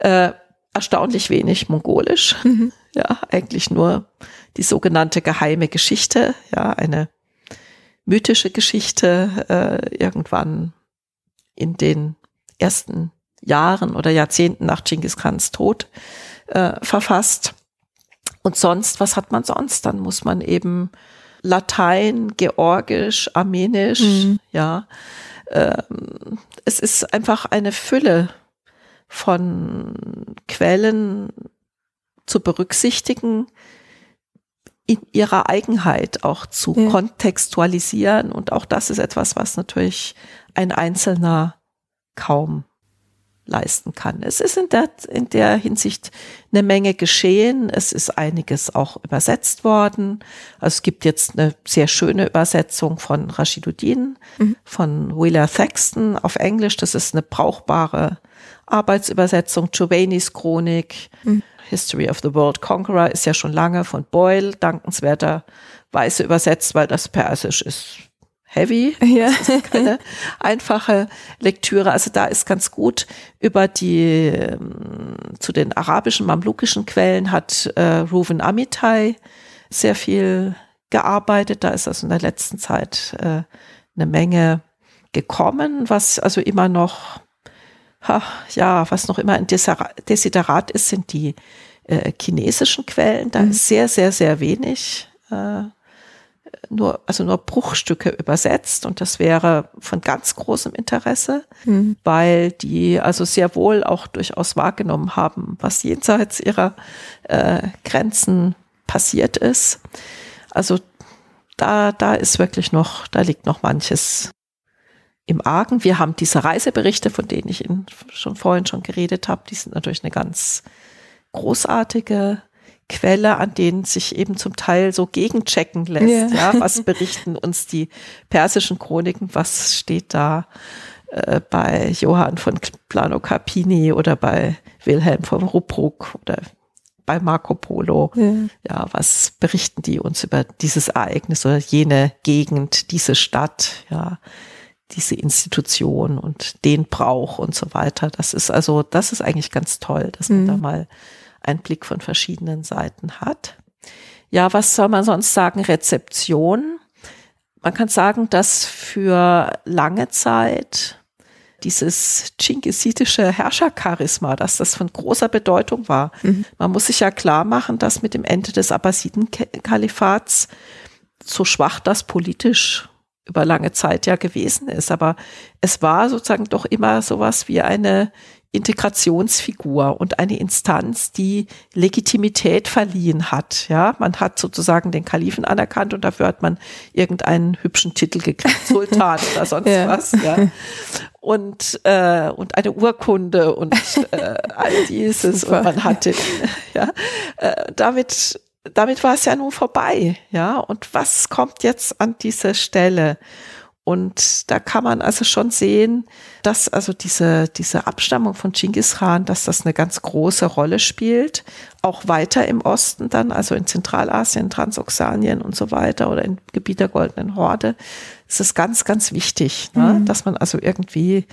Äh, erstaunlich wenig mongolisch, mhm. ja, eigentlich nur die sogenannte geheime Geschichte, ja, eine mythische Geschichte, äh, irgendwann in den ersten Jahren oder Jahrzehnten nach Genghis Khans Tod äh, verfasst. Und sonst, was hat man sonst? Dann muss man eben Latein, Georgisch, Armenisch, mhm. ja. Ähm, es ist einfach eine Fülle von Quellen zu berücksichtigen, in ihrer Eigenheit auch zu ja. kontextualisieren. Und auch das ist etwas, was natürlich ein Einzelner kaum leisten kann. Es ist in der, in der Hinsicht eine Menge geschehen. Es ist einiges auch übersetzt worden. Also es gibt jetzt eine sehr schöne Übersetzung von Rashiduddin, mhm. von Wheeler Thaxton auf Englisch. Das ist eine brauchbare Arbeitsübersetzung. Giovanni's Chronik, mhm. History of the World Conqueror ist ja schon lange von Boyle dankenswerterweise übersetzt, weil das Persisch ist heavy. Ja. Das ist keine einfache Lektüre. Also da ist ganz gut über die ähm, zu den arabischen, mamlukischen Quellen hat äh, Ruven Amitai sehr viel gearbeitet. Da ist also in der letzten Zeit äh, eine Menge gekommen, was also immer noch, ha, ja, was noch immer ein Desiderat ist, sind die äh, chinesischen Quellen. Da mhm. ist sehr, sehr, sehr wenig äh, nur, also nur Bruchstücke übersetzt und das wäre von ganz großem Interesse, mhm. weil die also sehr wohl auch durchaus wahrgenommen haben, was jenseits ihrer äh, Grenzen passiert ist. Also da, da ist wirklich noch, da liegt noch manches im Argen. Wir haben diese Reiseberichte, von denen ich Ihnen schon vorhin schon geredet habe, die sind natürlich eine ganz großartige Quelle, an denen sich eben zum Teil so gegenchecken lässt. Ja. ja was berichten uns die persischen Chroniken? Was steht da äh, bei Johann von Plano Carpini oder bei Wilhelm von Ruppruck oder bei Marco Polo. Ja. ja, was berichten die uns über dieses Ereignis oder jene Gegend, diese Stadt, ja, diese Institution und den Brauch und so weiter. Das ist also, das ist eigentlich ganz toll, dass man mhm. da mal einen Blick von verschiedenen Seiten hat. Ja, was soll man sonst sagen? Rezeption. Man kann sagen, dass für lange Zeit dieses chinggisitische Herrschercharisma, dass das von großer Bedeutung war. Mhm. Man muss sich ja klar machen, dass mit dem Ende des Abbasiden-Kalifats, so schwach das politisch über lange Zeit ja gewesen ist, aber es war sozusagen doch immer sowas wie eine Integrationsfigur und eine Instanz, die Legitimität verliehen hat. Ja, man hat sozusagen den Kalifen anerkannt und dafür hat man irgendeinen hübschen Titel gekriegt, Sultan oder sonst ja. was. Ja, und äh, und eine Urkunde und äh, all dieses Super. und man hatte ja äh, damit damit war es ja nun vorbei. Ja, und was kommt jetzt an diese Stelle? Und da kann man also schon sehen, dass also diese, diese Abstammung von Genghis Khan, dass das eine ganz große Rolle spielt. Auch weiter im Osten dann, also in Zentralasien, Transoxanien und so weiter oder im Gebiet der Goldenen Horde. ist Es ganz, ganz wichtig, ne? mhm. dass man also irgendwie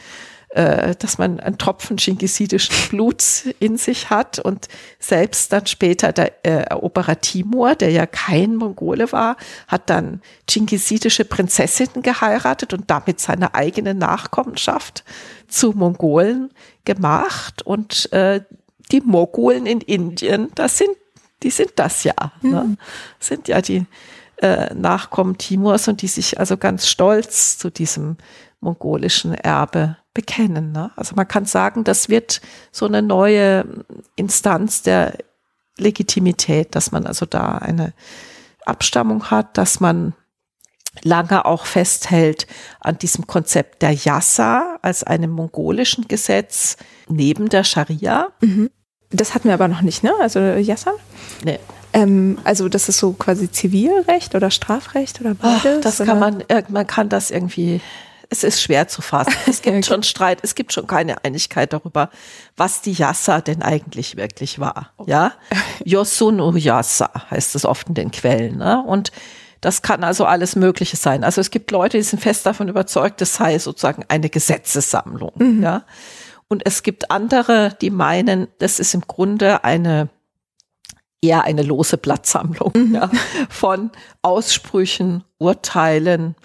äh, dass man einen Tropfen chingisidischen Bluts in sich hat und selbst dann später der äh, Eroberer Timur, der ja kein Mongole war, hat dann chingisidische Prinzessinnen geheiratet und damit seine eigene Nachkommenschaft zu Mongolen gemacht und äh, die Mongolen in Indien, das sind, die sind das ja, ne? mhm. ne? sind ja die äh, Nachkommen Timurs und die sich also ganz stolz zu diesem mongolischen Erbe bekennen. Ne? Also man kann sagen, das wird so eine neue Instanz der Legitimität, dass man also da eine Abstammung hat, dass man lange auch festhält an diesem Konzept der Yassa als einem mongolischen Gesetz neben der Scharia. Mhm. Das hatten wir aber noch nicht, ne? Also Yassa? Nee. Ähm, also das ist so quasi Zivilrecht oder Strafrecht oder beides? Ach, das kann man, man kann das irgendwie es ist schwer zu fassen. Es gibt okay. schon Streit, es gibt schon keine Einigkeit darüber, was die Yassa denn eigentlich wirklich war. Ja, Yosunu Yassa heißt es oft in den Quellen. Ne? Und das kann also alles Mögliche sein. Also es gibt Leute, die sind fest davon überzeugt, es sei sozusagen eine Gesetzessammlung. Mhm. Ja. Und es gibt andere, die meinen, das ist im Grunde eine eher eine lose Blattsammlung mhm. ja, von Aussprüchen, Urteilen,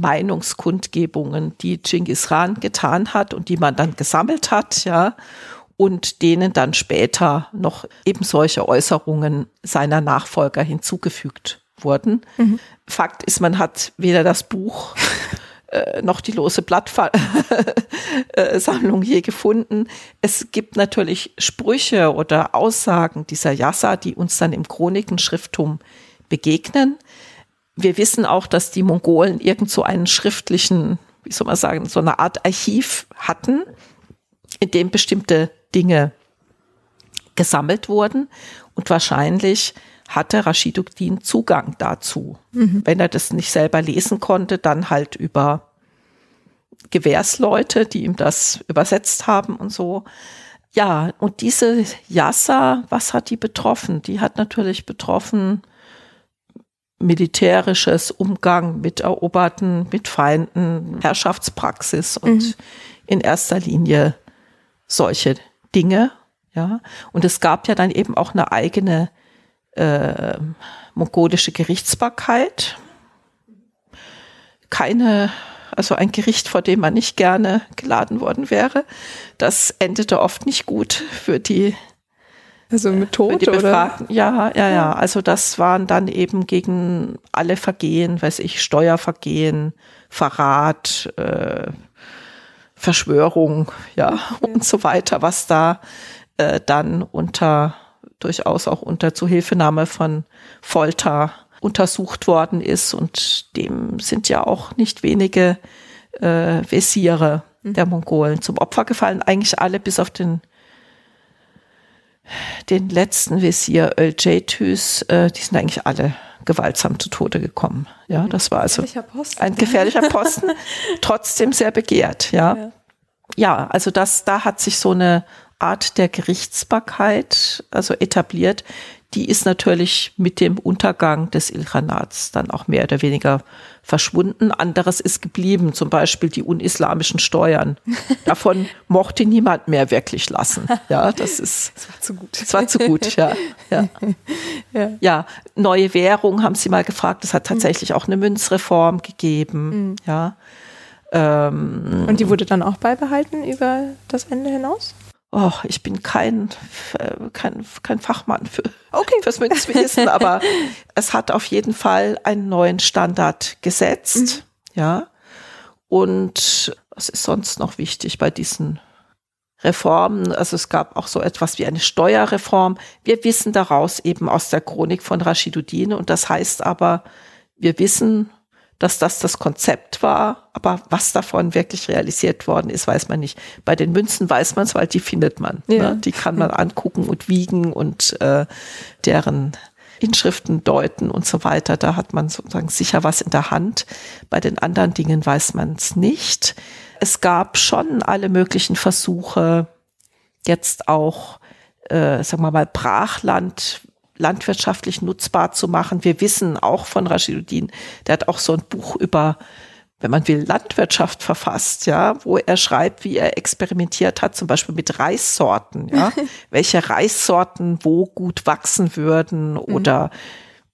Meinungskundgebungen, die Genghis Khan getan hat und die man dann gesammelt hat, ja, und denen dann später noch eben solche Äußerungen seiner Nachfolger hinzugefügt wurden. Mhm. Fakt ist, man hat weder das Buch äh, noch die lose Blattsammlung je gefunden. Es gibt natürlich Sprüche oder Aussagen dieser Yassa, die uns dann im Chronikenschrifttum begegnen wir wissen auch, dass die Mongolen irgend so einen schriftlichen, wie soll man sagen, so eine Art Archiv hatten, in dem bestimmte Dinge gesammelt wurden und wahrscheinlich hatte Rashiduddin Zugang dazu. Mhm. Wenn er das nicht selber lesen konnte, dann halt über Gewährsleute, die ihm das übersetzt haben und so. Ja, und diese Yassa, was hat die betroffen? Die hat natürlich betroffen militärisches Umgang mit Eroberten, mit Feinden, Herrschaftspraxis und mhm. in erster Linie solche Dinge. Ja, und es gab ja dann eben auch eine eigene äh, mongolische Gerichtsbarkeit. Keine, also ein Gericht, vor dem man nicht gerne geladen worden wäre. Das endete oft nicht gut für die also mit Tod oder? Ja, ja, ja. Also das waren dann eben gegen alle Vergehen, weiß ich, Steuervergehen, Verrat, äh, Verschwörung, ja, ja, und so weiter, was da äh, dann unter durchaus auch unter Zuhilfenahme von Folter untersucht worden ist und dem sind ja auch nicht wenige äh, Wesire mhm. der Mongolen zum Opfer gefallen, eigentlich alle bis auf den den letzten Visier Ölceytüs, äh, die sind eigentlich alle gewaltsam zu Tode gekommen. Ja, das war also ein gefährlicher Posten, trotzdem sehr begehrt. Ja. ja, ja, also das, da hat sich so eine Art der Gerichtsbarkeit, also etabliert, die ist natürlich mit dem Untergang des Ilkhanats dann auch mehr oder weniger verschwunden. Anderes ist geblieben, zum Beispiel die unislamischen Steuern. Davon mochte niemand mehr wirklich lassen. Ja, das ist. Das war zu gut. Das war zu gut, ja. Ja, ja. ja neue Währung haben Sie mal gefragt. Es hat tatsächlich auch eine Münzreform gegeben. Mhm. Ja. Ähm, Und die wurde dann auch beibehalten über das Ende hinaus? Oh, ich bin kein, äh, kein, kein Fachmann für, okay. fürs Münzwesen, aber es hat auf jeden Fall einen neuen Standard gesetzt. Mhm. Ja. Und was ist sonst noch wichtig bei diesen Reformen? Also es gab auch so etwas wie eine Steuerreform. Wir wissen daraus eben aus der Chronik von Rashiduddin und das heißt aber, wir wissen dass das das Konzept war, aber was davon wirklich realisiert worden ist, weiß man nicht. Bei den Münzen weiß man es, weil die findet man. Ja. Ne? Die kann man angucken und wiegen und äh, deren Inschriften deuten und so weiter. Da hat man sozusagen sicher was in der Hand. Bei den anderen Dingen weiß man es nicht. Es gab schon alle möglichen Versuche, jetzt auch, äh, sagen wir mal, Brachland landwirtschaftlich nutzbar zu machen. Wir wissen auch von Rashiduddin, der hat auch so ein Buch über wenn man will, Landwirtschaft verfasst, ja, wo er schreibt, wie er experimentiert hat, zum Beispiel mit Reissorten, ja, welche Reissorten wo gut wachsen würden mhm. oder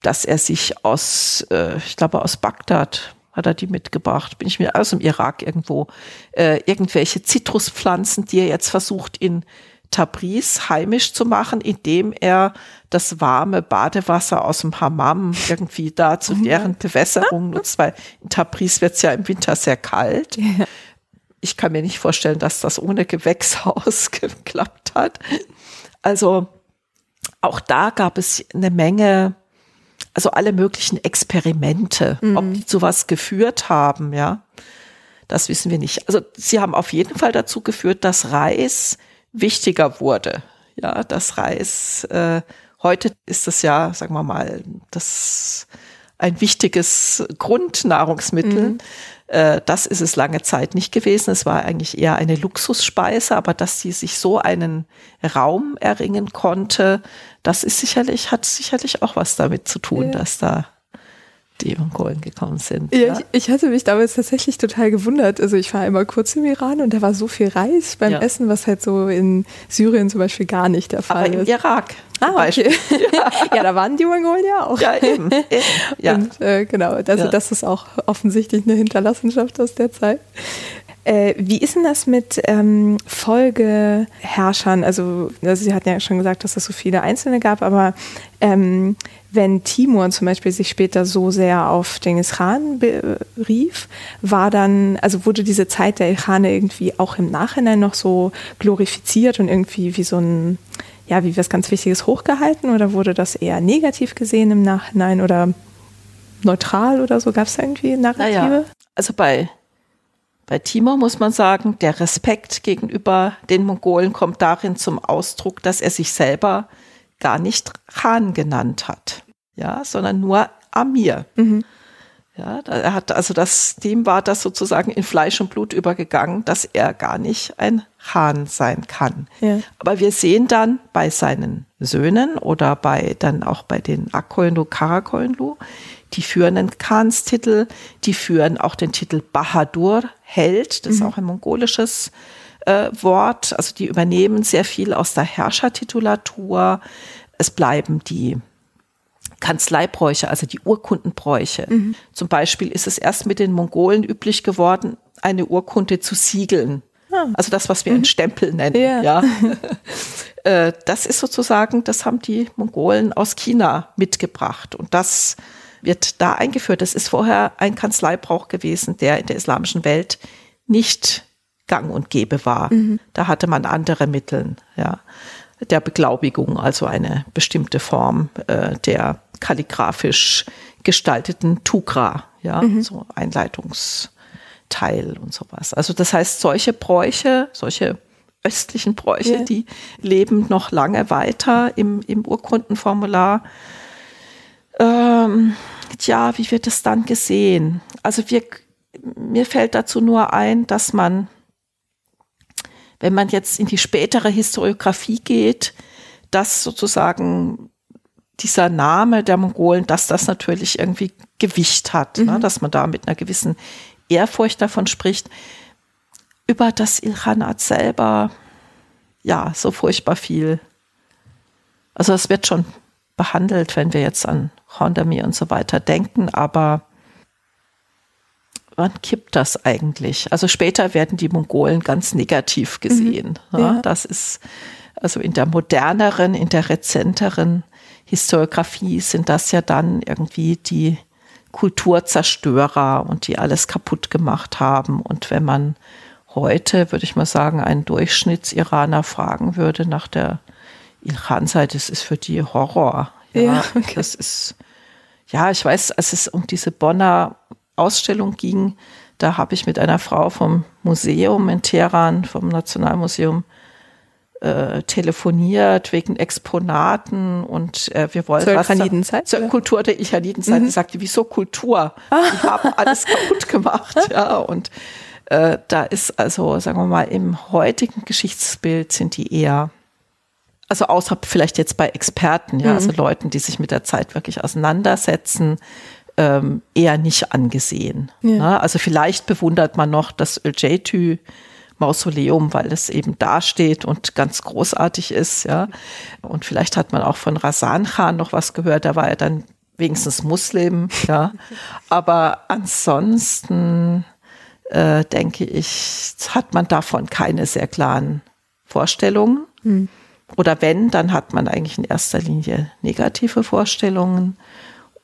dass er sich aus, äh, ich glaube, aus Bagdad hat er die mitgebracht, bin ich mir aus dem Irak irgendwo, äh, irgendwelche Zitruspflanzen, die er jetzt versucht in Tabriz heimisch zu machen, indem er das warme Badewasser aus dem Hammam irgendwie da zu oh deren Bewässerung nutzt, weil in Tabriz wird es ja im Winter sehr kalt. Ich kann mir nicht vorstellen, dass das ohne Gewächshaus geklappt hat. Also auch da gab es eine Menge, also alle möglichen Experimente, mhm. ob die zu was geführt haben, ja. Das wissen wir nicht. Also sie haben auf jeden Fall dazu geführt, dass Reis wichtiger wurde. Ja, das Reis, äh, heute ist es ja, sagen wir mal, das ein wichtiges Grundnahrungsmittel. Mhm. Äh, das ist es lange Zeit nicht gewesen. Es war eigentlich eher eine Luxusspeise, aber dass sie sich so einen Raum erringen konnte, das ist sicherlich, hat sicherlich auch was damit zu tun, ja. dass da die Mongolen gekommen sind. Ja, ja? Ich, ich, hatte mich damals tatsächlich total gewundert. Also ich war einmal kurz im Iran und da war so viel Reis beim ja. Essen, was halt so in Syrien zum Beispiel gar nicht der Fall Aber ist. im Irak. Ah, okay. Ja. ja. da waren die Mongolen ja auch. Ja, eben. eben. Ja. Und äh, genau, also das ist auch offensichtlich eine Hinterlassenschaft aus der Zeit. Äh, wie ist denn das mit ähm, Folgeherrschern? Also, also, Sie hatten ja schon gesagt, dass es so viele Einzelne gab, aber ähm, wenn Timur zum Beispiel sich später so sehr auf Genghis Khan rief, war dann, also wurde diese Zeit der Ilkhane irgendwie auch im Nachhinein noch so glorifiziert und irgendwie wie so ein, ja, wie was ganz Wichtiges hochgehalten oder wurde das eher negativ gesehen im Nachhinein oder neutral oder so? Gab es da irgendwie Narrative? Naja, also bei bei Timur muss man sagen, der Respekt gegenüber den Mongolen kommt darin zum Ausdruck, dass er sich selber gar nicht Khan genannt hat, ja, sondern nur Amir. Mhm. Ja, er hat also das, dem war das sozusagen in Fleisch und Blut übergegangen, dass er gar nicht ein Khan sein kann. Ja. Aber wir sehen dann bei seinen Söhnen oder bei dann auch bei den Akoinlu, Karakoinlu, die führen einen Khanstitel, die führen auch den Titel Bahadur, Held, das ist mhm. auch ein mongolisches äh, Wort. Also die übernehmen sehr viel aus der Herrschertitulatur. Es bleiben die Kanzleibräuche, also die Urkundenbräuche. Mhm. Zum Beispiel ist es erst mit den Mongolen üblich geworden, eine Urkunde zu siegeln. Ah. Also das, was wir mhm. einen Stempel nennen. Ja. ja. Äh, das ist sozusagen, das haben die Mongolen aus China mitgebracht. Und das wird da eingeführt. Das ist vorher ein Kanzleibrauch gewesen, der in der islamischen Welt nicht gang und gäbe war. Mhm. Da hatte man andere Mittel, ja, der Beglaubigung, also eine bestimmte Form äh, der kalligrafisch gestalteten Tukra, ja, mhm. so Einleitungsteil und sowas. Also das heißt, solche Bräuche, solche östlichen Bräuche, ja. die leben noch lange weiter im, im Urkundenformular. Ähm, tja, wie wird es dann gesehen? Also wir, mir fällt dazu nur ein, dass man, wenn man jetzt in die spätere Historiografie geht, dass sozusagen dieser Name der Mongolen, dass das natürlich irgendwie Gewicht hat, ne? mhm. ne? dass man da mit einer gewissen Ehrfurcht davon spricht. Über das Ilkhanat selber, ja, so furchtbar viel. Also es wird schon behandelt, wenn wir jetzt an Hondami und so weiter denken, aber wann kippt das eigentlich? Also später werden die Mongolen ganz negativ gesehen. Mhm. Ja. Ja, das ist also in der moderneren, in der rezenteren Historiografie sind das ja dann irgendwie die Kulturzerstörer und die alles kaputt gemacht haben. Und wenn man heute, würde ich mal sagen, einen Durchschnittsiraner fragen würde nach der Ilkhan-Zeit, das ist für die Horror. Ja, ja okay. das ist, ja, ich weiß, als es um diese Bonner Ausstellung ging, da habe ich mit einer Frau vom Museum in Teheran, vom Nationalmuseum, äh, telefoniert wegen Exponaten und äh, wir wollten zur was zur Kultur der Ilkhanidenzeit. Mhm. Sie sagte, wieso Kultur? Ah. Die haben alles kaputt gemacht. ja, und äh, da ist also, sagen wir mal, im heutigen Geschichtsbild sind die eher also außer vielleicht jetzt bei Experten, ja, also mhm. also Leuten, die sich mit der Zeit wirklich auseinandersetzen, ähm, eher nicht angesehen. Ja. Ne? Also vielleicht bewundert man noch das Öljetü Mausoleum, weil es eben dasteht und ganz großartig ist, ja. Und vielleicht hat man auch von Rasan Khan noch was gehört, da war er dann wenigstens Muslim, ja. Aber ansonsten äh, denke ich, hat man davon keine sehr klaren Vorstellungen. Mhm. Oder wenn, dann hat man eigentlich in erster Linie negative Vorstellungen.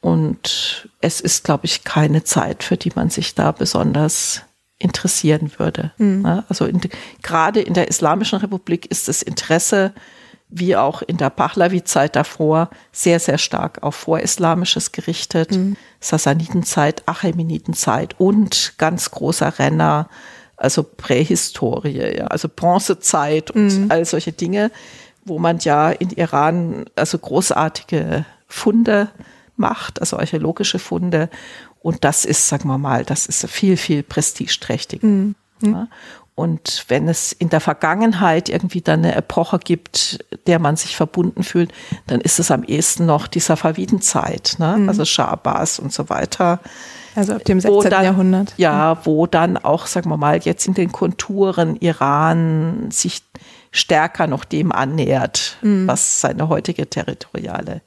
Und es ist, glaube ich, keine Zeit, für die man sich da besonders interessieren würde. Mhm. Also in, gerade in der Islamischen Republik ist das Interesse, wie auch in der Pahlavi-Zeit davor, sehr, sehr stark auf Vorislamisches gerichtet. Mhm. Sassanidenzeit, Achämenidenzeit und ganz großer Renner, also Prähistorie, ja, also Bronzezeit und mhm. all solche Dinge, wo man ja in Iran also großartige Funde macht, also archäologische Funde. Und das ist, sagen wir mal, das ist viel, viel prestigeträchtig. Mhm. Ja. Und wenn es in der Vergangenheit irgendwie dann eine Epoche gibt, der man sich verbunden fühlt, dann ist es am ehesten noch die Safavidenzeit, ne? Mhm. also Shah Abbas und so weiter. Also ab dem 16. Dann, Jahrhundert. Ja, wo dann auch, sagen wir mal, jetzt in den Konturen Iran sich stärker noch dem annähert, mhm. was seine heutige territoriale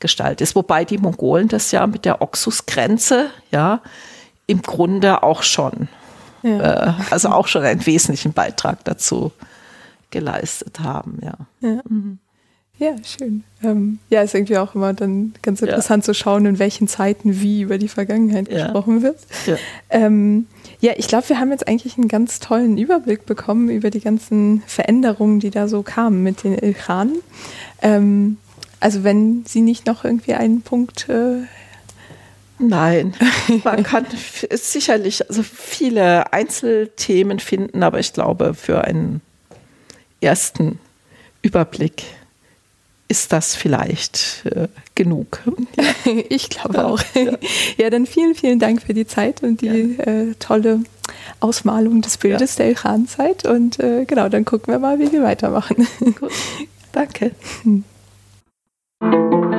Gestalt ist. Wobei die Mongolen das ja mit der Oxus-Grenze ja im Grunde auch schon, ja. äh, also auch schon einen wesentlichen Beitrag dazu geleistet haben. Ja, ja. Mhm. ja schön. Ähm, ja, ist irgendwie auch immer dann ganz interessant zu schauen, in welchen Zeiten wie über die Vergangenheit gesprochen wird. Ja, ähm, ich glaube, wir haben jetzt eigentlich einen ganz tollen Überblick bekommen über die ganzen Veränderungen, die da so kamen mit den Ilkhanen. Ähm, also wenn Sie nicht noch irgendwie einen Punkt. Äh Nein, man kann sicherlich also viele Einzelthemen finden, aber ich glaube, für einen ersten Überblick ist das vielleicht äh, genug. ich glaube auch. Ja. ja. dann vielen, vielen Dank für die Zeit und die ja. äh, tolle Ausmalung des Bildes ja. der Ilkhan-Zeit. Und äh, genau, dann gucken wir mal, wie wir weitermachen. Gut. Danke. Thank you.